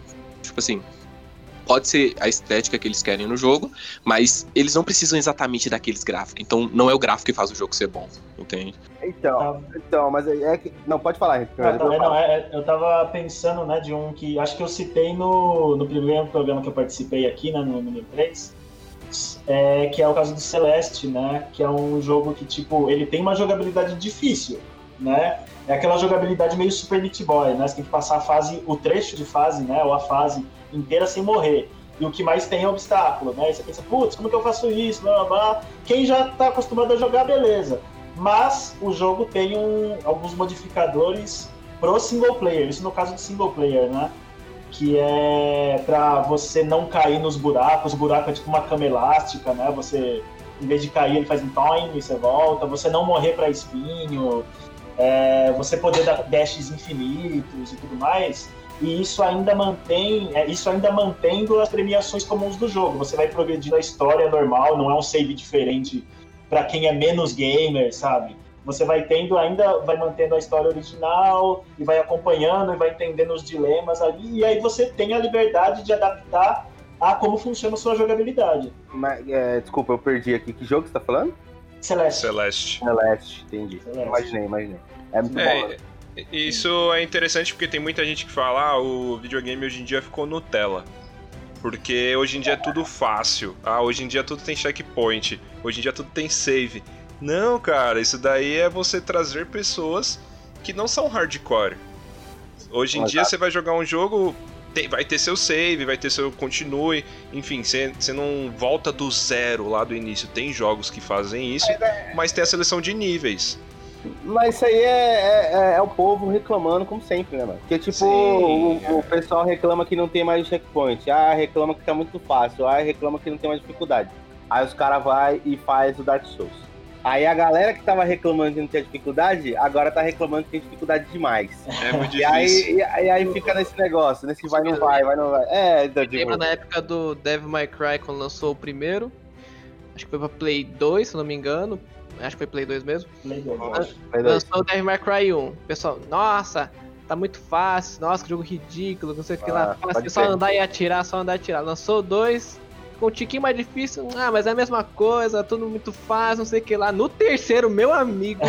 tipo assim, pode ser a estética que eles querem no jogo, mas eles não precisam exatamente daqueles gráficos. Então, não é o gráfico que faz o jogo ser bom, entende? Então, então mas é, é que. Não, pode falar, Henrique. Ah, tá, não, é, é, eu tava pensando, né, de um que. Acho que eu citei no, no primeiro programa que eu participei aqui, né, no número 3 é, que é o caso do Celeste, né? Que é um jogo que, tipo, ele tem uma jogabilidade difícil, né? É aquela jogabilidade meio Super Meat Boy, né? Você tem que passar a fase, o trecho de fase, né? Ou a fase inteira sem morrer. E o que mais tem é obstáculo, né? E você pensa, putz, como que eu faço isso? Blá, blá, blá. Quem já tá acostumado a jogar, beleza. Mas o jogo tem um, alguns modificadores pro single player, isso no caso do single player, né? Que é para você não cair nos buracos. O buraco é tipo uma cama elástica, né? Você, em vez de cair, ele faz um time e você volta. Você não morrer para espinho. É, você poder dar dashes infinitos e tudo mais. E isso ainda mantém, é, isso ainda mantendo as premiações comuns do jogo. Você vai progredindo a história normal, não é um save diferente para quem é menos gamer, sabe? Você vai tendo ainda, vai mantendo a história original e vai acompanhando e vai entendendo os dilemas ali, e aí você tem a liberdade de adaptar a como funciona a sua jogabilidade. Mas, é, desculpa, eu perdi aqui. Que jogo você tá falando? Celeste. Celeste. Celeste, entendi. Celeste. Imaginei, imaginei. É muito é, bom. Né? Isso é interessante porque tem muita gente que fala, ah, o videogame hoje em dia ficou Nutella. Porque hoje em dia é tudo fácil. Ah, hoje em dia tudo tem checkpoint. Hoje em dia tudo tem save. Não, cara, isso daí é você trazer pessoas que não são hardcore. Hoje em Mas dia tá. você vai jogar um jogo, tem, vai ter seu save, vai ter seu continue, enfim, você, você não volta do zero lá do início. Tem jogos que fazem isso, é... mas tem a seleção de níveis. Mas isso aí é, é, é, é, o povo reclamando, como sempre, né, mano? Porque, tipo, o, o, pessoal reclama que não tem mais checkpoint. Ah, reclama que tá muito fácil. Ah, reclama que não tem mais dificuldade. Aí os caras vai e faz o Dark Souls. Aí a galera que tava reclamando que não tinha dificuldade, agora tá reclamando que tem dificuldade demais. É muito difícil. E aí, e, aí, aí fica nesse negócio, nesse vai, não vai, vai, não vai. É, então, tipo... Lembra na época do Devil May Cry, quando lançou o primeiro? Acho que foi pra Play 2, se não me engano. Acho que foi Play 2 mesmo. Play 2. Lançou o Devil May Cry 1. Pessoal, nossa, tá muito fácil. Nossa, que jogo ridículo, não sei o que lá. Ah, fácil, só andar e atirar, só andar e atirar. Lançou dois com um tiquinho mais difícil, ah, mas é a mesma coisa, tudo muito fácil, não sei o que lá. No terceiro, meu amigo,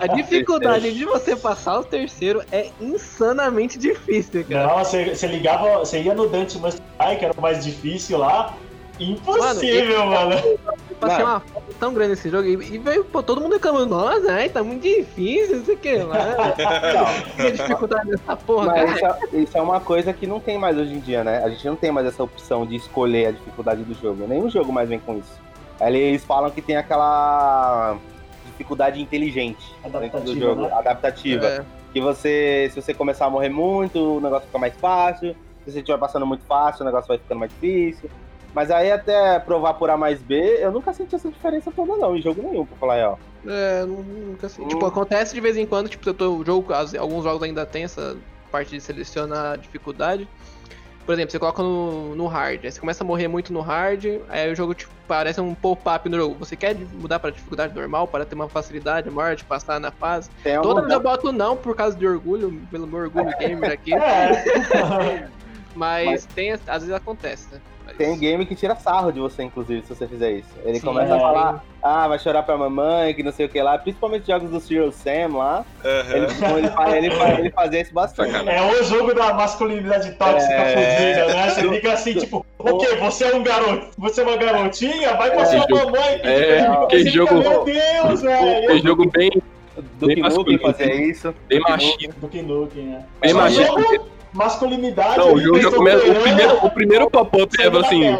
a dificuldade de você passar o terceiro é insanamente difícil, cara. Não, você, ligava, você ia no Dante Must que era o mais difícil lá, Impossível, mano. Eu passei uma foto tão grande nesse jogo e veio, pô, todo mundo reclamando, nossa, ai, tá muito difícil, não sei o que lá. Que dificuldade dessa porra, Mas cara. Isso é, isso é, uma coisa que não tem mais hoje em dia, né? A gente não tem mais essa opção de escolher a dificuldade do jogo. Nenhum jogo mais vem com isso. Eles falam que tem aquela dificuldade inteligente dentro do jogo, né? adaptativa. É. Que você, se você começar a morrer muito, o negócio fica mais fácil. Se você estiver passando muito fácil, o negócio vai ficando mais difícil. Mas aí até provar por A mais B, eu nunca senti essa diferença toda não, em jogo nenhum, pra falar ó. É, nunca senti. Hum. Tipo, acontece de vez em quando, tipo, eu tô, jogo, alguns jogos ainda tem essa parte de selecionar a dificuldade. Por exemplo, você coloca no, no hard, aí você começa a morrer muito no hard, aí o jogo tipo, parece um pop-up no jogo. Você quer mudar pra dificuldade normal para ter uma facilidade maior de passar na fase? Toda vez eu boto não por causa de orgulho, pelo meu orgulho gamer aqui. É. Mas, Mas, tem, às vezes acontece, né? Tem game que tira sarro de você, inclusive, se você fizer isso. Ele Sim, começa é. a falar, ah, vai chorar pra mamãe, que não sei o que lá, principalmente jogos do Serial Sam lá. Uhum. Ele, ele, faz, ele, faz, ele fazia isso bastante. É o jogo da masculinidade tóxica é... fodida, né? Você fica assim, tipo, o quê? Você é um garoto, você é uma garotinha? Vai com a sua mamãe. É, que, jogo. Meu Deus, velho. Que jogo bem. Duke Nukem fazia isso. Bem machista. Nukem, né? Bem machista masculinidade. Não, o jogo já começa. O primeiro, o primeiro pop-up é assim.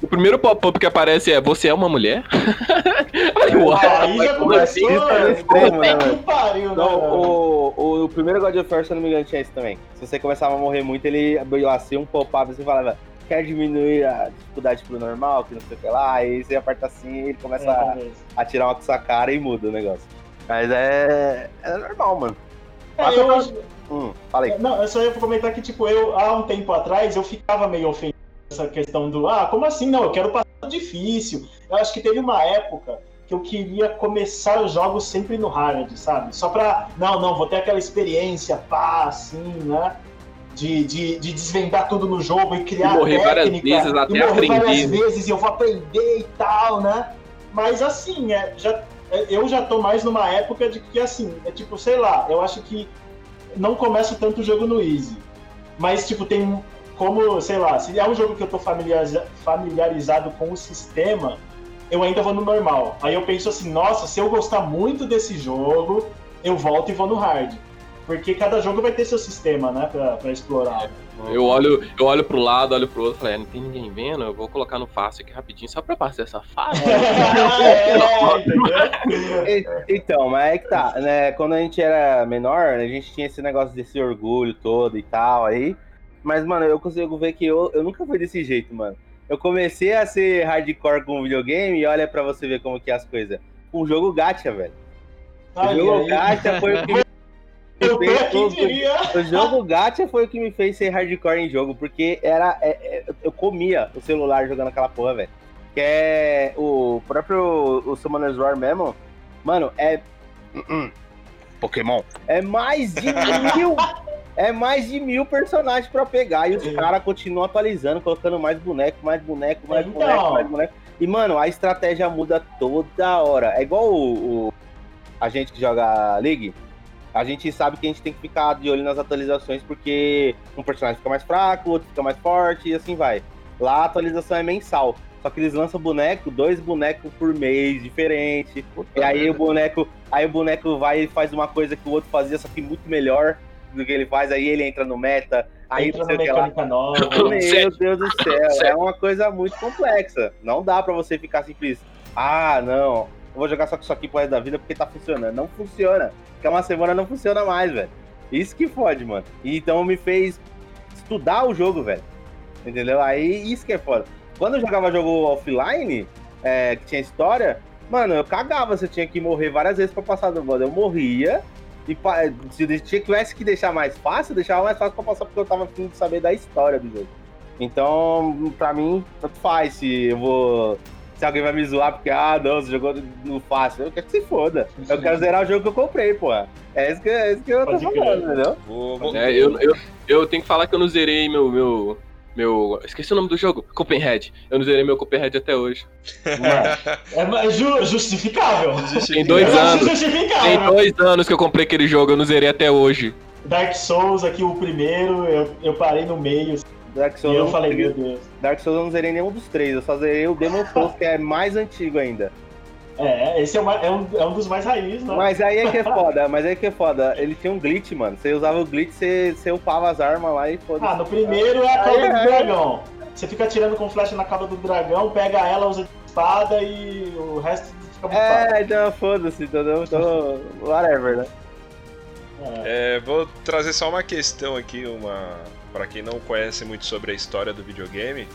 O primeiro pop-up que aparece é Você é uma mulher? ah, aí já começou, né? extremo, né? Que pariu, não, né, o, o, primeiro God of War, se eu não me engano, tinha isso também. Se você começava a morrer muito, ele abriu assim um pop-up e você falava quer diminuir a dificuldade pro normal, que não sei o que lá, aí você aperta assim e ele começa é, a, a, tirar uma com sua cara e muda o negócio. Mas é, é normal, mano. É, eu, Hum, falei. Não, eu só ia comentar que, tipo, eu, há um tempo atrás, eu ficava meio ofendido essa questão do, ah, como assim? Não, eu quero passar difícil. Eu acho que teve uma época que eu queria começar os jogos sempre no hard, sabe? Só pra, não, não, vou ter aquela experiência, pá, assim, né? De, de, de desvendar tudo no jogo e criar e morrer técnica, várias vezes até e morrer aprender. várias vezes e eu vou aprender e tal, né? Mas assim, é, já, é, eu já tô mais numa época de que, assim, é tipo, sei lá, eu acho que não começo tanto o jogo no easy. Mas, tipo, tem como, sei lá, se é um jogo que eu tô familiarizado com o sistema, eu ainda vou no normal. Aí eu penso assim, nossa, se eu gostar muito desse jogo, eu volto e vou no hard. Porque cada jogo vai ter seu sistema, né, pra, pra explorar. Eu olho, eu olho pro lado, olho pro outro, falei, ah, não tem ninguém vendo, eu vou colocar no fácil aqui rapidinho, só pra passar essa fase. é, então, mas é que tá, né? Quando a gente era menor, a gente tinha esse negócio desse orgulho todo e tal aí. Mas, mano, eu consigo ver que eu, eu nunca fui desse jeito, mano. Eu comecei a ser hardcore com videogame e olha pra você ver como que é as coisas. Um jogo gacha, velho. O jogo gacha foi o que eu todo... diria. O jogo Gacha foi o que me fez ser hardcore em jogo, porque era. É, é, eu comia o celular jogando aquela porra, velho. Que é o próprio o Summoner's War mesmo. Mano, é. Pokémon. É mais de mil. é mais de mil personagens pra pegar. E os caras continuam atualizando, colocando mais boneco, mais boneco, mais então... boneco, mais boneco. E, mano, a estratégia muda toda hora. É igual o, o a gente que joga League a gente sabe que a gente tem que ficar de olho nas atualizações, porque um personagem fica mais fraco, outro fica mais forte e assim vai. Lá a atualização é mensal. Só que eles lançam boneco, dois bonecos por mês, diferente. Puta e aí merda. o boneco, aí o boneco vai e faz uma coisa que o outro fazia, só que muito melhor do que ele faz, aí ele entra no meta, aí entra não sei o que lá. Nova. Meu Deus do céu, é uma coisa muito complexa. Não dá para você ficar simples. Ah, não, eu vou jogar só com isso aqui pro resto da vida porque tá funcionando. Não funciona. Ficar uma semana não funciona mais, velho. Isso que fode, mano. E então me fez estudar o jogo, velho. Entendeu? Aí isso que é foda. Quando eu jogava jogo offline, é, que tinha história, mano, eu cagava. Você tinha que morrer várias vezes pra passar do modo. Eu morria. E se tivesse que deixar mais fácil, deixava mais fácil pra passar, porque eu tava afim de saber da história do jogo. Então, pra mim, tanto faz se eu vou se alguém vai me zoar porque, ah, não, você jogou no fácil. Eu quero que se foda. Eu quero zerar o jogo que eu comprei, pô. É isso que, é isso que eu Pode tô falando, entendeu? É, eu, eu, eu tenho que falar que eu não zerei meu, meu, meu. Esqueci o nome do jogo. Cuphead. Eu não zerei meu Cuphead até hoje. é, é ju justificável. Tem dois é anos. Tem dois anos que eu comprei aquele jogo, eu não zerei até hoje. Dark Souls aqui, o primeiro, eu, eu parei no meio. Dark Souls e eu falei, meu Deus. Dark Souls eu não zerei nenhum dos três, eu só zerei o Demon Souls, que é mais antigo ainda. É, esse é, uma, é, um, é um dos mais raízes, né? Mas aí é que é foda, mas aí é que é foda. Ele tinha um glitch, mano. Você usava o glitch, você, você upava as armas lá e foda Ah, no primeiro é a cauda é, do dragão. Você fica atirando com flecha na cauda do dragão, pega ela, usa espada e o resto fica muito É, então foda-se, entendeu? Então, whatever, né? É. é, vou trazer só uma questão aqui, uma para quem não conhece muito sobre a história do videogame,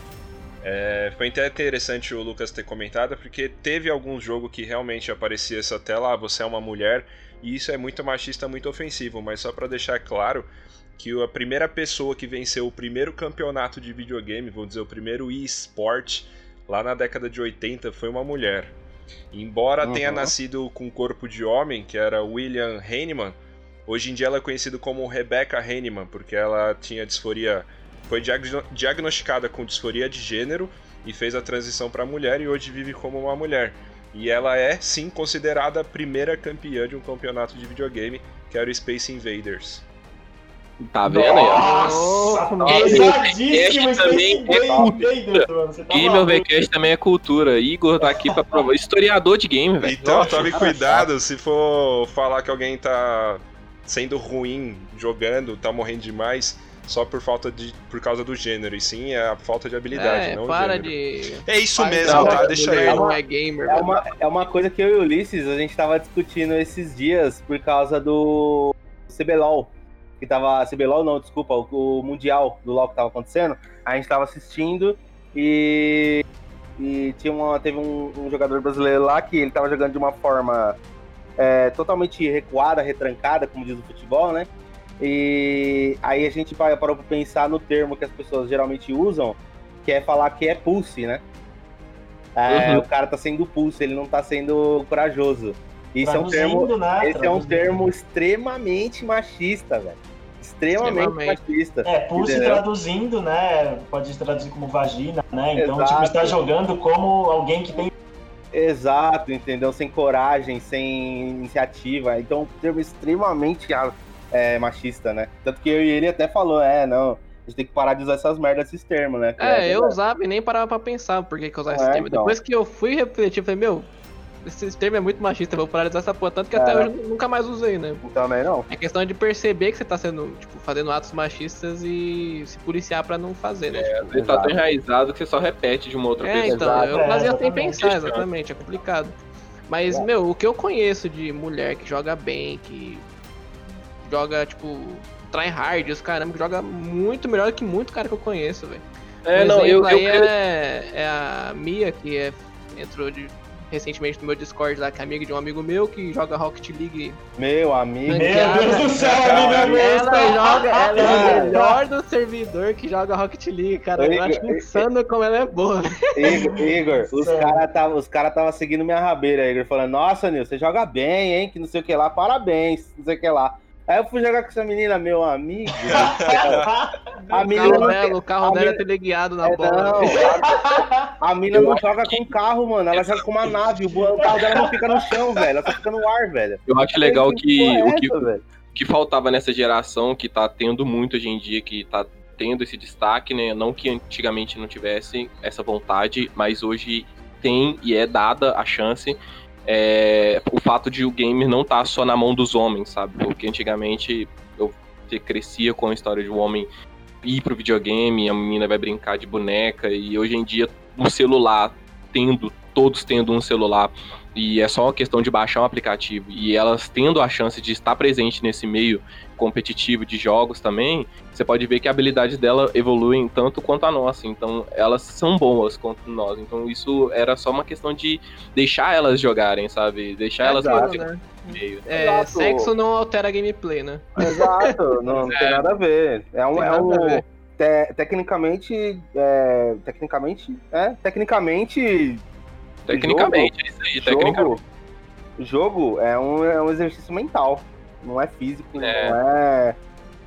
é, foi até interessante o Lucas ter comentado, porque teve algum jogo que realmente aparecia essa tela, ah, você é uma mulher, e isso é muito machista, muito ofensivo, mas só para deixar claro, que a primeira pessoa que venceu o primeiro campeonato de videogame, vamos dizer, o primeiro e-sport, lá na década de 80, foi uma mulher. Embora uhum. tenha nascido com corpo de homem, que era William Heinemann, hoje em dia ela é conhecida como Rebecca Heinemann, porque ela tinha disforia, foi diagnosticada com disforia de gênero e fez a transição para mulher e hoje vive como uma mulher. E ela é sim considerada a primeira campeã de um campeonato de videogame, que era o Space Invaders. Tá vendo aí? Nossa, pesadíssimo também é cultura. Game Overcast também é cultura. Igor tá aqui pra provar. Historiador de game, velho. Então, tome cuidado se for falar que alguém tá sendo ruim jogando, tá morrendo demais só por falta de por causa do gênero, e sim é a falta de habilidade, é, não para de É isso mesmo, tá? Deixa eu. Não é gamer. É uma, é uma coisa que eu e o Ulisses a gente tava discutindo esses dias por causa do CBLOL que tava. CBLOL não, desculpa, o, o, Mundial do LOL que tava acontecendo. A gente tava assistindo e. E tinha uma, teve um, um jogador brasileiro lá que ele tava jogando de uma forma é, totalmente recuada, retrancada, como diz o futebol, né? E aí a gente parou para pensar no termo que as pessoas geralmente usam, que é falar que é pulse, né? É, uhum. O cara tá sendo pulse, ele não tá sendo corajoso. Isso é um termo, né? esse é um termo extremamente machista, velho extremamente, machista. É, pulse entendeu? traduzindo, né? Pode traduzir como vagina, né? Então, Exato. tipo, está jogando como alguém que tem. Exato, entendeu? Sem coragem, sem iniciativa. Então, um termo extremamente é, machista, né? Tanto que eu e ele até falou, é, não. A gente tem que parar de usar essas merdas, esses termos, né? É, é eu usava e nem parava pra pensar por que, que usar é, esse termo. Então. Depois que eu fui refletir, eu falei, meu, esse termo é muito machista, vou paralisar essa porra, tanto que é. até hoje eu nunca mais usei, né? Também não. É questão de perceber que você tá sendo, tipo, fazendo atos machistas e se policiar pra não fazer, né? É, tipo, você tá tão enraizado que você só repete de uma outra é, pessoa. Então, eu fazia é, sem pensar, exatamente, é complicado. Mas, é. meu, o que eu conheço de mulher que joga bem, que joga, tipo, tryhard, os caramba, que joga muito melhor que muito cara que eu conheço, velho. É, um não, eu, aí eu... É, é a Mia, que é, entrou de recentemente no meu Discord lá, que é amiga de um amigo meu que joga Rocket League. Meu amigo. Meu Deus do céu, amiga Ela joga, ela é o melhor do servidor que joga Rocket League, cara. Igor, eu acho insano como ela é boa. Igor, Igor os caras tava, os cara tava seguindo minha rabeira, Igor, falando, nossa, Nil, você joga bem, hein? Que não sei o que lá, parabéns, não sei o que lá. Aí eu fui jogar com essa menina, meu amigo. a menina o carro dela, o carro dela é teleguiado na é, bola. Não, a, a menina não joga com carro, mano. Ela joga com uma nave. O, carro dela não fica no chão, velho. Ela só fica no ar, velho. Eu acho legal que, o que, que faltava nessa geração, que tá tendo muito hoje em dia, que tá tendo esse destaque, né? Não que antigamente não tivesse essa vontade, mas hoje tem e é dada a chance é, o fato de o game não estar tá só na mão dos homens, sabe? Porque antigamente eu crescia com a história de um homem ir pro videogame, a menina vai brincar de boneca, e hoje em dia o celular, tendo, todos tendo um celular, e é só uma questão de baixar um aplicativo, e elas tendo a chance de estar presente nesse meio competitivo de jogos também, você pode ver que a habilidade dela evolui tanto quanto a nossa. Então, elas são boas quanto nós. Então, isso era só uma questão de deixar elas jogarem, sabe? Deixar elas Exato, né? meio. É, Exato. sexo não altera a gameplay, né? Exato, não, é. tem nada a ver. É um. É um te, tecnicamente. É, tecnicamente. É, tecnicamente. Tecnicamente, jogo, é isso aí, jogo, tecnicamente. Jogo é um, é um exercício mental não é físico, é. não é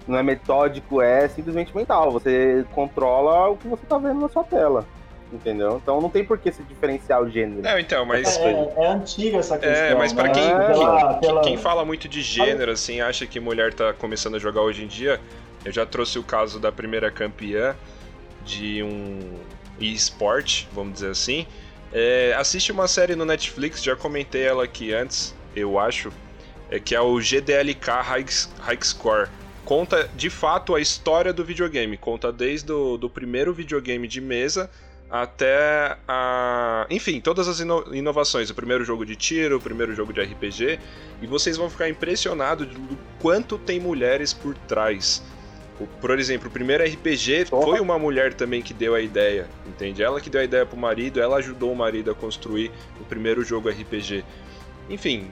não é metódico, é simplesmente mental. Você controla o que você tá vendo na sua tela. Entendeu? Então não tem por que se diferenciar o gênero. É, então, mas. É, é antiga essa questão. É, mas para né? quem, é, pela, quem, pela... quem, fala muito de gênero, assim, acha que mulher tá começando a jogar hoje em dia, eu já trouxe o caso da primeira campeã de um e-sport, vamos dizer assim. É, assiste uma série no Netflix, já comentei ela aqui antes, eu acho, é, que é o GDLK High, High Score. Conta de fato a história do videogame, conta desde o do primeiro videogame de mesa até a. Enfim, todas as ino inovações. O primeiro jogo de tiro, o primeiro jogo de RPG. E vocês vão ficar impressionados do quanto tem mulheres por trás. Por exemplo, o primeiro RPG foi uma mulher também que deu a ideia, entende? Ela que deu a ideia pro marido, ela ajudou o marido a construir o primeiro jogo RPG. Enfim,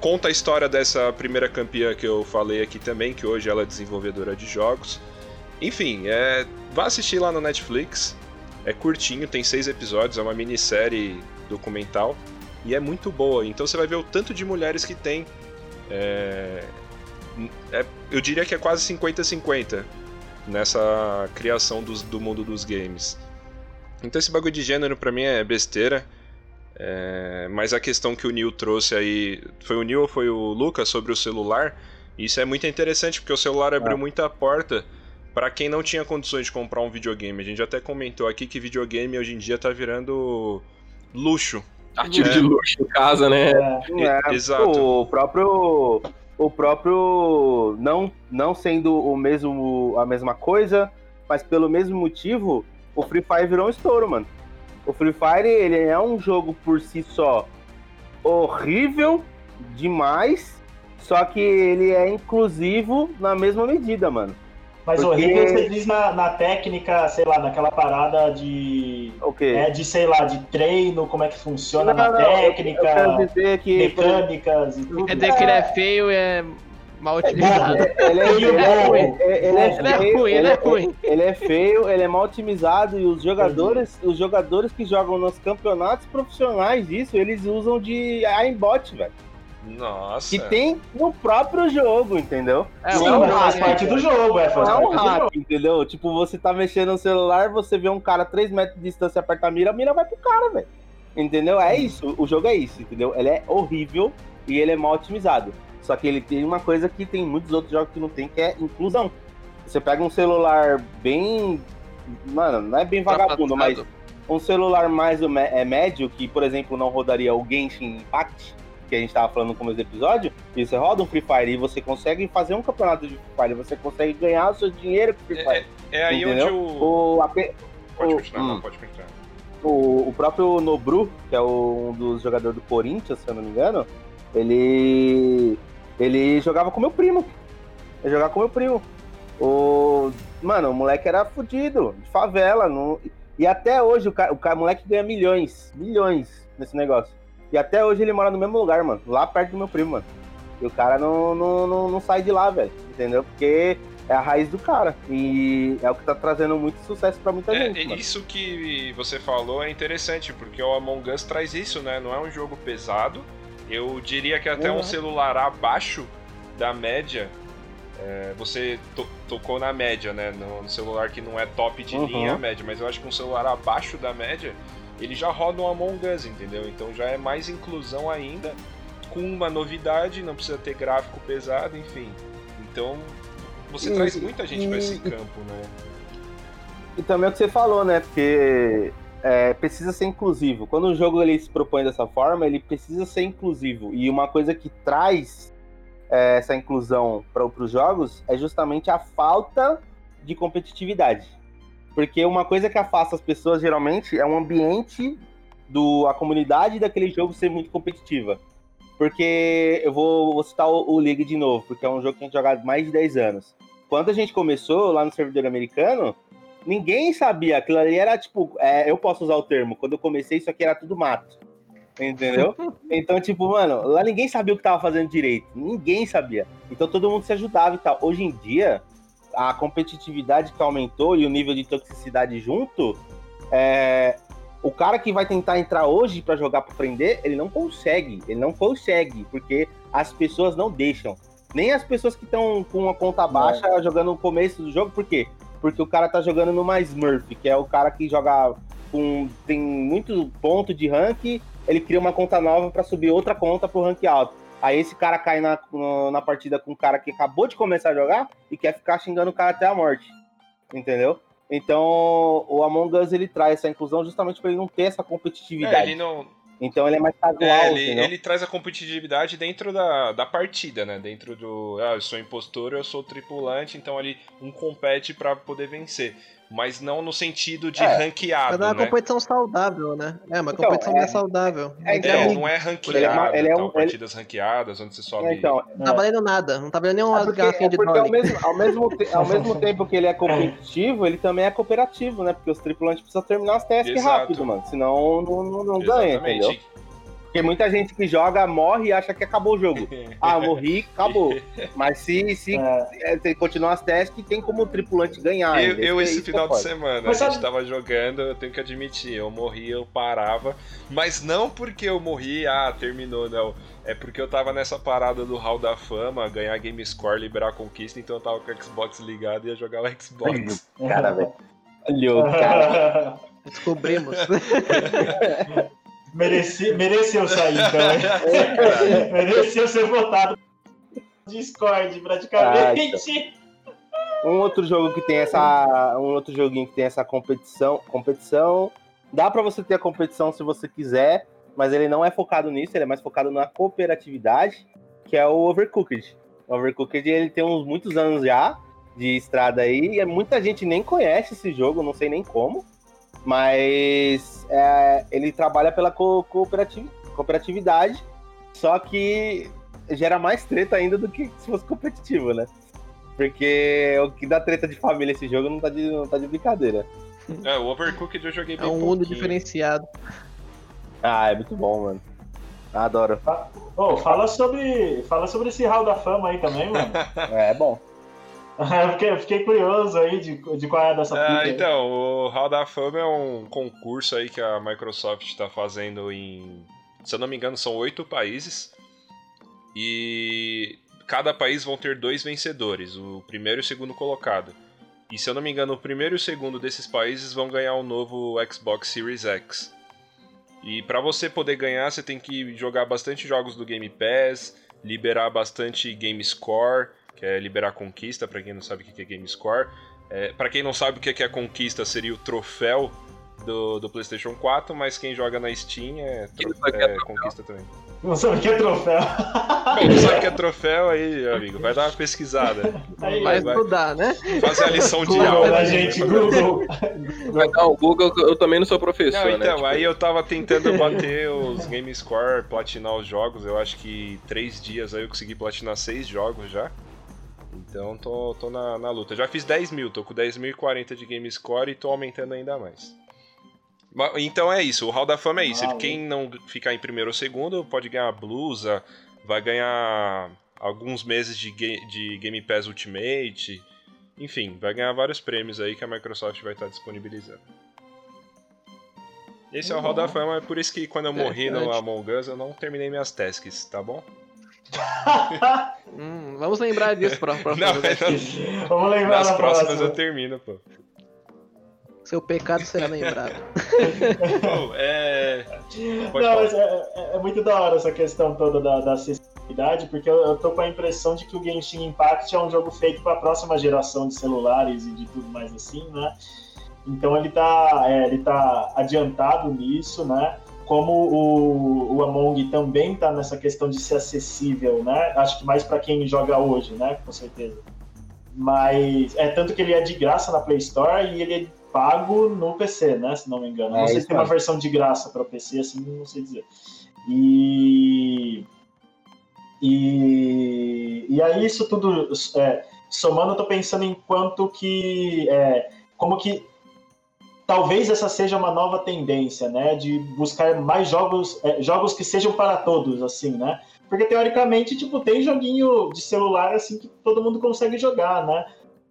conta a história dessa primeira campeã que eu falei aqui também, que hoje ela é desenvolvedora de jogos. Enfim, é, vá assistir lá no Netflix. É curtinho, tem seis episódios, é uma minissérie documental e é muito boa. Então você vai ver o tanto de mulheres que tem. É, é, eu diria que é quase 50-50 nessa criação dos, do mundo dos games. Então esse bagulho de gênero pra mim é besteira. É, mas a questão que o Neil trouxe aí. Foi o Neil ou foi o Lucas sobre o celular? Isso é muito interessante porque o celular abriu é. muita porta para quem não tinha condições de comprar um videogame. A gente até comentou aqui que videogame hoje em dia tá virando luxo. Artigo é. de luxo em casa, né? É, é. Exato. O próprio. O próprio. Não, não sendo o mesmo, a mesma coisa, mas pelo mesmo motivo, o Free Fire virou um estouro, mano. O Free Fire, ele é um jogo por si só horrível demais, só que ele é inclusivo na mesma medida, mano. Mas Porque... horrível você diz na, na, técnica, sei lá, naquela parada de. Okay. É, de, sei lá, de treino, como é que funciona não, na não, técnica, eu, eu que, mecânicas e tudo. Quer dizer que ele é feio e é mal otimizado. Ele é, é ruim. Ele é ruim, ele é ruim. Ele é feio, ele é mal otimizado e os jogadores, os jogadores que jogam nos campeonatos profissionais disso, eles usam de aimbot, velho. Nossa. Que tem no próprio jogo, entendeu? É, Sim, não faz parte do jogo, é, faz é um hack, entendeu? Tipo, você tá mexendo no celular, você vê um cara a 3 metros de distância aperta a mira, a mira vai pro cara, velho. Entendeu? É isso, o jogo é isso, entendeu? Ele é horrível e ele é mal otimizado. Só que ele tem uma coisa que tem muitos outros jogos que não tem, que é inclusão. Você pega um celular bem. Mano, não é bem vagabundo, mas um celular mais é médio, que, por exemplo, não rodaria o Genshin Impact, que a gente estava falando no começo do episódio, e você roda um Free Fire e você consegue fazer um campeonato de Free Fire, você consegue ganhar o seu dinheiro com Free é, Fire. É, é aí entendeu? onde o. o. Pode continuar, hum, não, pode continuar. O, o próprio Nobru, que é o, um dos jogadores do Corinthians, se eu não me engano, ele ele jogava com meu primo. Ele jogava com meu primo. O... Mano, o moleque era fudido, de favela. E até hoje o, cara, o, cara, o moleque ganha milhões, milhões nesse negócio. E até hoje ele mora no mesmo lugar, mano. Lá perto do meu primo, mano. E o cara não, não, não, não sai de lá, velho. Entendeu? Porque é a raiz do cara. E é o que tá trazendo muito sucesso para muita é, gente. Mano. Isso que você falou é interessante, porque o Among Us traz isso, né? Não é um jogo pesado, eu diria que até uhum. um celular abaixo da média, é, você to tocou na média, né? No, no, celular que não é top de uhum. linha média, mas eu acho que um celular abaixo da média, ele já roda um Among Us, entendeu? Então já é mais inclusão ainda, com uma novidade, não precisa ter gráfico pesado, enfim. Então você e, traz muita gente para esse campo, né? E também é o que você falou, né? Porque é, precisa ser inclusivo. Quando o jogo ele se propõe dessa forma, ele precisa ser inclusivo. E uma coisa que traz é, essa inclusão para os jogos é justamente a falta de competitividade. Porque uma coisa que afasta as pessoas geralmente é um ambiente do a comunidade daquele jogo ser muito competitiva. Porque eu vou, vou citar o, o, League de novo, porque é um jogo que a gente joga há mais de 10 anos. Quando a gente começou lá no servidor americano, ninguém sabia. Aquilo ali era tipo, é, eu posso usar o termo, quando eu comecei, isso aqui era tudo mato. Entendeu? então, tipo, mano, lá ninguém sabia o que tava fazendo direito. Ninguém sabia. Então todo mundo se ajudava e tal. Hoje em dia, a competitividade que aumentou e o nível de toxicidade junto, é, o cara que vai tentar entrar hoje para jogar para aprender, ele não consegue. Ele não consegue, porque as pessoas não deixam. Nem as pessoas que estão com uma conta baixa é. jogando no começo do jogo, por quê? Porque o cara tá jogando no mais Smurf, que é o cara que joga com. tem muito ponto de rank, ele cria uma conta nova para subir outra conta pro rank alto. Aí esse cara cai na, na partida com um cara que acabou de começar a jogar e quer ficar xingando o cara até a morte. Entendeu? Então, o Among Us ele traz essa inclusão justamente para ele não ter essa competitividade. É, ele não, então ele é mais casual. É, ele, ele, traz a competitividade dentro da, da partida, né? Dentro do. Ah, eu sou impostor, eu sou tripulante, então ali um compete para poder vencer mas não no sentido de é, ranqueado. É uma né? competição saudável, né? É uma então, competição é, mais saudável. É, então, não é ranqueado, ele é, ele é um, partidas ele... ranqueadas, onde você sobe. É, então, não tá valendo nada, não tá valendo nenhuma é garrafinha de porque ao mesmo, ao, mesmo te... ao mesmo tempo que ele é competitivo, ele também é cooperativo, né? Porque os tripulantes precisam terminar as tasks rápido, mano. Senão não, não, não ganha, entendeu? Porque muita gente que joga morre e acha que acabou o jogo. Ah, morri, acabou. Mas se, se, é. se continuar as testes, tem como o tripulante ganhar. Eu, eu esse final de semana, mas a gente tava jogando, eu tenho que admitir, eu morri, eu parava. Mas não porque eu morri, ah, terminou, não. É porque eu tava nessa parada do Hall da Fama, ganhar Game Score, liberar a conquista, então eu tava com o Xbox ligado e ia jogar o Xbox. Cara, velho. Olhou, cara. Descobrimos. Mereci, mereceu sair, então. mereceu ser votado Discord, praticamente. um outro jogo que tem essa. Um outro joguinho que tem essa competição. Competição. Dá para você ter a competição se você quiser, mas ele não é focado nisso, ele é mais focado na cooperatividade, que é o Overcooked. O Overcooked ele tem uns muitos anos já de estrada aí, e muita gente nem conhece esse jogo, não sei nem como. Mas é, ele trabalha pela co cooperativ cooperatividade, só que gera mais treta ainda do que se fosse competitivo, né? Porque o que dá treta de família esse jogo não tá de, não tá de brincadeira. É, o Overcooked eu joguei bem É um mundo diferenciado. Ah, é muito bom, mano. Adoro. Oh, fala sobre, fala sobre esse Hall da Fama aí também, mano. é, é bom. eu, fiquei, eu fiquei curioso aí de, de qual é dessa é, Então, o Hall da Fama é um concurso aí que a Microsoft está fazendo em. Se eu não me engano, são oito países. E cada país vão ter dois vencedores, o primeiro e o segundo colocado. E se eu não me engano, o primeiro e o segundo desses países vão ganhar o um novo Xbox Series X. E para você poder ganhar, você tem que jogar bastante jogos do Game Pass, liberar bastante Game Score que é liberar conquista, para quem não sabe o que é Game Score. É, para quem não sabe o que é conquista, seria o troféu do, do PlayStation 4, mas quem joga na Steam é, é, é conquista também. Não sabe o que é troféu. Bom, não sabe o que é troféu aí, amigo. Vai dar uma pesquisada. Aí, vai estudar, né? Fazer a lição de aula. Né, gente, Google. Vai dar o Google, eu também não sou professor, não, então, né? Tipo... aí eu tava tentando bater os Game Score, platinar os jogos. Eu acho que três dias aí eu consegui platinar seis jogos já. Então tô, tô na, na luta. Já fiz 10 mil, tô com 10.040 de game score e tô aumentando ainda mais. Então é isso, o Hall da Fama é isso. Ah, Quem não ficar em primeiro ou segundo pode ganhar blusa, vai ganhar alguns meses de, de Game Pass Ultimate. Enfim, vai ganhar vários prêmios aí que a Microsoft vai estar disponibilizando. Esse é o Hall da Fama, é por isso que quando eu morri no Among Us eu não terminei minhas tasks, tá bom? hum, vamos lembrar disso para próxima não, não, Vamos lembrar Nas próximas próxima. eu termino, pô. Seu pecado será lembrado. É... não, mas é, é, é, muito da hora essa questão toda da, da acessibilidade, porque eu, eu tô com a impressão de que o Genshin Impact é um jogo feito para a próxima geração de celulares e de tudo mais assim, né? Então ele tá, é, ele tá adiantado nisso, né? Como o, o Among também está nessa questão de ser acessível, né? Acho que mais para quem joga hoje, né? Com certeza. Mas é tanto que ele é de graça na Play Store e ele é pago no PC, né? Se não me engano. É, não sei se tem uma versão de graça para PC, assim, não sei dizer. E e, e aí isso tudo é, somando, eu tô pensando em quanto que é, como que talvez essa seja uma nova tendência, né, de buscar mais jogos, é, jogos que sejam para todos, assim, né? Porque teoricamente, tipo, tem joguinho de celular assim que todo mundo consegue jogar, né?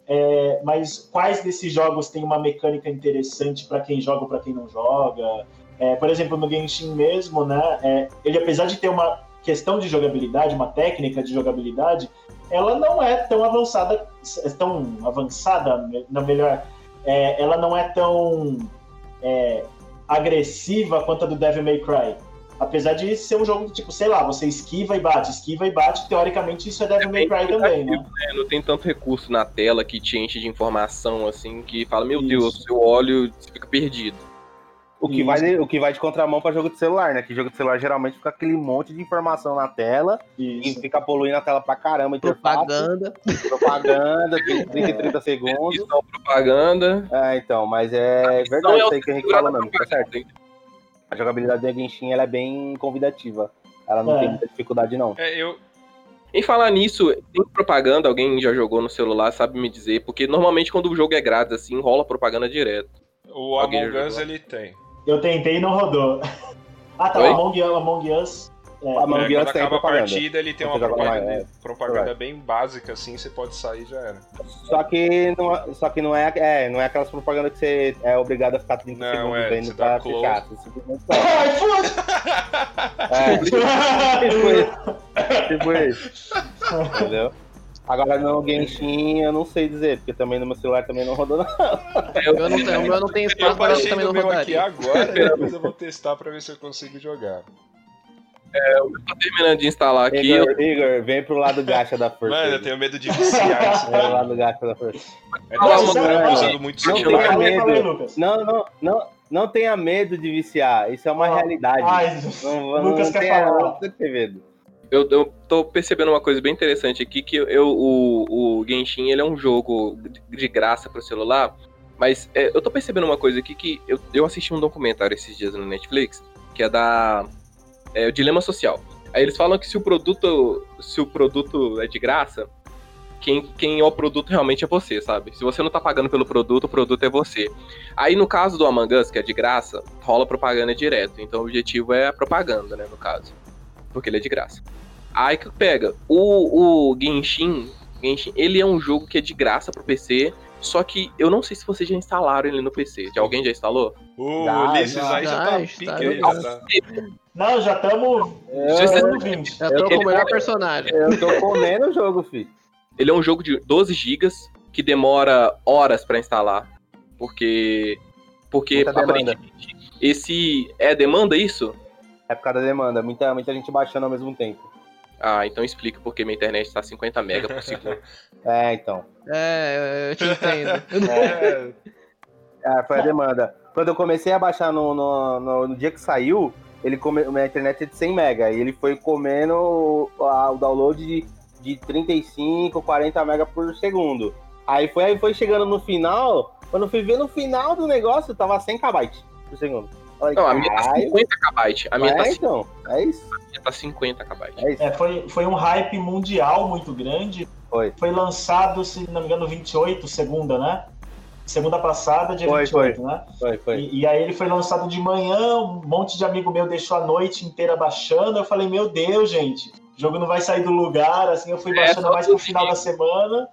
É, mas quais desses jogos tem uma mecânica interessante para quem joga ou para quem não joga? É, por exemplo, no Genshin mesmo, né? É, ele apesar de ter uma questão de jogabilidade, uma técnica de jogabilidade, ela não é tão avançada, tão avançada, na melhor é, ela não é tão é, agressiva quanto a do Devil May Cry. Apesar de ser um jogo tipo, sei lá, você esquiva e bate, esquiva e bate, teoricamente isso é Devil é May Cry também, né? né? Não tem tanto recurso na tela que te enche de informação assim que fala, meu isso. Deus, seu olho fica perdido. O que, vai de, o que vai de contramão para jogo de celular, né? Que jogo de celular geralmente fica aquele monte de informação na tela Isso. e fica poluindo a tela pra caramba. Propaganda. Propaganda, 30 e 30 segundos. Isso, propaganda. É, então, mas é verdade isso aí que a gente fala mesmo, tá certo. A jogabilidade da Genshin ela é bem convidativa. Ela não é. tem muita dificuldade, não. É, eu, em falar nisso, tem propaganda, alguém já jogou no celular, sabe me dizer? Porque normalmente quando o jogo é grátis, assim, rola propaganda direto. O Among Us ele tem. Eu tentei e não rodou. Ah, tá, Among, Among Us é, Among é, Us quando acaba a partida, ele tem uma propaganda, é, propaganda bem básica, assim, você pode sair e já era. Só que não, é, só que não é, é, não é aquelas propagandas que você é obrigado a ficar 30 não, segundos é, vendo pra ficar. Ai, é, tipo isso. Tipo isso. Entendeu? Agora no Genshin eu não sei dizer, porque também no meu celular também não rodou não. Eu, eu não tenho, eu não tenho espaço, mas eu também não rodaria. aqui agora, depois eu vou testar pra ver se eu consigo jogar. É, eu tô terminando de instalar aqui. Igor, eu... Igor vem pro lado gacha da força. Mano, eu tenho medo de viciar isso. É, lado gacha da força. É que você tá usando muito não tenha medo. Não, não, não. Não tenha medo de viciar, isso é uma ah, realidade. Ai, não, Lucas não quer tenha, falar. Não ter medo. Eu, eu tô percebendo uma coisa bem interessante aqui, que eu, o, o Genshin ele é um jogo de graça pro celular, mas é, eu tô percebendo uma coisa aqui que eu, eu assisti um documentário esses dias no Netflix, que é da é o dilema social. Aí eles falam que se o produto, se o produto é de graça, quem, quem é o produto realmente é você, sabe? Se você não tá pagando pelo produto, o produto é você. Aí no caso do Among Us, que é de graça, rola propaganda direto. Então o objetivo é a propaganda, né, no caso. Porque ele é de graça. Aí que pega, o, o Genshin, Genshin, ele é um jogo que é de graça pro PC, só que eu não sei se vocês já instalaram ele no PC. Já alguém já instalou? O Ulisses aí já, tá pique aí, já tá. Não, já estamos. Eu, já tô com o melhor personagem. Eu tô comendo o jogo, filho. Ele é um jogo de 12 GB que demora horas para instalar. Porque. Porque muita aparentemente demanda. esse. É demanda isso? É por causa da demanda. Muita, muita gente baixando ao mesmo tempo. Ah, então explica porque minha internet tá 50 MB por segundo. é, então. É, eu te entendo. é, é, foi a demanda. Quando eu comecei a baixar no, no, no, no dia que saiu, ele come, minha internet é de 100 mega e ele foi comendo o, a, o download de, de 35, 40 mega por segundo. Aí foi, aí foi chegando no final, quando eu fui ver no final do negócio, tava 100 kb por segundo. Falei, não, a minha tá 50 KB. A minha é, tá então, é isso. A minha tá 50 KB. É isso. É, foi, foi um hype mundial muito grande. Foi. Foi lançado, se não me engano, 28, segunda, né? Segunda passada, dia foi, 28, foi. né? Foi, foi. E, e, aí ele foi lançado de manhã, um monte de amigo meu deixou a noite inteira baixando. Eu falei, meu Deus, gente, o jogo não vai sair do lugar. Assim, eu fui é, baixando mais pro final da semana.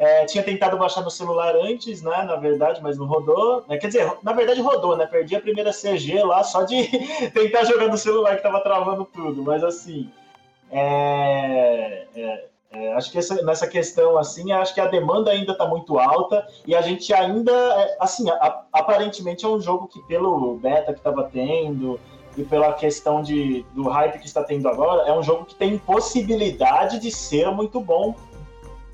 É, tinha tentado baixar no celular antes, né? Na verdade, mas não rodou. É, quer dizer, na verdade rodou, né? Perdi a primeira CG lá só de tentar jogar no celular que tava travando tudo. Mas assim, é, é, é, acho que essa, nessa questão, assim, acho que a demanda ainda está muito alta e a gente ainda, é, assim, a, aparentemente é um jogo que pelo beta que estava tendo e pela questão de, do hype que está tendo agora, é um jogo que tem possibilidade de ser muito bom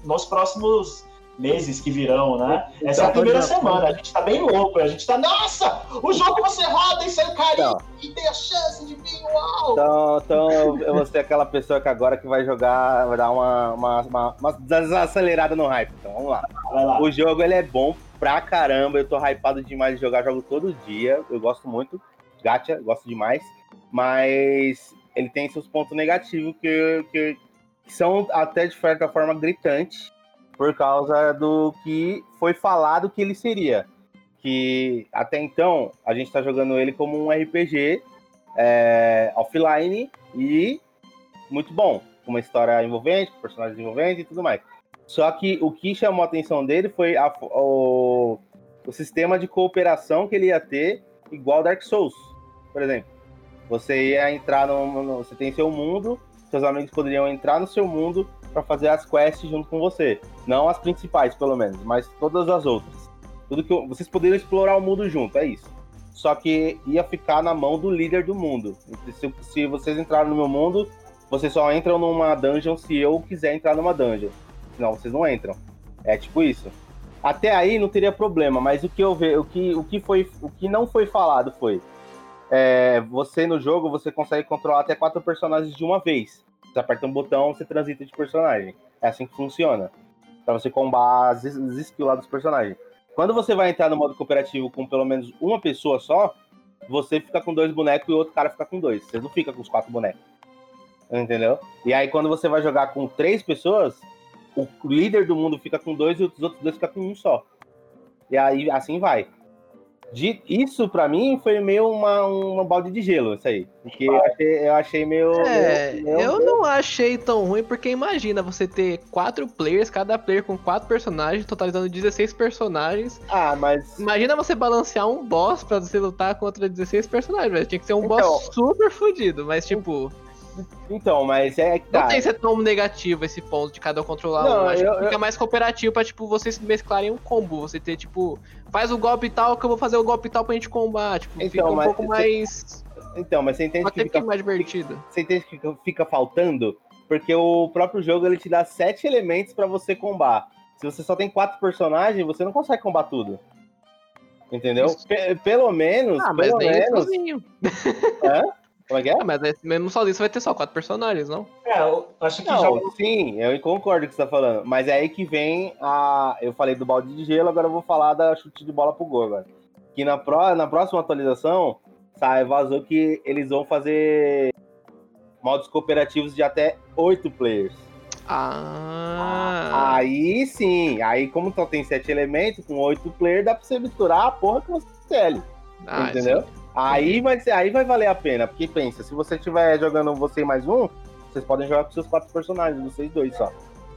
nos próximos meses que virão, né? Essa é a primeira semana, a gente tá bem louco, a gente tá, nossa, o jogo você roda e sai carinho então, e tem a chance de vir, uau! Então, então eu vou ser aquela pessoa que agora que vai jogar, vai dar uma, uma, uma, uma desacelerada no hype, então vamos lá. lá. O jogo, ele é bom pra caramba, eu tô hypado demais de jogar jogo todo dia, eu gosto muito, gacha, gosto demais, mas ele tem seus pontos negativos que, que são até de certa forma gritantes, por causa do que foi falado que ele seria. Que até então a gente está jogando ele como um RPG é, offline e muito bom, com uma história envolvente, com personagens envolventes e tudo mais. Só que o que chamou a atenção dele foi a, o, o sistema de cooperação que ele ia ter, igual Dark Souls, por exemplo. Você ia entrar no, no, Você tem seu mundo, seus amigos poderiam entrar no seu mundo para fazer as quests junto com você. Não as principais, pelo menos, mas todas as outras. Tudo que vocês poderiam explorar o mundo junto, é isso. Só que ia ficar na mão do líder do mundo. Se, se vocês entrarem no meu mundo, vocês só entram numa dungeon se eu quiser entrar numa dungeon. Senão vocês não entram. É tipo isso. Até aí não teria problema, mas o que eu ve, o que, o que foi, o que não foi falado foi, é, você no jogo você consegue controlar até quatro personagens de uma vez. Você aperta um botão, você transita de personagem. É assim que funciona. Pra você combar as, skills lá dos personagens. Quando você vai entrar no modo cooperativo com pelo menos uma pessoa só, você fica com dois bonecos e o outro cara fica com dois. Você não fica com os quatro bonecos. Entendeu? E aí quando você vai jogar com três pessoas, o líder do mundo fica com dois e os outros dois ficam com um só. E aí assim vai. De, isso para mim foi meio uma, uma balde de gelo, isso aí. Porque eu achei, eu achei meio, É, meio, meio- eu não achei tão ruim, porque imagina você ter quatro players, cada player com quatro personagens, totalizando 16 personagens. Ah, mas. Imagina você balancear um boss pra você lutar contra 16 personagens, velho. Tinha que ser um Então- boss super fodido, mas tipo, Então, mas é que não tá. tem ser tão negativo esse ponto de cada um controlar Não, um. Acho eu- que fica mais cooperativo pra, tipo, vocês mesclarem um combo. Você ter, tipo, faz o golpe tal que eu vou fazer o golpe tal pra gente combar. Tipo, Então, fica um mas pouco você- mais. Então, mas você entende que ser fica, mais divertido. você entende que fica, fica faltando? Porque o próprio jogo ele te dá sete elementos pra você combar. Se você só tem quatro personagens, você não consegue combar tudo. Entendeu? Pe- pelo menos, Ah, mas pelo nem menos. sozinho. Como é que é? Ah, mas aí, mesmo sozinho você vai ter só quatro personagens, não? É, eu acho que Não, jogo sim, eu concordo com o que você tá falando. Mas é aí que vem a. Eu falei do balde de gelo, agora eu vou falar da chute de bola pro gol agora. Que na, pró... na próxima atualização, sai, vazou que eles vão fazer modos cooperativos de até oito players. Ah. Aí sim, aí como só tem sete elementos, com oito players, dá pra você misturar a porra que você quiser. Ah, entendeu? Aí vai, ser, aí vai valer a pena, porque pensa, se você estiver jogando você e mais um, vocês podem jogar com seus quatro personagens, vocês dois só.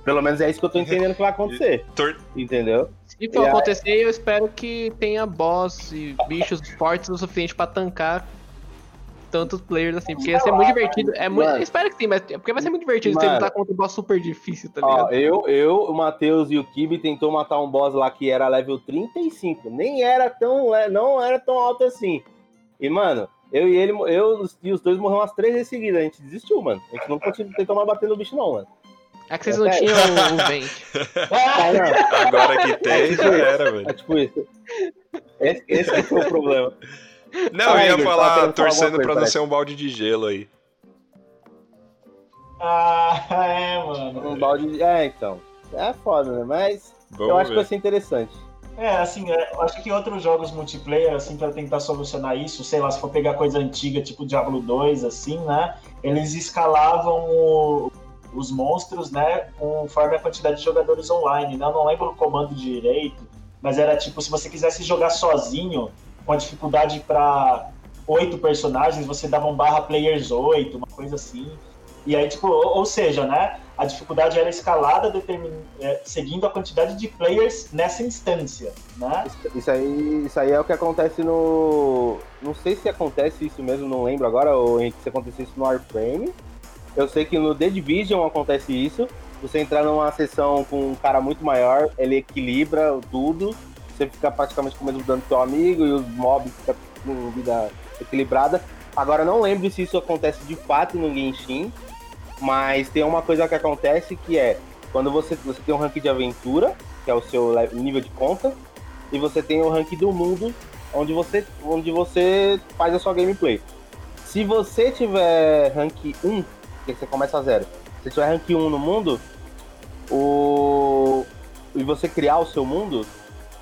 Pelo menos é isso que eu tô entendendo que vai acontecer. Entendeu? Se for E aí- acontecer, eu espero que tenha boss e bichos fortes o suficiente pra tancar tantos players assim. Porque ia ser muito divertido. É muito, Mano. espero que sim, mas é porque vai ser muito divertido você Mano. lutar contra um boss super difícil, tá Ó, ligado? eu, eu, o Matheus e o Kibi tentou matar um boss lá que era level 35. Nem era tão, não era tão alto assim. E, mano, eu e ele, eu e os dois morremos umas três vezes seguidas. A gente desistiu, mano. A gente não continuou tentou mais bater no bicho, não, mano. É que vocês não É. tinham o vent. Ah. Agora que tem, já era, É velho. tipo isso. Esse, esse que foi o problema. Não, Fala, eu ia Igor, tava falar, falar torcendo alguma pra coisa, não ser um balde de gelo aí. Ah, é, mano. Um balde de... É, então. É foda, né? Mas Vamos eu acho que vai ver. ser interessante. É, assim, é, acho que outros jogos multiplayer, assim, pra tentar solucionar isso, sei lá, se for pegar coisa antiga, tipo Diablo 2, assim, né? Eles escalavam o- os monstros, né, conforme a quantidade de jogadores online, né? Eu não lembro o comando direito, mas era tipo, se você quisesse jogar sozinho, com a dificuldade pra oito personagens, você dava um barra players 8, uma coisa assim. E aí, tipo, ou, ou seja, né? A dificuldade era escalada determin... é, seguindo a quantidade de players nessa instância, né? Isso- aí, isso aí é o que acontece no. Não sei se acontece isso mesmo, não lembro agora, ou se aconteceu isso no Warframe. Eu sei que no The Division acontece isso. Você entrar numa sessão com um cara muito maior, ele equilibra tudo. Você fica praticamente com o mesmo dano do seu amigo e os mobs ficam com vida equilibrada. Agora não lembro se isso acontece de fato no Genshin, mas tem uma coisa que acontece que é quando você, você tem um rank de aventura, que é o seu nível de conta, e você tem o rank do mundo, onde você, onde você faz a sua gameplay. Se você tiver rank 1, que você começa a zero, se tiver rank 1 no mundo, o e você criar o seu mundo,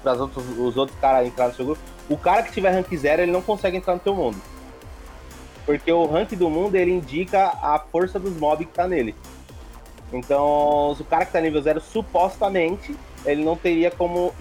para os outros caras entrar no seu grupo, o cara que tiver rank 0, ele não consegue entrar no seu mundo. Porque o rank do mundo, ele indica a força dos mobs que tá nele. Então, se o cara que tá nível 0, supostamente, ele não teria como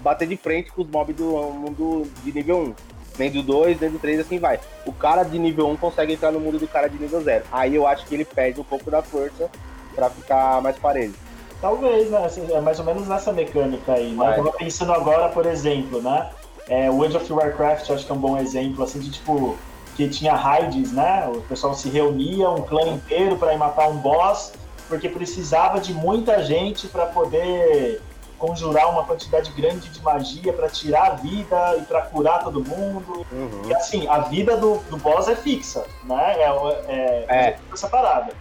bater de frente com os mobs do mundo de nível 1. Nem do 2, nem do 3, assim vai. O cara de nível 1 consegue entrar no mundo do cara de nível 0. Aí eu acho que ele perde um pouco da força pra ficar mais parelho. Talvez, né? assim, É mais ou menos nessa mecânica aí, né? Eu tava pensando agora, por exemplo, né? É, o Age of Warcraft, acho que é um bom exemplo, assim, de tipo, que tinha raids, né? O pessoal se reunia, um clã inteiro para ir matar um boss, porque precisava de muita gente para poder conjurar uma quantidade grande de magia para tirar a vida e para curar todo mundo. Uhum. E assim, a vida do, do boss é fixa, né? É, é, É. essa parada.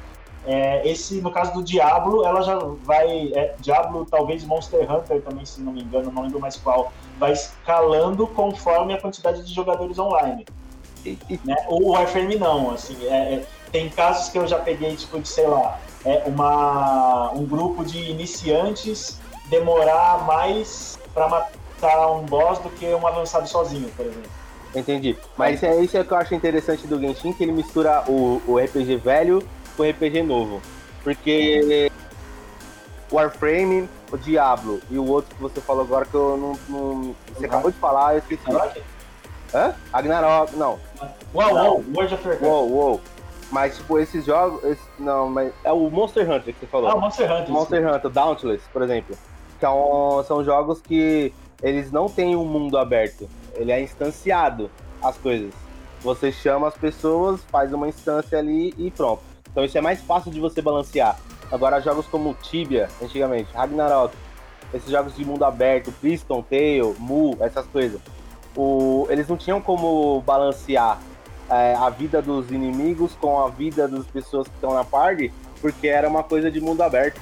É, esse, no caso do Diablo, ela já vai. é, Diablo, talvez Monster Hunter também, se não me engano, não lembro mais qual, vai escalando conforme a quantidade de jogadores online. Né? O Warframe não, assim, é- é- tem casos que eu já peguei, tipo, de, sei lá, é uma, um grupo de iniciantes demorar mais pra matar um boss do que um avançado sozinho, por exemplo. Entendi. Mas é isso é que eu acho interessante do Genshin, que ele mistura o, o RPG velho com o RPG novo. Porque o Warframe, o Diablo e o outro que você falou agora que eu não. não- você acabou de falar, eu esqueci. Caraca. Hã? Ragnarok, não. Uau, uau, World of Warcraft. Uou, uou. Mas, tipo, esses jogos. Esse, não, mas. É o Monster Hunter que você falou. Ah, o Monster Hunter. Monster Hunter, Dauntless, por exemplo. São, são jogos que eles não têm um mundo aberto. Ele é instanciado as coisas. Você chama as pessoas, faz uma instância ali e pronto. Então isso é mais fácil de você balancear. Agora, jogos como Tibia, antigamente, Ragnarok, esses jogos de mundo aberto, Priston, Tail, Mu, essas coisas, o, eles não tinham como balancear é, a vida dos inimigos com a vida das pessoas que estão na party, porque era uma coisa de mundo aberto.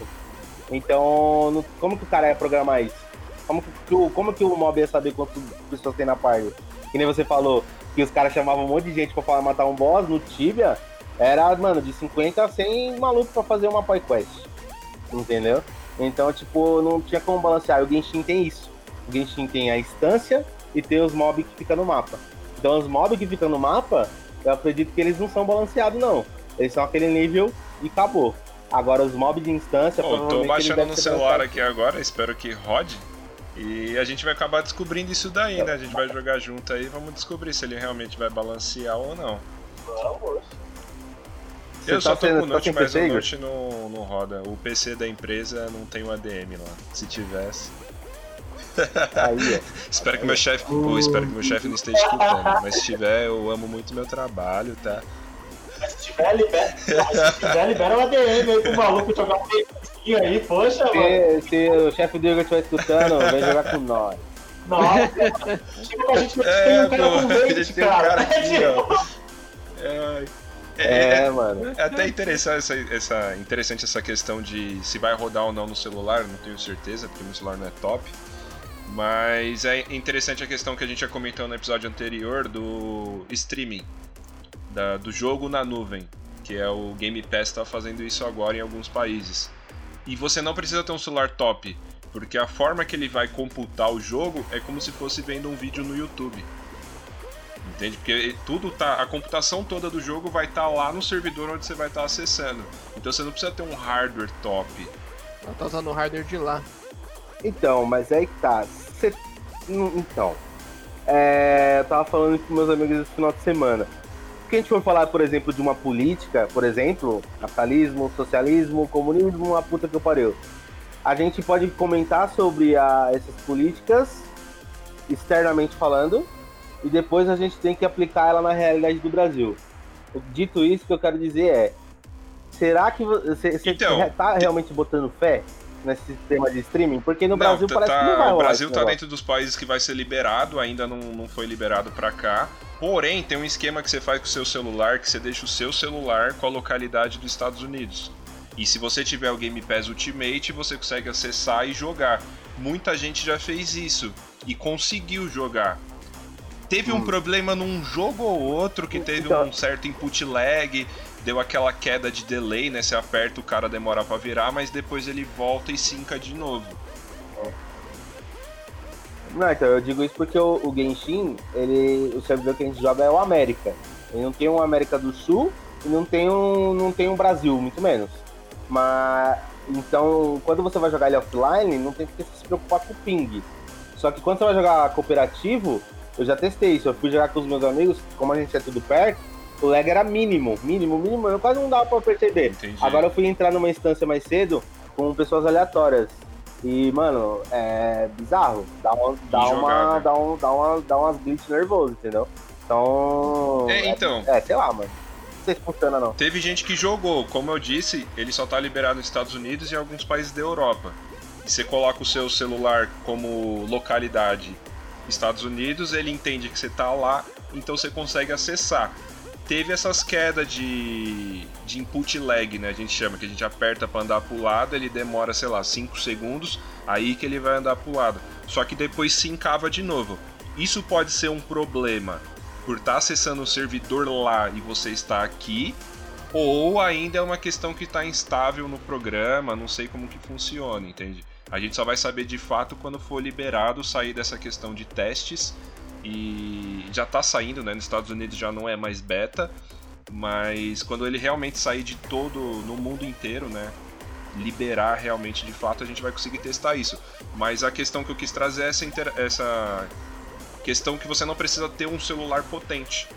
Então, como que o cara ia programar isso? Como que, como que o mob ia saber quantas pessoas tem na party? Que nem você falou, que os caras chamavam um monte de gente pra matar um boss no Tibia, era, mano, de 50 a 100 maluco pra fazer uma Poi Quest. Entendeu? Então, tipo, não tinha como balancear. O Genshin tem isso. O Genshin tem a instância e tem os mobs que ficam no mapa. Então, os mobs que ficam no mapa, eu acredito que eles não são balanceados, não. Eles são aquele nível e acabou. Agora, os mobs de instância. Pô, tô baixando no celular aqui agora, espero que rode. E a gente vai acabar descobrindo isso daí, né? A gente vai jogar junto aí vamos descobrir se ele realmente vai balancear ou não. Vamos. Eu Você só tá tô com o Note, tá mas PC, o Note não, não roda. O PC da empresa não tem o ADM lá. Se tivesse. Aí, espero que meu chefe. Pô, espero que meu chefe não esteja escutando. Mas se tiver, eu amo muito meu trabalho, tá? Mas se tiver, libera. se tiver, libera o ADM aí pro maluco jogar um pezinho aí, poxa, se, mano. Se o chefe Diego estiver escutando, vem jogar com nós. Nossa, chega a gente é, tem um cara com dente, cara. Um cara aqui, ó. É, é, é, é, mano. É até interessante essa, essa, interessante essa questão de se vai rodar ou não no celular, não tenho certeza, porque meu celular não é top. Mas é interessante a questão que a gente já comentou no episódio anterior do streaming, da, do jogo na nuvem, que é o Game Pass está fazendo isso agora em alguns países. E você não precisa ter um celular top, porque a forma que ele vai computar o jogo é como se fosse vendo um vídeo no YouTube. Entende? Porque tudo tá. A computação toda do jogo vai estar tá lá no servidor onde você vai estar tá acessando. Então você não precisa ter um hardware top. Ela tá usando o hardware de lá. Então, mas aí que tá. Cê... Então. É... Eu tava falando com meus amigos esse final de semana. Se a gente for falar, por exemplo, de uma política, por exemplo, capitalismo, socialismo, comunismo, uma puta que eu pariu. A gente pode comentar sobre a, essas políticas externamente falando, e depois a gente tem que aplicar ela na realidade do Brasil. Dito isso, o que eu quero dizer é: será que você está então, tá realmente botando fé nesse sistema de streaming? Porque no não, Brasil tá, parece que não vai O Brasil está dentro dos países que vai ser liberado, ainda não, não foi liberado para cá. Porém, tem um esquema que você faz com o seu celular, que você deixa o seu celular com a localidade dos Estados Unidos. E se você tiver o Game Pass Ultimate, você consegue acessar e jogar. Muita gente já fez isso e conseguiu jogar. Teve hum. um problema num jogo ou outro que teve então... um certo input lag, deu aquela queda de delay, né? Você aperta, o cara demora para virar, mas depois ele volta e sinca de novo. Não, então eu digo isso porque o, o Genshin, ele, o servidor que a gente joga é o América. Ele não tem um América do Sul e não tem um, não tem um Brasil, muito menos. Mas então, quando você vai jogar ele offline, não tem que se preocupar com o ping. Só que quando você vai jogar cooperativo, eu já testei isso, eu fui jogar com os meus amigos, como a gente é tudo perto, o lag era mínimo, mínimo, mínimo, eu quase não dava pra perceber. Entendi. Agora eu fui entrar numa instância mais cedo com pessoas aleatórias. E, mano, é bizarro. Dá uma, dá uma, dá um, dá uma, dá umas glitch nervoso, entendeu? Então. É, então. É, é, sei lá, mano. Não sei se funciona, não. Teve gente que jogou, como eu disse, ele só tá liberado nos Estados Unidos e em alguns países da Europa. E você coloca o seu celular como localidade Estados Unidos, ele entende que você está lá, então você consegue acessar. Teve essas quedas de, de input lag, né? A gente chama, que a gente aperta para andar para o lado, ele demora, sei lá, 5 segundos, aí que ele vai andar para o lado. Só que depois se encava de novo. Isso pode ser um problema por estar tá acessando o servidor lá e você está aqui, ou ainda é uma questão que está instável no programa, não sei como que funciona, entende? A gente só vai saber de fato quando for liberado sair dessa questão de testes e já está saindo, né? Nos Estados Unidos já não é mais beta, mas quando ele realmente sair de todo no mundo inteiro, né? Liberar realmente de fato, a gente vai conseguir testar isso. Mas a questão que eu quis trazer é essa, essa questão que você não precisa ter um celular potente.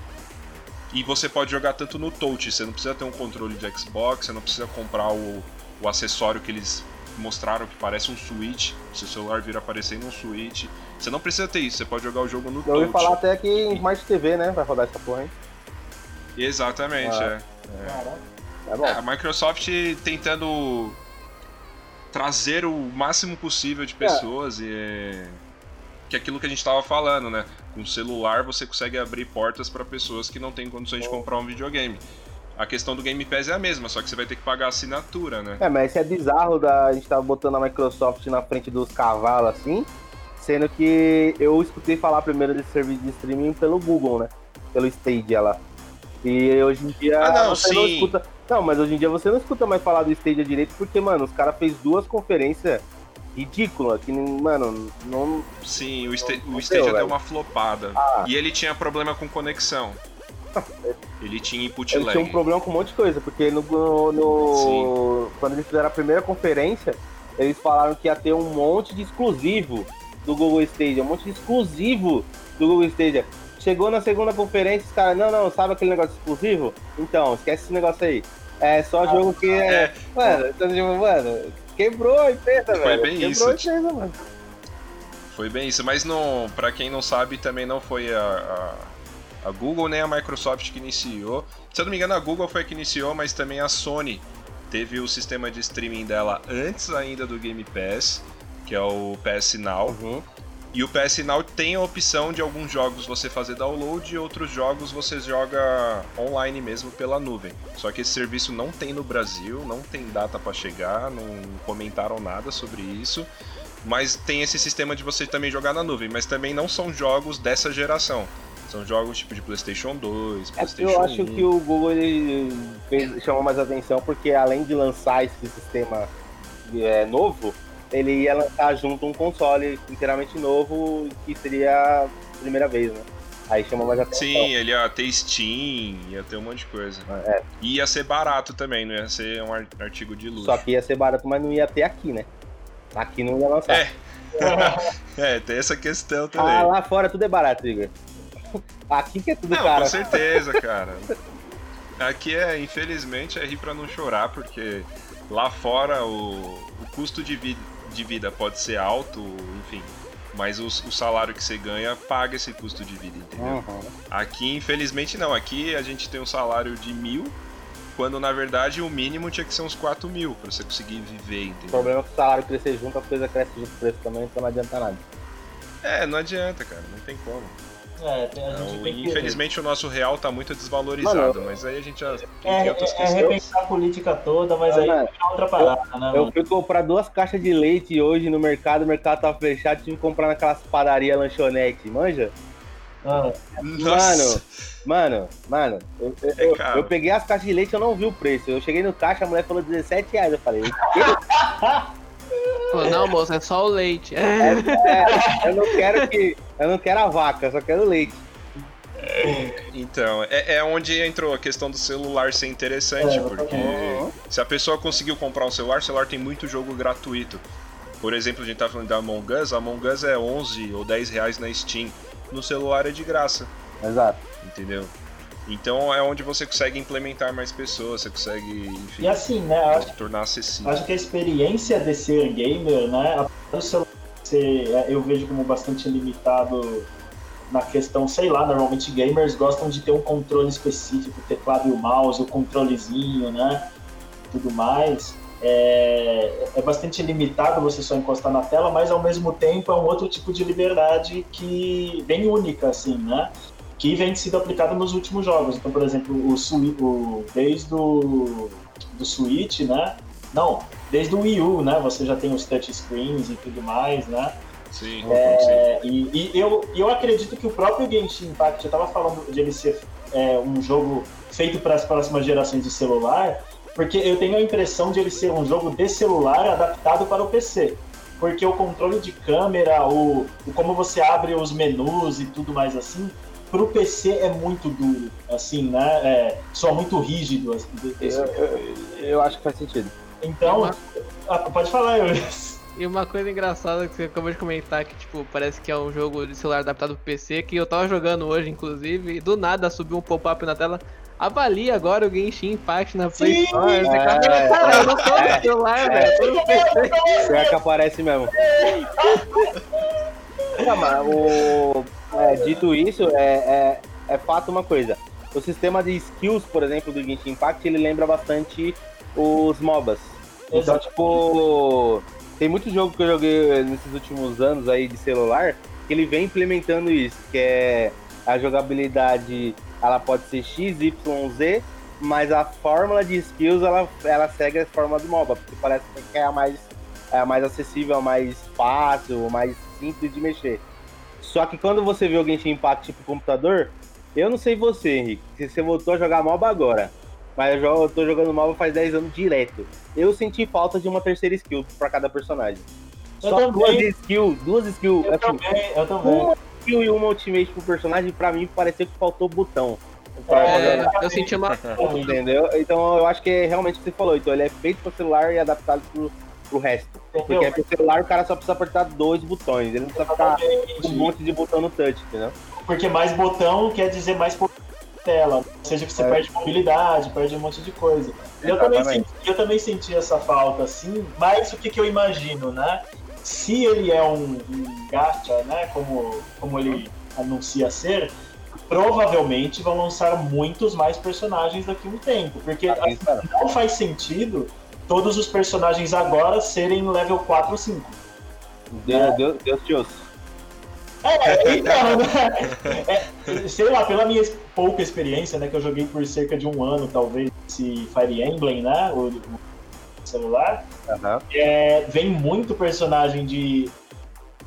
E você pode jogar tanto no touch, você não precisa ter um controle de Xbox, você não precisa comprar o, o acessório que eles mostraram que parece um Switch, seu celular vira aparecendo um Switch. Você não precisa ter isso, você pode jogar o jogo no Eu touch. ouvi falar até que em Smart TV, né? Vai rodar essa porra, hein? Exatamente, Ah. é. É bom. É, a Microsoft tentando trazer o máximo possível de pessoas e é, que é aquilo que a gente tava falando, né? Com o celular você consegue abrir portas para pessoas que não têm condições de comprar um videogame. A questão do Game Pass é a mesma, só que você vai ter que pagar a assinatura, né? É, mas isso é bizarro da a gente tá botando a Microsoft na frente dos cavalos assim, sendo que eu escutei falar primeiro desse serviço de streaming pelo Google, né? Pelo Stadia lá. E hoje em dia Ah, não, você não sim. escuta. Não, mas hoje em dia você não escuta mais falar do Stadia direito, porque, mano, os caras fez duas conferências ridículas, que, mano, não. Sim, o, Sta Não o Stadia deu, deu uma flopada. Ah. E ele tinha problema com conexão. Ele tinha input Eles lag. tinham um problema com um monte de coisa, porque no- no- quando eles fizeram a primeira conferência, eles falaram que ia ter um monte de exclusivo do Google Stadia, um monte de exclusivo do Google Stadia. Chegou na segunda conferência, os caras, não, não, sabe aquele negócio exclusivo? Então, esquece esse negócio aí. É só jogo que é. É, Mano, então, tipo, mano, quebrou a empresa, Foi velho. bem quebrou isso. a empresa, mano. Foi bem isso, mas não, para quem não sabe, também não foi a, a, a Google nem a Microsoft que iniciou. Se eu não me engano, a Google foi a que iniciou, mas também a Sony teve o sistema de streaming dela antes ainda do Game Pass, que é o PS Now. Uhum. E o PS Now tem a opção de alguns jogos você fazer download e outros jogos você joga online mesmo pela nuvem. Só que esse serviço não tem no Brasil, não tem data para chegar, não comentaram nada sobre isso. Mas tem esse sistema de você também jogar na nuvem, mas também não são jogos dessa geração. São jogos tipo de PlayStation 2, É porque PlayStation eu acho 1. que o Google ele fez- chamou mais atenção porque além de lançar esse sistema é, novo, ele ia lançar junto um console inteiramente novo que seria a primeira vez, né? Aí chamou mais atenção. Sim, ele ia ter Steam, ia ter um monte de coisa. É, E ia ser barato também, não ia ser um ar- artigo de luxo. só que ia ser barato, mas não ia ter aqui, né? Aqui não ia lançar. É. É, tem essa questão também. ah, lá fora tudo é barato, Igor. Aqui que é tudo Não, caro. com certeza, cara. Aqui é, infelizmente, é rir pra não chorar, porque lá fora o, o custo de, vi- de vida pode ser alto, enfim. Mas o, o salário que você ganha paga esse custo de vida, entendeu? Uhum. Aqui, infelizmente, não. Aqui a gente tem um salário de mil, quando na verdade o mínimo tinha que ser uns 4 mil pra você conseguir viver, O entendeu? problema é que o salário crescer junto, as coisas crescem junto o preço também, então não adianta nada. É, não adianta, cara, não tem como. É, tem- a gente Então, tem que infelizmente o nosso real tá muito desvalorizado, Mano, mas aí a gente já é, tem outras é, é repensar a política toda, mas aí Mano, é outra parada, né, Eu mano? fui comprar duas caixas de leite hoje no mercado, o mercado tava fechado, tive que comprar naquelas padaria lanchonete, manja? Ah, Nossa. Mano, mano, eu, eu, É eu- eu peguei as caixas de leite e eu não vi o preço. Eu cheguei no caixa, a mulher falou 17 reais. Eu falei, Falou, não, moço, é só o leite. é, eu não quero que. Eu não quero a vaca, eu só quero leite. Então, é, é onde entrou a questão do celular ser interessante, É, porque se a pessoa conseguiu comprar um celular, o celular tem muito jogo gratuito. Por exemplo, a gente tá falando da Among Us, a Among Us é 11 ou 10 reais na Steam. No celular é de graça, Exato. entendeu? Então é onde você consegue implementar mais pessoas, você consegue, enfim, E assim, né? Acho, tornar acessível. acho que a experiência de ser gamer, né? do celular é, eu vejo como bastante limitado na questão, sei lá, normalmente gamers gostam de ter um controle específico, o teclado e o mouse, o controlezinho, né? Tudo mais. É, é bastante limitado você só encostar na tela, mas ao mesmo tempo é um outro tipo de liberdade que bem única, assim, né? Que vem sido aplicado nos últimos jogos. Então, por exemplo, o, o desde o do Switch, né? Não, desde o Wii U, né? Você já tem os touchscreens e tudo mais, né? Sim, sim. É, e, e eu, eu acredito que o próprio Genshin Impact, eu tava falando de ele ser é, um jogo feito para as próximas gerações de celular, porque eu tenho a impressão de ele ser um jogo de celular adaptado para o PC. Porque o controle de câmera, o, o como você abre os menus e tudo mais assim, pro PC é muito duro, assim, né? É, só muito rígido. Assim, Eu, eu, eu acho que faz sentido. então, ah, pode falar, Euris. E uma coisa engraçada que você acabou de comentar, que tipo, parece que é um jogo de celular adaptado pro PC, que eu tava jogando hoje, inclusive, e do nada subiu um pop-up na tela. Avalie agora o Genshin Impact na Play Sim, Store. é, cara, cara, eu não tô é, no celular, velho. Tô no PC. Pior que aparece mesmo. Não, mas o, é, dito isso, é, é, é fato uma coisa. O sistema de skills, por exemplo, do Genshin Impact, ele lembra bastante os MOBAs. Então, tipo, tem muito jogo que eu joguei nesses últimos anos aí de celular que ele vem implementando isso, que é a jogabilidade, ela pode ser X, Y, Z, mas a fórmula de skills, ela, ela segue a fórmula do MOBA, porque parece que é a mais, é a mais acessível, a mais fácil, a mais simples de mexer. Só que quando você vê o Genshin Impact tipo computador, eu não sei você, Henrique, se você voltou a jogar MOBA agora, mas eu, jo- eu tô jogando MOBA faz 10 anos direto. Eu senti falta de uma terceira skill pra cada personagem. Eu Só também. duas skills, duas skills, Eu assim, também, eu também. uma skill e uma ultimate pro personagem, pra mim pareceu que faltou botão. É, eu senti uma. Entendeu? Então eu acho que é realmente o que você falou. Então ele é feito para celular e adaptado pro, pro resto. Porque é pro celular o cara só precisa apertar dois botões. Ele não precisa ficar com um monte de botão no touch, entendeu? Porque mais botão quer dizer mais tela. Ou seja, que você É. perde mobilidade, perde um monte de coisa. Eu também, senti, eu também senti essa falta, assim, mas o que, que eu imagino, né? Se ele é um, um gacha, né? Como, como ele anuncia ser, provavelmente vão lançar muitos mais personagens daqui a um tempo. Porque Tá pensando. não faz sentido todos os personagens agora serem level 4 ou 5. Deus, Deus, Deus te ouça. É, então, né? É, sei lá, pela minha pouca experiência, né, que eu joguei por cerca de um ano, talvez, esse Fire Emblem, né, o, o celular, Aham. é, vem muito personagem de...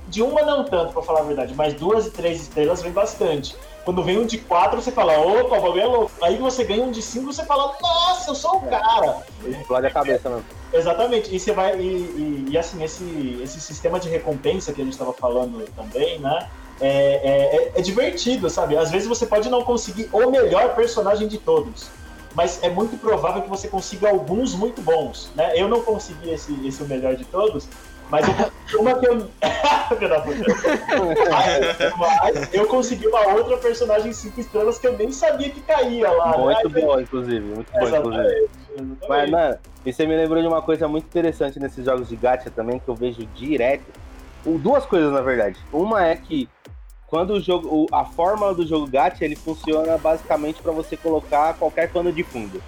De uma não tanto, pra falar a verdade, mas duas e três estrelas vem bastante. Quando vem um de quatro, você fala, opa, o bagulho é louco. Aí você ganha um de cinco, você fala, nossa, eu sou o cara. Explode a cabeça, mano. Exatamente, e você vai. E, e- e, assim, esse, esse sistema de recompensa que a gente estava falando também, né? É, é- é- é divertido, sabe? Às vezes você pode não conseguir o melhor personagem de todos, mas é muito provável que você consiga alguns muito bons, né? Eu não consegui esse, esse o melhor de todos, mas eu consegui uma que eu. Mas eu consegui uma outra personagem cinco estrelas que eu nem sabia que caía lá. Muito né? bom, inclusive. Muito bom, inclusive. Exatamente. Mas, mano, e você me lembrou de uma coisa muito interessante nesses jogos de gacha também, que eu vejo direto. Duas coisas, na verdade. Uma é que quando o jogo. a fórmula do jogo gacha, ele funciona basicamente para você colocar qualquer pano de fundo.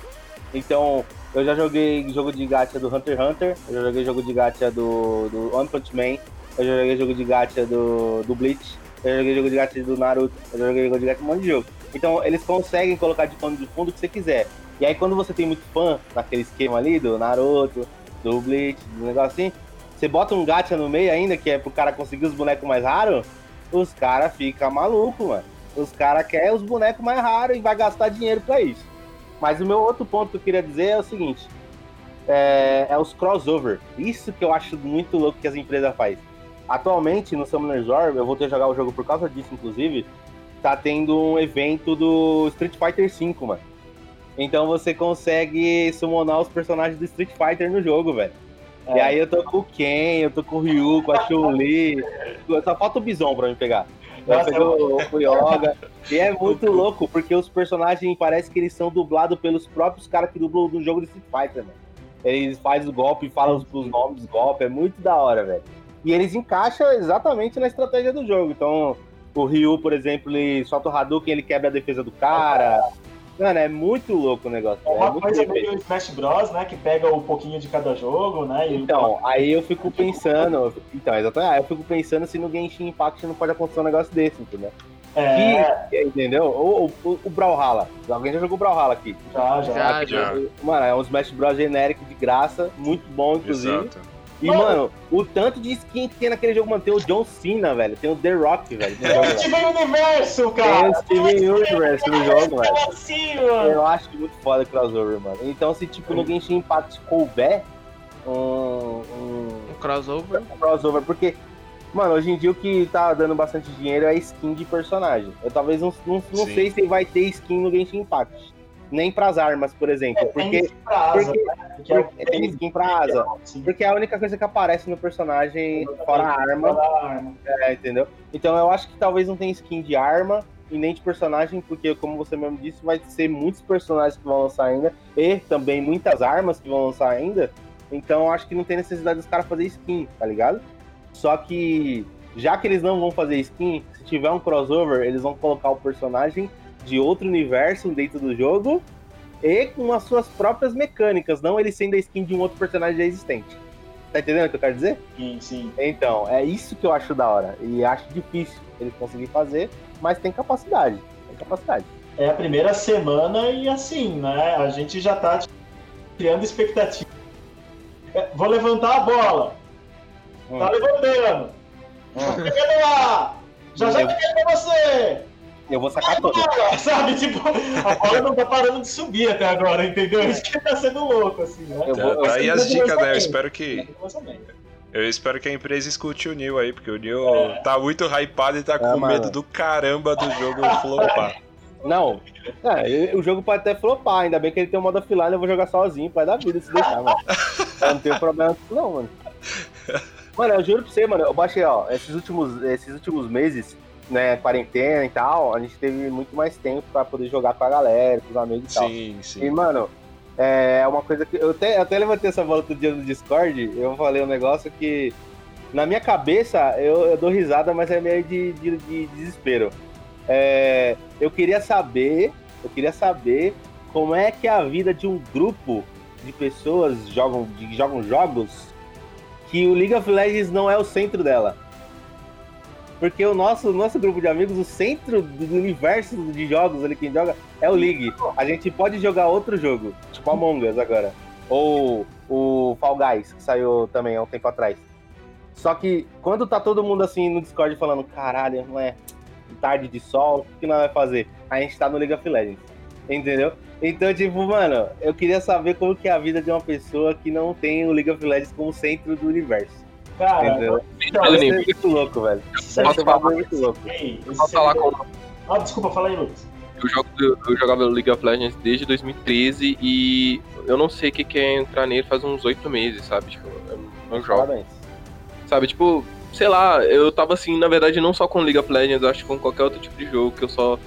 Então, eu já joguei jogo de gacha do Hunter x Hunter, eu já joguei jogo de gacha do, do One Punch Man, eu já joguei jogo de gacha do, do Bleach, eu já joguei jogo de gacha do Naruto, eu já joguei jogo de gacha um monte de jogo. Então, eles conseguem colocar de pano de fundo o que você quiser. E aí quando você tem muito fã naquele esquema ali do Naruto, do Bleach, do negócio assim, você bota um gacha no meio ainda, que é pro cara conseguir os bonecos mais raros, os caras ficam malucos, mano. Os caras querem os bonecos mais raros e vai gastar dinheiro pra isso. Mas o meu outro ponto que eu queria dizer é o seguinte: é, é os crossover. Isso que eu acho muito louco que as empresas fazem. Atualmente, no Summoner's War, eu voltei a jogar o jogo por causa disso, inclusive, tá tendo um evento do Street Fighter V, mano. Então você consegue summonar os personagens do Street Fighter no jogo, velho. E aí eu tô com o Ken, eu tô com o Ryu, com a Chun-Li. Só falta o Bison pra me pegar. Nossa, o, o Yoga. E é muito louco, porque os personagens parece que eles são dublados pelos próprios caras que dublam do jogo de Street Fighter, velho. Eles fazem o golpe e falam os, os nomes dos golpes, é muito da hora, velho. E eles encaixam exatamente na estratégia do jogo. Então, o Ryu, por exemplo, ele solta o Hadouken, ele quebra a defesa do cara. Mano, é muito louco o negócio. É velho. É uma muito coisa meio Smash Bros, né? Que pega um pouquinho de cada jogo, né? E Então, aí eu fico pensando. Então, exatamente. Aí eu fico pensando se no Genshin Impact não pode acontecer um negócio desse, entendeu? é, Que, entendeu? O, o, o Brawlhalla. Alguém já jogou Brawlhalla aqui? já, já. Já, já. Mano, é um Smash Bros genérico de graça, muito bom, inclusive. Exato. E, Mano. mano, o tanto de skin que tem naquele jogo, mano, tem o John Cena, velho. Tem o The Rock, velho. Tem jogo, o. Steven Universo, Tem cara! o Steven Universe no jogo, velho. Como assim, mano? Eu acho muito foda o crossover, mano. Então, se tipo no Genshin Impact couber um, um, Um crossover. um crossover, porque, mano, hoje em dia o que tá dando bastante dinheiro é skin de personagem. Eu talvez não, não, não sei se vai ter skin no Genshin Impact. Nem para as armas, por exemplo. É, porque tem skin pra asa, porque- né? Porque é porque tem skin pra asa. Sim. Porque é a única coisa que aparece no personagem fora a arma, Fora a arma. é, entendeu? Então eu acho que talvez não tenha skin de arma e nem de personagem, porque como você mesmo disse, vai ser muitos personagens que vão lançar ainda e também muitas armas que vão lançar ainda. Então eu acho que não tem necessidade dos caras fazer skin, tá ligado? Só que já que eles não vão fazer skin, se tiver um crossover, eles vão colocar o personagem de outro universo dentro do jogo e com as suas próprias mecânicas, não ele sendo a skin de um outro personagem já existente. Tá entendendo o que eu quero dizer? Sim, sim. Então, é isso que eu acho da hora. E acho difícil eles conseguirem fazer, mas tem capacidade. Tem capacidade. É a primeira semana e assim, né? A gente já tá criando expectativa. É, Vou levantar a bola. Hum. Tá levantando. Tá pegando lá. Já já peguei pra você. Eu vou sacar todas. Sabe, tipo, a bola não tá parando de subir até agora, entendeu? Isso que tá sendo louco, assim, né? Eu vou- Tá aí as dicas, né? Eu espero que. Eu espero que a empresa escute o Neil aí, porque o Neil É. tá muito hypado e tá com mano. medo do caramba do jogo flopar. Não. É, o jogo pode até flopar, ainda bem que ele tem um modo offline, eu vou jogar sozinho, vai dar vida se deixar, mano. Eu não tenho problema com isso, não, mano. Mano, eu juro pra você, mano, eu baixei, ó, esses últimos, esses últimos meses, né, quarentena e tal, a gente teve muito mais tempo pra poder jogar com a galera, com os amigos e tal. Sim, E, sim. mano, é uma coisa que. Eu até, eu até levantei essa bola outro dia no Discord. Eu falei um negócio que. Na minha cabeça, eu, eu dou risada, mas é meio de, de, de desespero. É, eu queria saber. Eu queria saber como é que é a vida de um grupo de pessoas que jogam, de, jogam jogos que o League of Legends não é o centro dela. Porque o nosso, nosso grupo de amigos, o centro do universo de jogos ali, quem joga, é o League. A gente pode jogar outro jogo, tipo Among Us agora. Ou o Fall Guys, que saiu também há um tempo atrás. Só que quando tá todo mundo assim no Discord falando, caralho, não é tarde de sol, o que nós vai fazer? A gente tá no League of Legends. Entendeu? Então, tipo, mano, eu queria saber como que é a vida de uma pessoa que não tem o League of Legends como centro do universo. Cara, Entendeu? então, é muito louco, velho. um falar? bagulho muito louco. Ei, Posso falar com Ah, desculpa, fala aí, Lucas. eu, jogo, eu jogava League of Legends desde 2013 e eu não sei o que que é entrar nele faz uns oito meses, sabe? Tipo, eu não jogo. Parabéns. Sabe, tipo, sei lá, eu tava assim, na verdade, não só com League of Legends, eu acho que com qualquer outro tipo de jogo que eu só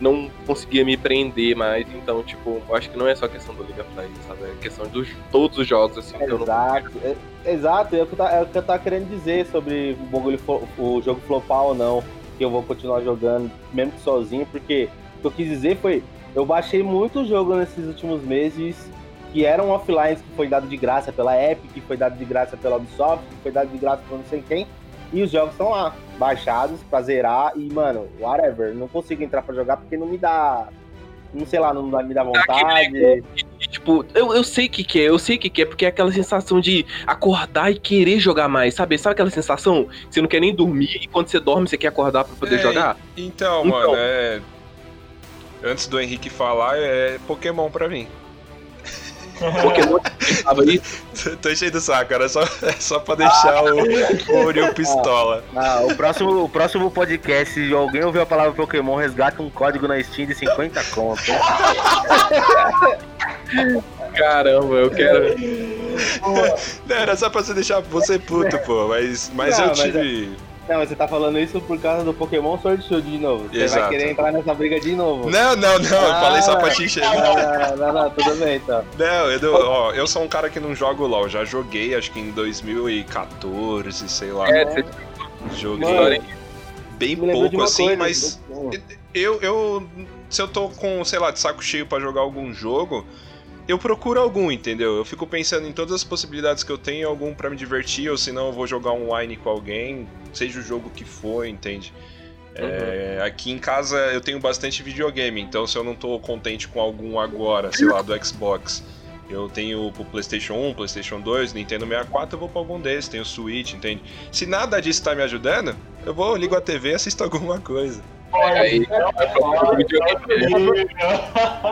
não conseguia me prender mais. Então, tipo, eu acho que não é só questão do League of Legends, sabe? É questão de todos os jogos, assim, que eu não Exato, é, exato, é o, que eu, ta- é o que eu tava querendo dizer sobre o, bagulho o jogo flopar ou não, que eu vou continuar jogando, mesmo que sozinho, porque o que eu quis dizer foi, eu baixei muito jogo nesses últimos meses que eram offline, que foi dado de graça pela Epic, que foi dado de graça pela Ubisoft, que foi dado de graça por não sei quem, e os jogos estão lá, baixados pra zerar, e, mano, whatever, não consigo entrar pra jogar porque não me dá, não sei lá, não me dá vontade. E, tipo, eu, eu sei o que, que é, eu sei o que, que é, porque é aquela sensação de acordar e querer jogar mais, sabe? Sabe aquela sensação você não quer nem dormir e quando você dorme você quer acordar pra poder É, jogar? Então, Então. mano, é. Antes do Henrique falar, é Pokémon pra mim. Pokémon tava aí, Tô enchendo o saco, era só, é só pra deixar o, o Orion pistola. Ah, o próximo, o próximo podcast, se alguém ouvir a palavra Pokémon, resgata um código na Steam de 50 conto. caramba, eu quero. Não, era só pra você deixar você puto, pô. Mas, mas Não, eu mas tive. Não, mas você tá falando isso por causa do Pokémon Sword Shield de novo. Você Exato. vai querer entrar nessa briga de novo. Não, não, não, eu Ah, falei só pra te encher. Ah, não, não, tudo bem então. Não, eu, não- ó, eu sou um cara que não jogo LOL. Já joguei, acho que em 2014, sei lá. É, você Joguei Mano, bem pouco assim, coisa. mas eu, eu. Se eu tô com, sei lá, de saco cheio pra jogar algum jogo, eu procuro algum, entendeu? Eu fico pensando em todas as possibilidades que eu tenho, algum pra me divertir, ou senão eu vou jogar online com alguém, seja o jogo que for, entende? É, aqui em casa eu tenho bastante videogame, então se eu não tô contente com algum agora, sei lá, do Xbox, eu tenho pro PlayStation 1, PlayStation 2, Nintendo 64, eu vou pra algum desses, tenho Switch, entende? Se nada disso tá me ajudando, eu vou, ligo a TV e assisto alguma coisa. Aí,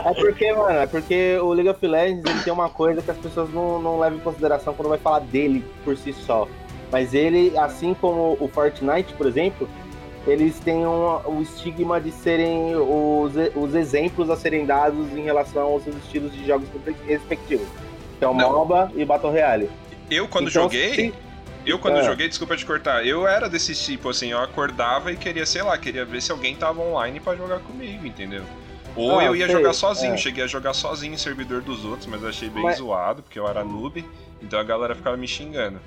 É porque, mano, é porque o League of Legends ele tem uma coisa que as pessoas não, não levam em consideração quando vai falar dele por si só. Mas ele, assim como o Fortnite, por exemplo, eles têm um, o estigma de serem os, os exemplos a serem dados em relação aos seus estilos de jogos respectivos. Que é o. MOBA e Battle Royale. Eu, quando então, joguei. Se... Eu, quando é. joguei, desculpa te cortar, eu era desse tipo, assim, eu acordava e queria, sei lá, queria ver se alguém tava online para jogar comigo, entendeu? Ou ah, eu ia sei, jogar sozinho, é. cheguei a jogar sozinho em servidor dos outros, mas achei bem mas... zoado, porque eu era noob, então a galera ficava me xingando.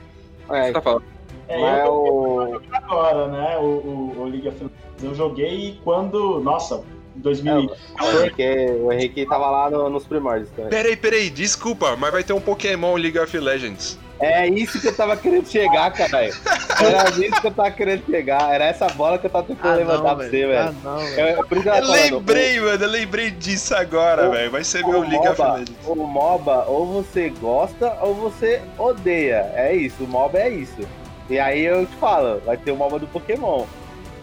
É, você tá falando? É, eu, o... agora, né? O, o, o League of Legends. Eu joguei quando. Nossa, 2000. É, o, Henrique, o Henrique tava lá no, nos primórdios também. Peraí, peraí, desculpa, mas vai ter um Pokémon League of Legends. É isso que eu tava querendo chegar, caralho. Era isso que eu tava querendo chegar. Era essa bola que eu tava tentando ah, levantar pra você, velho. Ah, não, velho. Eu, por isso eu, eu lembrei, mano, eu lembrei disso agora, velho. Vai ser meu League of Legends. O MOBA, ou você gosta ou você odeia. É isso, o MOBA é isso. E aí eu te falo, vai ter o MOBA do Pokémon.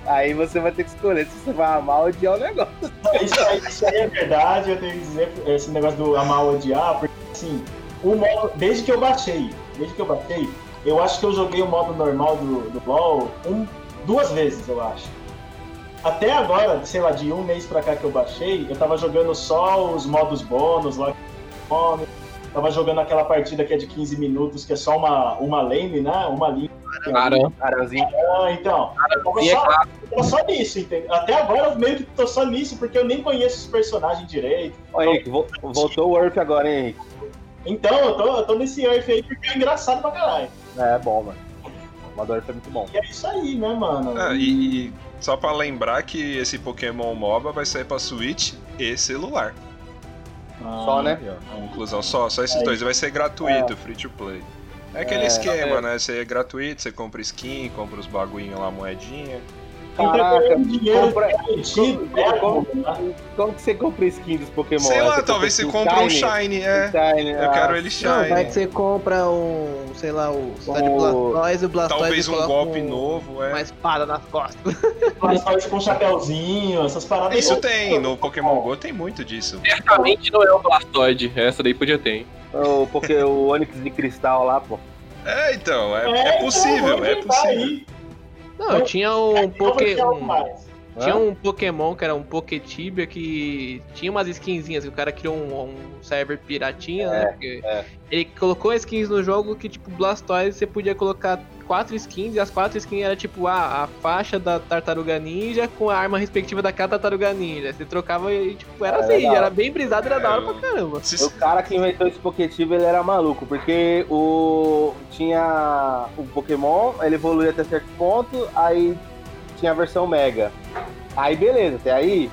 Aí você vai ter que escolher se você vai amar ou odiar o negócio. Isso aí, isso aí é verdade, eu tenho que dizer esse negócio do amar ou odiar, porque assim, o modo, desde que eu baixei, desde que eu baixei, eu acho que eu joguei o modo normal do, do LoL um, duas vezes, eu acho. Até agora, sei lá, de um mês pra cá que eu baixei, eu tava jogando só os modos bônus lá, tava jogando aquela partida que é de 15 minutos, que é só uma, uma lane, né? Uma linha. Aran, Aranzinho. Ah, então. Eu tava, só, eu tava só nisso, entendeu? Até agora eu meio que tô só nisso, porque eu nem conheço os personagens direito. Olha, Henrique, voltou o Earth agora, hein, Henrique? Então, eu tô, eu tô nesse Earth aí porque é engraçado pra caralho. É, é bom, mano. O Earth é muito bom. E é isso aí, né, mano? Ah, e, e só pra lembrar que esse Pokémon MOBA vai sair pra Switch e celular. Ah, só, né? Inclusão, só, só esses é dois. Vai ser gratuito, é. free to play. É aquele é, esquema, é. né? Você é gratuito, você compra skin, compra os bagulhinhos lá, moedinha. Caraca, compra... como, como, como, que você compra skin dos Pokémon? Sei lá, talvez você compra um Shine, é. Shine, eu ah, quero ele Shine. Não, vai que você compra um, sei lá, o o... tá de Blastoise, o Blastoise Talvez um golpe um, novo, é. Uma espada nas costas. Blastoise com um chapéuzinho, essas paradas. Isso tem, no Pokémon GO tem muito disso. Certamente não é o Blastoise, essa daí podia ter, O, porque o Onix de cristal lá, pô. É, então, é, é, é possível, é possível. Aí. Não, tinha um Pokémon. Tinha um Pokémon que era um Poketibia que tinha umas skinzinhas, que o cara criou um, um server piratinha, né? é, né? Porque é. Ele colocou skins no jogo que, tipo, Blastoise você podia colocar quatro skins e as quatro skins era tipo a, a faixa da tartaruga ninja com a arma respectiva daquela tartaruga ninja. Você trocava e, tipo, era é assim, legal. era bem brisado, era da hora pra caramba. O cara que inventou esse Poketibia, ele era maluco, porque o. Tinha o Pokémon, ele evoluía até certo ponto, aí tinha a versão Mega. Aí beleza, até aí,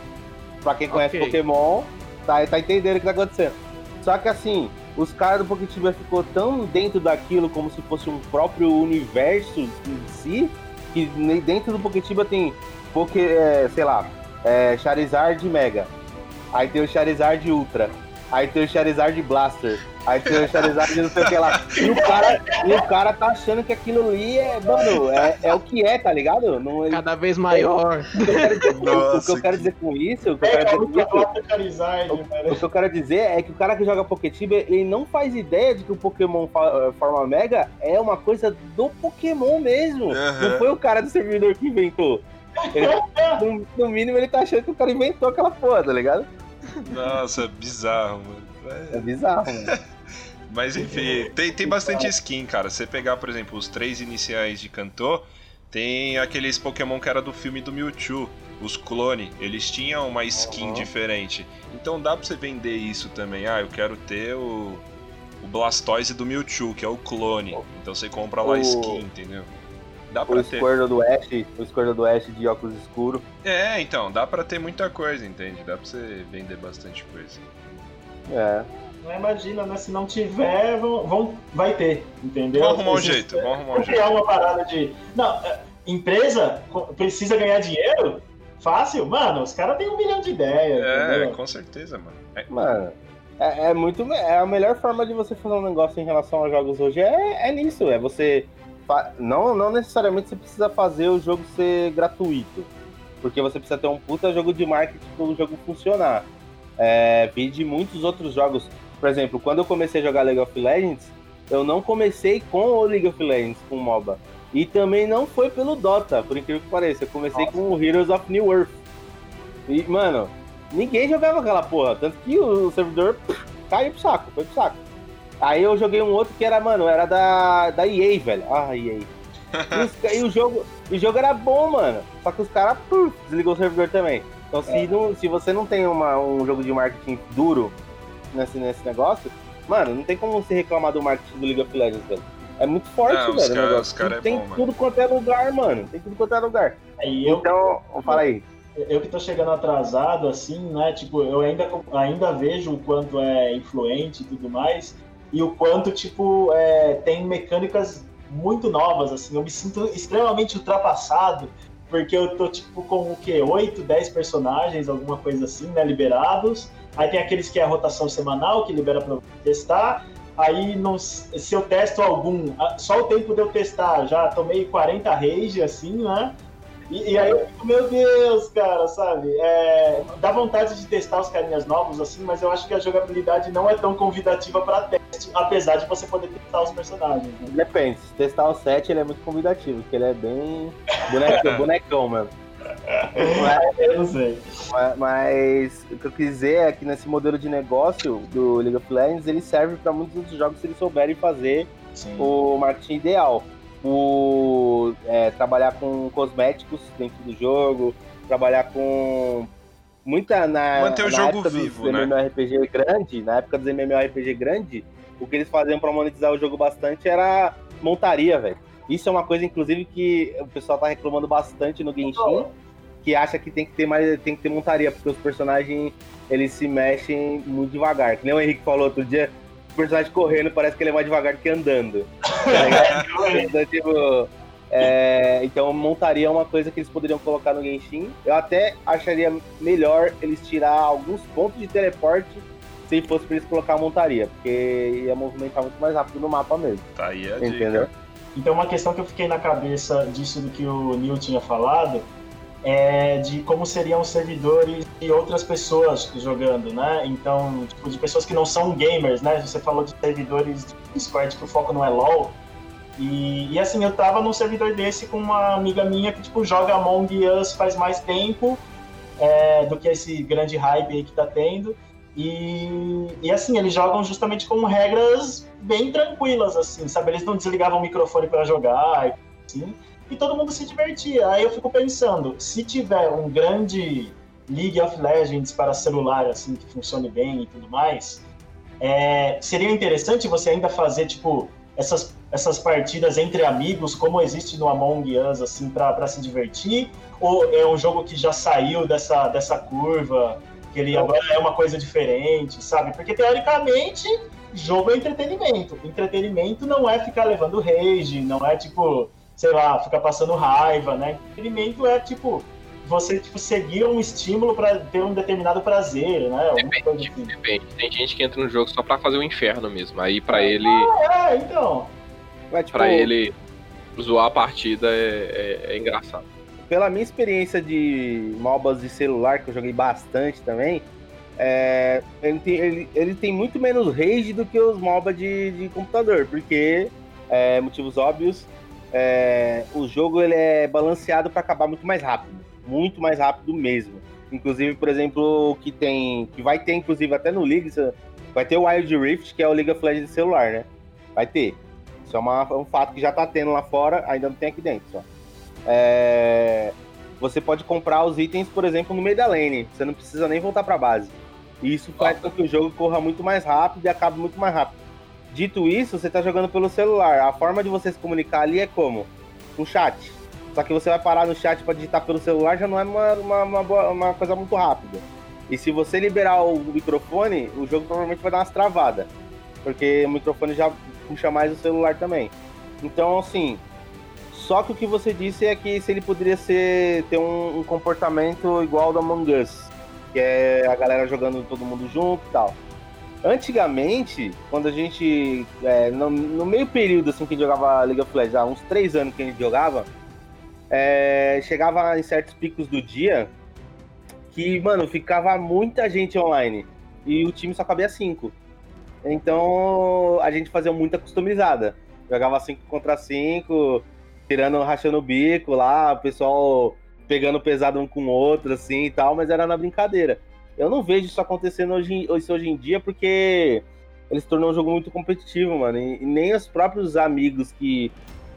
pra quem conhece okay. Pokémon, tá, tá entendendo o que tá acontecendo. Só que assim, os caras do Poketiba ficou tão dentro daquilo como se fosse um próprio universo em si, que dentro do Poketiba tem Poké, é, sei lá, é, Charizard Mega. Aí tem o Charizard Ultra. Aí tem o Charizard Blaster. Aí tem o Charizard não sei o que lá. E o cara, e o cara tá achando que aquilo ali é, mano, é, é o que é, tá ligado? Não, Cada vez maior. O que eu quero dizer, Nossa, o que eu quero dizer com isso, o que eu quero dizer, o, que eu quero dizer é que o cara que joga Poketiba, ele não faz ideia de que o Pokémon eh, Forma Mega é uma coisa do Pokémon mesmo. Uhum. Não foi o cara do servidor que inventou. Ele, no, no, mínimo ele tá achando que o cara inventou aquela porra, tá ligado? Nossa, bizarro, mano. É, é bizarro, mano. Mas enfim, tem, tem bastante skin, cara. Você pegar, por exemplo, os três iniciais de Kanto, tem aqueles Pokémon que era do filme do Mewtwo, os clone, eles tinham uma skin uhum. diferente. Então dá pra você vender isso também. Ah, eu quero ter o, o Blastoise do Mewtwo, que é o clone. Então você compra lá a skin, entendeu? Dá pra o ter. Squirtle do Ash, o Squirtle do Ash de óculos escuros. É, então, dá pra ter muita coisa, entende? Dá pra você vender bastante coisa. É. Não imagina, né? Se não tiver, vão, vão vai ter, entendeu? Vamos arrumar um jeito, vamos arrumar um jeito. criar uma parada de. Não, é, empresa precisa ganhar dinheiro? Fácil? Mano, os caras têm um milhão de ideias. É, entendeu? com certeza, mano. É... Mano. É, é, muito. É a melhor forma de você fazer um negócio em relação aos jogos hoje é, é nisso. É você. Não, não necessariamente você precisa fazer o jogo ser gratuito. Porque você precisa ter um puta jogo de marketing para o jogo funcionar. É, vi de muitos outros jogos por exemplo, quando eu comecei a jogar League of Legends, eu não comecei com o League of Legends, com o MOBA. E também não foi pelo Dota, por incrível que pareça. Eu comecei Nossa. com o Heroes of New Earth. E, mano, ninguém jogava aquela porra. Tanto que o servidor pff, caiu pro saco, foi pro saco. Aí eu joguei um outro que era, mano, era da, da EA, velho. Ah, EA. E, e o, jogo, o jogo era bom, mano. Só que os caras desligou o servidor também. Então, se, é. não, se você não tem uma, um jogo de marketing duro nesse, nesse negócio, mano, não tem como você reclamar do marketing do League of Legends, velho. É muito forte, não, velho. Cara, os cara é tem bom, tudo mano. quanto é lugar, mano. Tem tudo quanto é lugar. Eu, então, fala aí. Eu que tô chegando atrasado, assim, né? Tipo, eu ainda, ainda vejo o quanto é influente e tudo mais. E o quanto, tipo, é, tem mecânicas muito novas, assim. Eu me sinto extremamente ultrapassado. Porque eu tô, tipo, com o quê? 8, 10 personagens, alguma coisa assim, né? Liberados. Aí tem aqueles que é a rotação semanal, que libera pra testar. Aí, não, se eu testo algum, só o tempo de eu testar, já tomei 40 rage, assim, né? E, e aí eu fico, meu Deus, cara, sabe? É, dá vontade de testar os carinhas novos, assim, mas eu acho que a jogabilidade não é tão convidativa para teste, apesar de você poder testar os personagens. Né? Depende, se testar o set, ele é muito convidativo, porque ele é bem bonecão, bonecão mano. Mas, eu não sei. Mas, mas, o que eu quis dizer é que nesse modelo de negócio do League of Legends, ele serve para muitos outros jogos se eles souberem fazer Sim. o marketing ideal. O, é, trabalhar com cosméticos dentro do jogo, trabalhar com muita na manter o na jogo vivo, né? MMORPG grande, na época dos MMORPG grande, o que eles faziam para monetizar o jogo bastante era montaria, velho. Isso é uma coisa, inclusive, que o pessoal tá reclamando bastante no Genshin, que acha que tem que ter mais, tem que ter montaria, porque os personagens eles se mexem muito devagar. Que nem o Henrique falou outro dia, o personagem correndo parece que ele é mais devagar do que andando. Tá então, tipo, é, então, montaria é uma coisa que eles poderiam colocar no Genshin. Eu até acharia melhor eles tirar alguns pontos de teleporte se fosse pra eles colocar a montaria, porque ia movimentar muito mais rápido no mapa mesmo. Tá aí a Entendeu? Dica. Então, uma questão que eu fiquei na cabeça disso do que o Neil tinha falado é de como seriam servidores e outras pessoas jogando, né? Então, tipo, de pessoas que não são gamers, né? Você falou de servidores de Discord que o foco não é LoL. E, e assim, eu tava num servidor desse com uma amiga minha que, tipo, joga Among Us faz mais tempo é, do que esse grande hype aí que tá tendo. E, e assim, eles jogam justamente com regras bem tranquilas, assim, sabe? Eles não desligavam o microfone para jogar, assim, e todo mundo se divertia. Aí eu fico pensando, se tiver um grande League of Legends para celular, assim, que funcione bem e tudo mais, é, seria interessante você ainda fazer, tipo, essas, essas partidas entre amigos, como existe no Among Us, assim, para se divertir? Ou é um jogo que já saiu dessa, dessa curva que ele agora é uma coisa diferente, sabe? Porque teoricamente, jogo é entretenimento. Entretenimento não é ficar levando rage, não é tipo, sei lá, ficar passando raiva, né? Entretenimento é tipo você tipo, seguir um estímulo para ter um determinado prazer, né? Depende, assim. depende. Tem gente que entra no jogo só para fazer o inferno mesmo. Aí para é, ele. Ah, é, então. Tipo... Para ele zoar a partida é, é, é engraçado pela minha experiência de MOBAs de celular, que eu joguei bastante também, é, ele, tem, ele, ele, tem muito menos rage do que os MOBA de, de computador, porque, é, motivos óbvios, é, o jogo ele é balanceado para acabar muito mais rápido, muito mais rápido mesmo. Inclusive, por exemplo, que tem, que vai ter, inclusive, até no League, vai ter o Wild Rift, que é o League of Legends celular, né? Vai ter. Isso é uma, um fato que já tá tendo lá fora, ainda não tem aqui dentro, só. É, você pode comprar os itens, por exemplo, no meio da lane. Você não precisa nem voltar para base. E isso faz com que o jogo corra muito mais rápido e acabe muito mais rápido. Dito isso, você está jogando pelo celular. A forma de você se comunicar ali é como? Um chat. Só que você vai parar no chat para digitar pelo celular já não é uma, uma, uma, uma, coisa muito rápida. E se você liberar o microfone, o jogo provavelmente vai dar umas travadas. Porque o microfone já puxa mais o celular também. Então, assim, só que o que você disse é que se ele poderia ser ter um, um comportamento igual ao do Among Us, que é a galera jogando todo mundo junto e tal. Antigamente, quando a gente. É, no, no, meio período assim que jogava League of Legends, há uns três anos que a gente jogava, é, chegava em certos picos do dia que, mano, ficava muita gente online. E o time só cabia cinco. Então a gente fazia muita customizada. Jogava 5 contra 5, tirando, rachando o bico lá, o pessoal pegando pesado um com o outro, assim e tal, mas era na brincadeira. Eu não vejo isso acontecendo hoje, hoje em dia porque ele se tornou um jogo muito competitivo, mano. E, e nem os próprios amigos que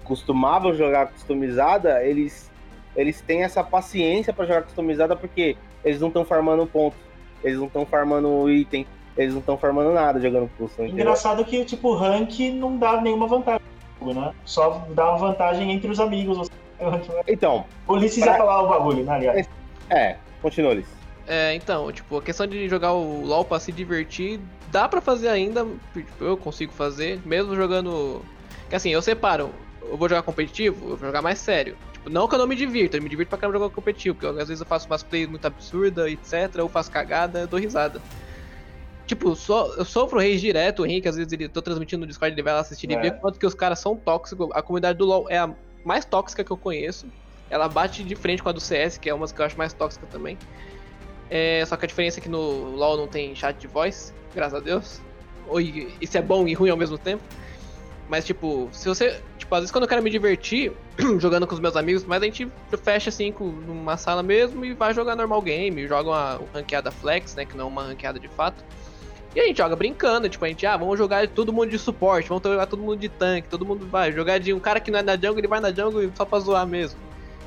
costumavam jogar customizada, eles, eles têm essa paciência para jogar customizada porque eles não estão farmando ponto, eles não estão farmando item, eles não estão farmando nada jogando custom. Engraçado que, tipo, rank não dá nenhuma vantagem, né? Só dá uma vantagem entre os amigos. Então. O Ulisses pra... ia falar o bagulho, né, aliás? É, continua, Ulisses. É, então, tipo, a questão de jogar o LoL pra se divertir, dá pra fazer ainda, tipo, eu consigo fazer, mesmo jogando... Que assim, eu separo, eu vou jogar competitivo, eu vou jogar mais sério. Tipo, não que eu não me divirta, eu me divirto pra caramba jogar competitivo, porque eu, às vezes eu faço umas plays muito absurdas, etc, ou faço cagada, eu dou risada. Tipo, so, eu sofro rage direto, o Henrique, às vezes ele tô transmitindo no Discord, ele vai lá assistir é. e ver quanto que os caras são tóxicos. A comunidade do LoL é a mais tóxica que eu conheço. Ela bate de frente com a do CS, que é uma que eu acho mais tóxica também. É, só que a diferença é que no LoL não tem chat de voz, graças a Deus. Oi, isso é bom e ruim ao mesmo tempo. Mas, tipo, se você. Tipo, às vezes quando eu quero me divertir jogando com os meus amigos, mas a gente fecha assim com, numa sala mesmo e vai jogar normal game, joga uma ranqueada flex, né? Que não é uma ranqueada de fato. E a gente joga brincando, tipo, a gente, ah, vamos jogar todo mundo de suporte, vamos jogar todo mundo de tanque, todo mundo vai jogar de um cara que não é na jungle, ele vai na jungle só pra zoar mesmo.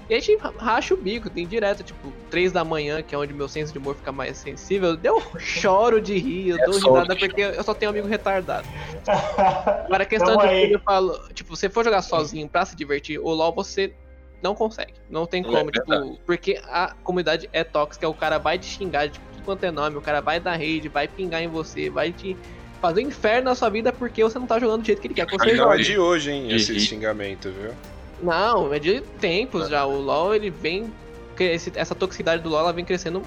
E a gente racha o bico, tem direto, tipo, 3 da manhã, que é onde meu senso de humor fica mais sensível. Eu choro de rir, eu é dou é risada porque eu só tenho amigo retardado. Agora a questão então, de aí... eu falo, tipo, se você for jogar sozinho pra se divertir, o LoL você não consegue. Não tem é como, é tipo, porque a comunidade é tóxica, o cara vai te xingar de tudo quanto é nome, o cara vai dar raid, vai pingar em você, vai te fazer um inferno na sua vida porque você não tá jogando do jeito que ele quer que você jogue. é de hoje, hein, esse xingamento, viu? Não, é de tempos é. já. O LoL, ele vem. Essa toxicidade do LoL ela vem crescendo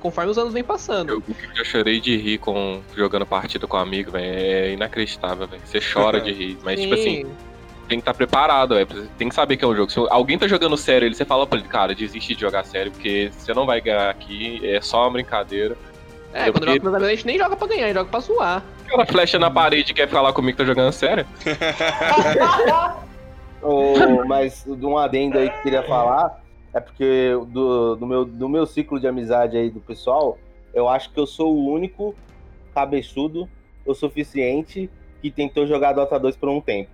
conforme os anos vem passando. Eu, eu já chorei de rir com, jogando partida com um amigo, velho. É inacreditável, velho. Você chora de rir. Mas, tipo Sim. tipo assim, tem que estar tá preparado, velho. Tem que saber que é um jogo. Se alguém tá jogando sério, ele você fala pra ele, cara, desiste de jogar sério, porque você não vai ganhar aqui, é só uma brincadeira. É, quando porque... joga com a gente nem joga pra ganhar, joga pra zoar. Aquela flecha na parede quer falar comigo que tá jogando sério? Oh, mas de um adendo aí que eu queria falar é porque do, do, meu, do meu ciclo de amizade aí do pessoal, eu acho que eu sou o único cabeçudo o suficiente que tentou jogar Dota 2 por um tempo.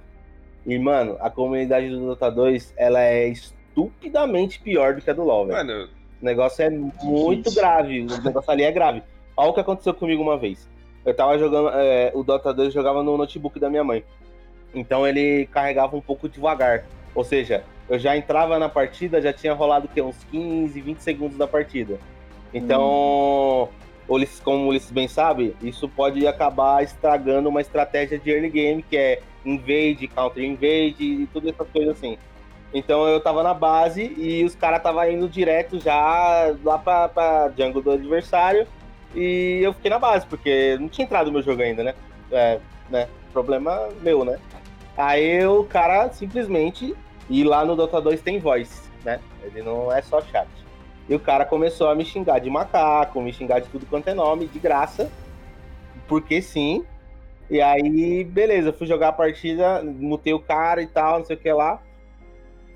E, mano, a comunidade do Dota 2, ela é estupidamente pior do que a do LoL, velho. O negócio é muito grave, o negócio ali é grave. Olha o que aconteceu comigo uma vez. Eu tava jogando, é, o Dota 2 jogava no notebook da minha mãe. Então ele carregava um pouco devagar. Ou seja, eu já entrava na partida, já tinha rolado que, uns 15, 20 segundos da partida. Então, hum. como o Ulisses bem sabe, isso pode acabar estragando uma estratégia de early game, que é invade, counter invade e tudo essas coisas assim. Então eu tava na base e os caras tava indo direto já lá pra, pra jungle do adversário. E eu fiquei na base, porque não tinha entrado no meu jogo ainda, né? É, né? Problema meu, né? Aí o cara simplesmente. E lá no Dota 2 tem voz, né? Ele não é só chat. E o cara começou a me xingar de macaco, me xingar de tudo quanto é nome, de graça. Porque sim. E aí, beleza, fui jogar a partida, mutei o cara e tal, não sei o que lá.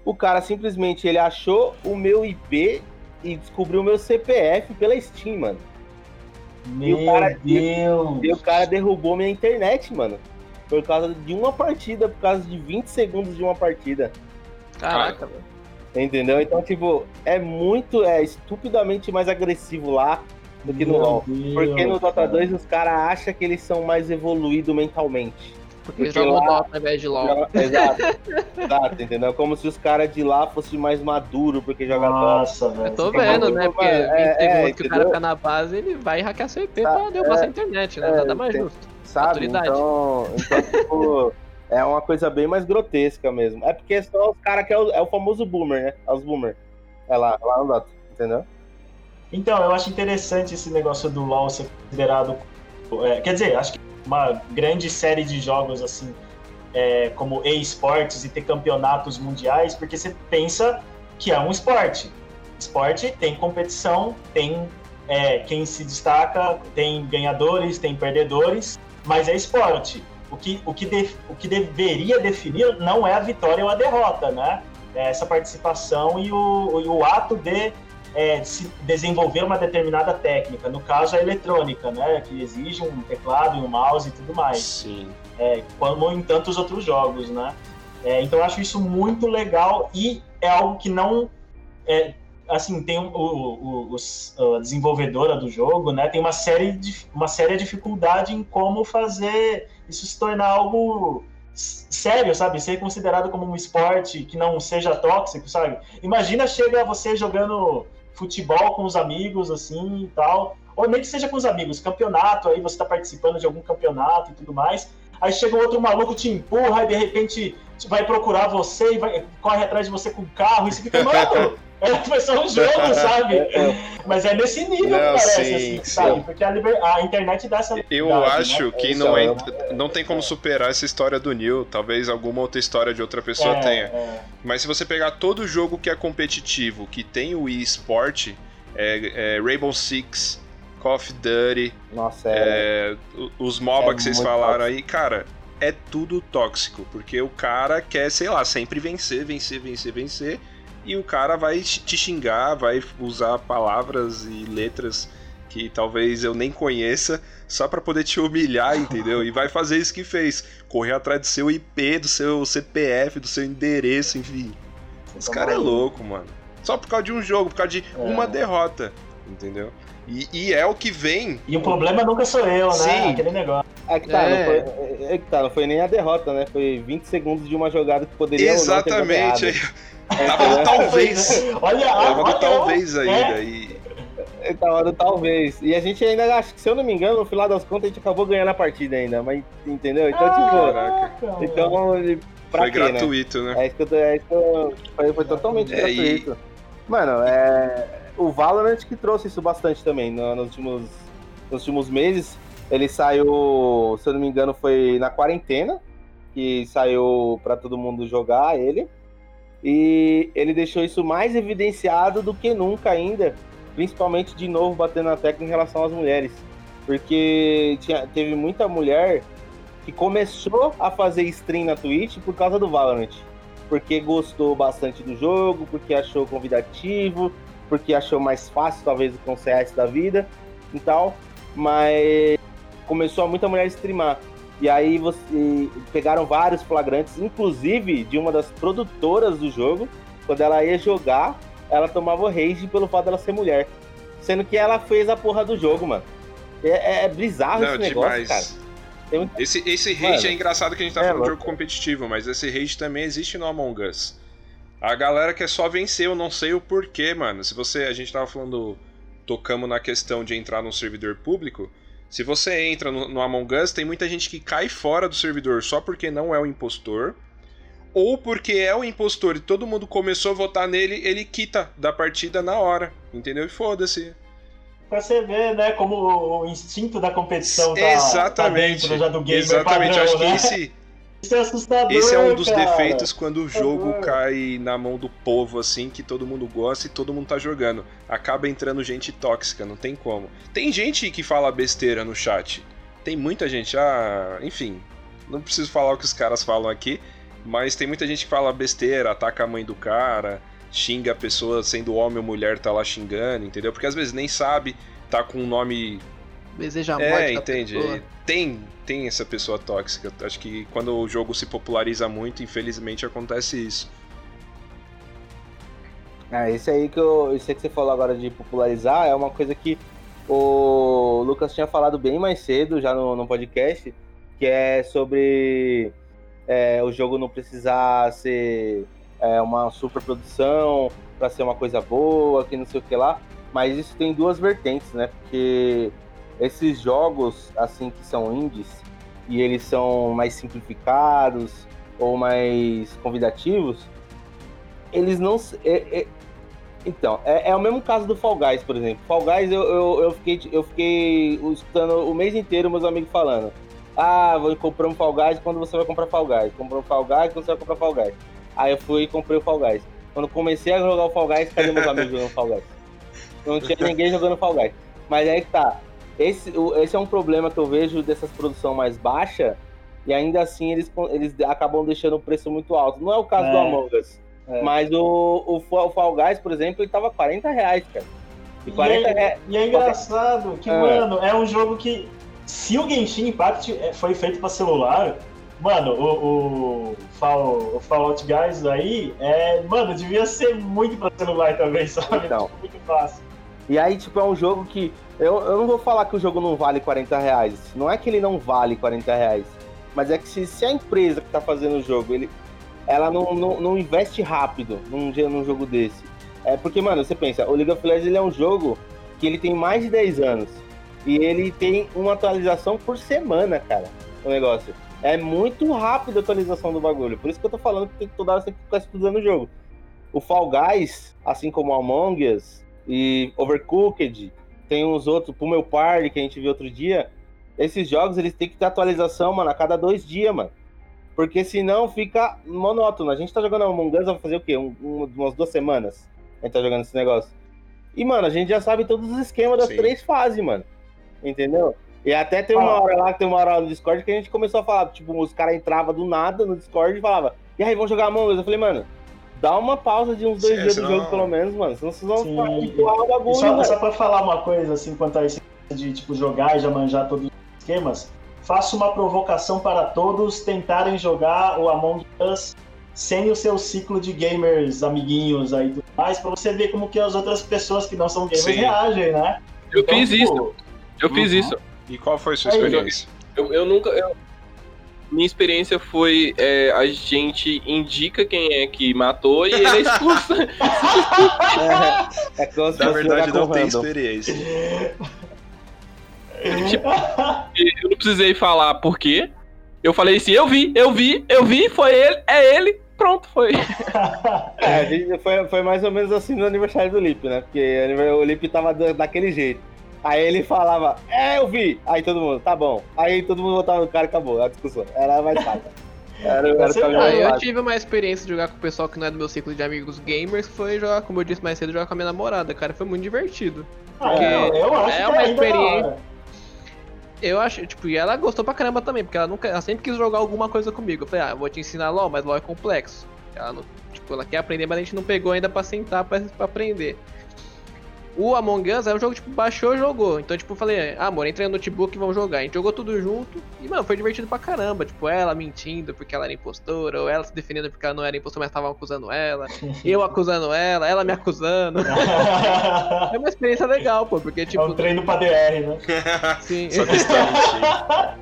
O cara simplesmente ele achou o meu IP e descobriu o meu CPF pela Steam, mano. Meu e o cara, Deus! E o cara derrubou minha internet, mano por causa de uma partida, por causa de 20 segundos de uma partida. Caraca, velho. Entendeu? Então, tipo, é muito, é estupidamente mais agressivo lá do que no LoL. Porque no Dota 2 os caras acham que eles são mais evoluídos mentalmente. Porque, eles jogam lá, Dota ao invés de LoL. Exato, exato, entendeu? Como se os caras de lá fossem mais maduros porque jogam Nossa, Dota. Velho. Eu tô vendo, né? Porque é, é, que o cara fica na base, ele vai hackear seu IP tá, pra derrubar é, a internet, né? É, Nada mais justo sabe? Então, então tipo, é uma coisa bem mais grotesca mesmo. É porque são os caras que é o, é o, famoso boomer, né? É os boomer. É lá, lá no Dota, entendeu? Então, eu acho interessante esse negócio do LoL ser considerado. É, quer dizer, acho que uma grande série de jogos assim, é, como e-sports e ter campeonatos mundiais, porque você pensa que é um esporte. Esporte tem competição, tem é, quem se destaca, tem ganhadores, tem perdedores, mas é esporte. O que, o, que de, o que deveria definir não é a vitória ou a derrota, né? é, essa participação e o, e o ato de é, se desenvolver uma determinada técnica, no caso a eletrônica, né, que exige um teclado e um mouse e tudo mais. Sim. É, como em tantos outros jogos, né? É, então eu acho isso muito legal e é algo que não é, assim tem o, o, o, a desenvolvedora do jogo, né? Tem uma série de uma séria dificuldade em como fazer isso se tornar algo sério, sabe? Ser considerado como um esporte que não seja tóxico, sabe? Imagina chega você jogando futebol com os amigos, assim e tal. Ou nem que seja com os amigos, campeonato, aí você tá participando de algum campeonato e tudo mais. Aí chega outro maluco, te empurra e de repente vai procurar você e vai, corre atrás de você com o carro e você fica, mano, foi só um jogo, sabe? Mas é nesse nível não, que parece, sim, assim, sim. sabe? Porque a, liber... a, internet dá essa Eu né? acho né? que é, não, é, não tem como superar essa história do Neil. Talvez alguma outra história de outra pessoa é, tenha. É. Mas se você pegar todo jogo que é competitivo, que tem o eSport, é, é Rainbow Six, Call of Duty, Nossa, é, os MOBA que vocês falaram tóxico. aí, cara, é tudo tóxico. Porque o cara quer, sei lá, sempre vencer, vencer, vencer, vencer e o cara vai te xingar, vai usar palavras e letras que talvez eu nem conheça, só para poder te humilhar, entendeu? E vai fazer isso que fez, correr atrás do seu IP, do seu CPF, do seu endereço, enfim. Esse cara é louco, mano. Só por causa de um jogo, por causa de é. uma derrota, entendeu? E, e, é o que vem. E o problema nunca sou eu, né? Sim. Aquele negócio. É que, tá, é. Não foi, é, é que tá, não foi nem a derrota, né? Foi 20 segundos de uma jogada que poderia Exatamente. Tava no talvez. Olha, Tava no talvez ainda. E... Tava no talvez. E a gente ainda, acho que se eu não me engano, no final das contas, a gente acabou ganhando a partida ainda. Mas entendeu? Então, ah, tipo. Então, foi quê, né? gratuito, né? né? É isso que eu, é isso que eu, foi, foi totalmente é, gratuito. E... Mano, é. O Valorant que trouxe isso bastante também no, nos, últimos, nos últimos meses. Ele saiu, se eu não me engano, foi na quarentena. Que saiu para todo mundo jogar ele. E ele deixou isso mais evidenciado do que nunca ainda, principalmente de novo batendo na tecla em relação às mulheres. Porque tinha, teve muita mulher que começou a fazer stream na Twitch por causa do Valorant. Porque gostou bastante do jogo, porque achou convidativo, porque achou mais fácil, talvez, um CS da vida e tal. Mas começou muita mulher streamar. E aí você pegaram vários flagrantes, inclusive de uma das produtoras do jogo, quando ela ia jogar, ela tomava rage pelo fato dela ser mulher. Sendo que ela fez a porra do jogo, mano. É, é, é bizarro Não, esse negócio, demais. cara. Esse, esse rage mano, é engraçado que a gente tá é, falando de jogo competitivo, mas esse rage também existe no Among Us. A galera quer só vencer, eu não sei o porquê, mano. Se você. A gente tava falando. Tocamos na questão de entrar num servidor público. Se você entra no, no Among Us, tem muita gente que cai fora do servidor só porque não é o impostor. Ou porque é o impostor e todo mundo começou a votar nele, ele quita da partida na hora. Entendeu? E foda-se. Pra você ver, né, como o instinto da competição tá, Exatamente. tá dentro já do gamer Exatamente, padrão, acho né? que esse isso é assustador. Esse é um dos cara. defeitos quando o jogo cai na mão do povo, assim, que todo mundo gosta e todo mundo tá jogando. Acaba entrando gente tóxica, não tem como. Tem gente que fala besteira no chat. Tem muita gente, ah, enfim. Não preciso falar o que os caras falam aqui, mas tem muita gente que fala besteira, ataca a mãe do cara, xinga a pessoa sendo homem ou mulher, tá lá xingando, entendeu? Porque às vezes nem sabe, tá com um nome deseja a é, morte É, entende. Tem, tem essa pessoa tóxica. Acho que quando o jogo se populariza muito, infelizmente acontece isso. É, isso aí que eu, isso que você falou agora de popularizar é uma coisa que o Lucas tinha falado bem mais cedo já no, no podcast, que é sobre é, o jogo não precisar ser é, uma super produção para ser uma coisa boa, que não sei o que lá. Mas isso tem duas vertentes, né? Porque esses jogos assim que são indies e eles são mais simplificados ou mais convidativos, eles não. É, é, então, é, é, o mesmo caso do Fall Guys, por exemplo. Fall Guys eu, eu, eu, fiquei, eu fiquei escutando o mês inteiro meus amigos falando. Ah, vou comprar um Fall Guys quando você vai comprar Fall Guys. Comprou um Fall Guys quando você vai comprar Fall Guys. Aí eu fui e comprei o Fall Guys. Quando comecei a jogar o Fall Guys, cadê meus amigos jogando Fall Guys? Não tinha ninguém jogando Fall Guys. Mas aí que tá. Esse, esse é um problema que eu vejo dessas produção mais baixa, e ainda assim eles, eles acabam deixando o preço muito alto. Não é o caso é. do Among Us. É. Mas o, o, o Fall Guys, por exemplo, ele tava 40 reais, cara. E, 40 e, é, e é engraçado que, é. mano, é um jogo que. Se o Genshin Impact é, foi feito pra celular, mano, o, o, Fall, o Fallout Guys aí, é, mano, devia ser muito pra celular também, sabe? Então. Muito fácil. E aí, tipo, é um jogo que. Eu, eu não vou falar que o jogo não vale 40 reais. Não é que ele não vale 40 reais. Mas é que se, se a empresa que tá fazendo o jogo, ele, ela não, não, não investe rápido num, num jogo desse. É porque, mano, você pensa, o League of Legends ele é um jogo que ele tem mais de 10 anos. E ele tem uma atualização por semana, cara. O negócio. É muito rápido a atualização do bagulho. Por isso que eu tô falando que tem que toda hora que ficar estudando o jogo. O Fall Guys, assim como o Among Us e Overcooked, tem uns outros, pro meu party que a gente viu outro dia. Esses jogos eles têm que ter atualização, mano, a cada dois dias, mano. Porque senão fica monótono. A gente tá jogando Among Us vai fazer o quê? Um, um, umas duas semanas. A gente tá jogando esse negócio. E, mano, a gente já sabe todos os esquemas das Sim. três fases, mano. Entendeu? E até tem uma hora lá, tem uma hora no Discord que a gente começou a falar, tipo, os caras entravam do nada no Discord e falavam, e aí, vamos jogar Among Us? Eu falei, mano, dá uma pausa de uns dois Sim, dias senão... do jogo, pelo menos, mano. Senão vocês vão empurrar o bagulho. Só, só pra falar uma coisa, assim, quanto a isso de, tipo, jogar e já manjar todos os esquemas, faço uma provocação para todos tentarem jogar o Among Us sem o seu ciclo de gamers amiguinhos aí tudo mais, pra você ver como que as outras pessoas que não são gamers Sim. reagem, né? Eu então, fiz tipo, isso. Eu uhum. fiz isso. E qual foi a sua experiência? Eu, eu nunca. Eu... Minha experiência foi é, a gente indica quem é que matou e ele é expulso. é, é como Na verdade, não tem experiência. Tipo, eu não precisei falar por quê. Eu falei assim, eu vi, eu vi, eu vi, foi ele, é ele, pronto, foi. é, foi, foi mais ou menos assim no aniversário do Lip, né? Porque o Lip tava daquele jeito. Aí ele falava, é, eu vi. Aí todo mundo, tá bom. Aí todo mundo voltava no cara e acabou a discussão. Era mais fácil. Era, era eu tive uma experiência de jogar com o pessoal que não é do meu ciclo de amigos gamers, foi jogar, como eu disse mais cedo, jogar com a minha namorada, cara. Foi muito divertido. Ah, porque é, eu acho é uma é experiência eu acho, tipo, e ela gostou pra caramba também, porque ela nunca, ela sempre quis jogar alguma coisa comigo. Eu falei, ah, eu vou te ensinar LOL, mas LOL é complexo. Ela não, tipo, ela quer aprender, mas a gente não pegou ainda pra sentar pra, pra aprender. O Among Us é um jogo, tipo, baixou e jogou. Então, tipo, falei, ah, amor, entra no notebook e vamos jogar. A gente jogou tudo junto e, mano, foi divertido pra caramba. Tipo, ela mentindo porque ela era impostora, ou ela se defendendo porque ela não era impostora, mas estavam acusando ela. eu acusando ela, ela me acusando. é uma experiência legal, pô, porque, tipo... É um treino pra DR, né? Sim. Só que está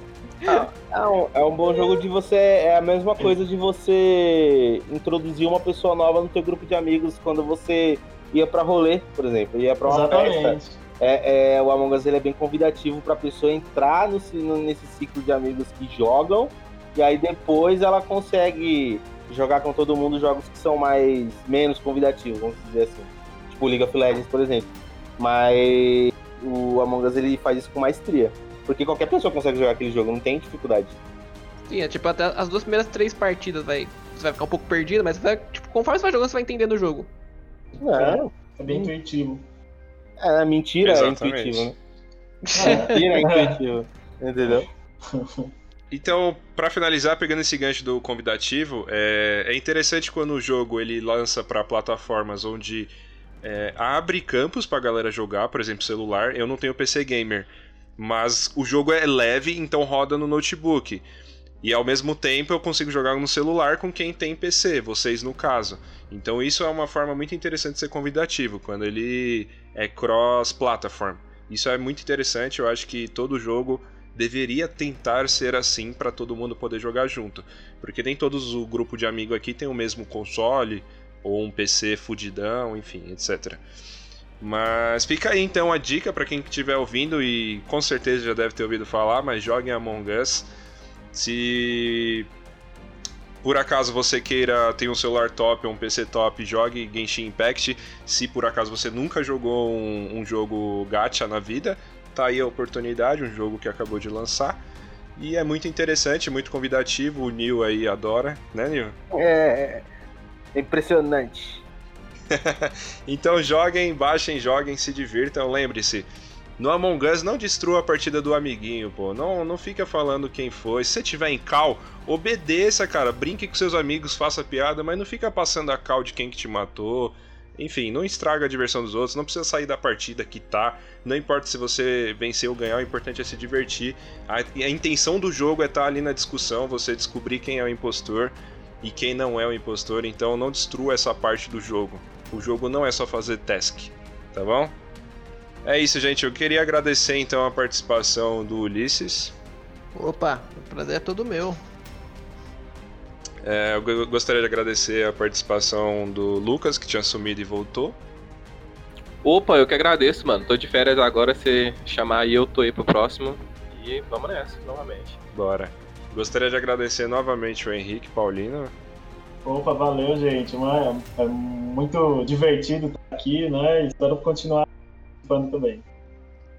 é um, é um bom jogo de você. É a mesma coisa de você introduzir uma pessoa nova no teu grupo de amigos quando você ia para rolê, por exemplo, ia para uma Exatamente. festa. É, é, o Among Us ele é bem convidativo para a pessoa entrar no, nesse ciclo de amigos que jogam e aí depois ela consegue jogar com todo mundo jogos que são mais menos convidativos, vamos dizer assim, tipo League of Legends, por exemplo. Mas o Among Us ele faz isso com maestria, porque qualquer pessoa consegue jogar aquele jogo, não tem dificuldade. Sim, é tipo até as duas primeiras três partidas vai, você vai ficar um pouco perdido, mas vai, tipo, conforme você vai jogando você vai entendendo o jogo. É, é bem intuitivo. É, mentira Exatamente. é intuitivo, né? É, mentira é intuitivo, entendeu? Então, para finalizar, pegando esse gancho do convidativo, é, é interessante quando o jogo ele lança para plataformas onde é, abre campos para galera jogar, por exemplo, celular. Eu não tenho PC gamer, mas o jogo é leve, então roda no notebook. E ao mesmo tempo eu consigo jogar no celular com quem tem PC, vocês no caso. Então isso é uma forma muito interessante de ser convidativo, quando ele é cross-platform. Isso é muito interessante, eu acho que todo jogo deveria tentar ser assim para todo mundo poder jogar junto. Porque nem todos o grupo de amigo aqui tem o mesmo console, ou um PC fudidão, enfim, etc. Mas fica aí então a dica para quem estiver ouvindo e com certeza já deve ter ouvido falar, mas joguem Among Us. Se por acaso você queira ter um celular top ou um PC top, jogue Genshin Impact. Se por acaso você nunca jogou um, um jogo gacha na vida, tá aí a oportunidade, um jogo que acabou de lançar. E é muito interessante, muito convidativo, o Neil aí adora, né Neil? É, é impressionante. então joguem, baixem, joguem, se divirtam. Lembre-se, No Among Us, não destrua a partida do amiguinho, pô. Não, não fica falando quem foi. Se você tiver em cal, obedeça, cara. Brinque com seus amigos, faça piada, mas não fica passando a cal de quem que te matou. Enfim, não estraga a diversão dos outros, não precisa sair da partida que tá. Não importa se você vencer ou ganhar, o importante é se divertir. A, a intenção do jogo é estar tá ali na discussão, você descobrir quem é o impostor e quem não é o impostor, então não destrua essa parte do jogo. O jogo não é só fazer task, tá bom? É isso, gente. Eu queria agradecer então a participação do Ulisses. Opa, o prazer é todo meu. É, eu gostaria de agradecer a participação do Lucas, que tinha sumido e voltou. Opa, eu que agradeço, mano. Tô de férias agora, se chamar aí eu tô aí pro próximo. E vamos nessa, novamente. Bora. Gostaria de agradecer novamente o Henrique Paulino. Opa, valeu, gente. É muito divertido estar aqui, né? Espero continuar participando também.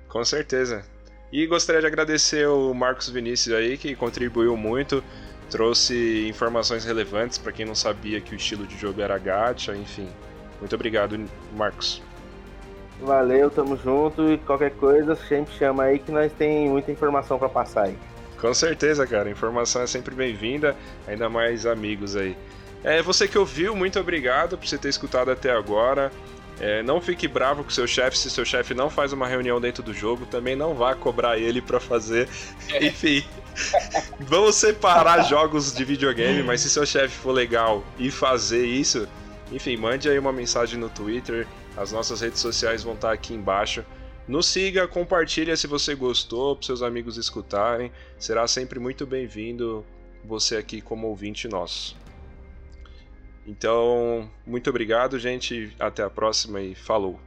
Com certeza. E gostaria de agradecer o Marcos Vinícius aí, que contribuiu muito, trouxe informações relevantes para quem não sabia que o estilo de jogo era gacha, enfim. Muito obrigado, Marcos. Valeu, tamo junto e qualquer coisa sempre chama aí que nós tem muita informação para passar aí. Com certeza, cara. Informação é sempre bem-vinda, ainda mais amigos aí. É, você que ouviu, muito obrigado por você ter escutado até agora. É, não fique bravo com seu chefe se seu chefe não faz uma reunião dentro do jogo. Também não vá cobrar ele para fazer. É. Enfim, vamos separar jogos de videogame, mas se seu chefe for legal e fazer isso, enfim, mande aí uma mensagem no Twitter. As nossas redes sociais vão estar aqui embaixo. Nos siga, compartilha se você gostou, para seus amigos escutarem. Será sempre muito bem-vindo você aqui como ouvinte nosso. Então, muito obrigado, gente. Até a próxima e falou.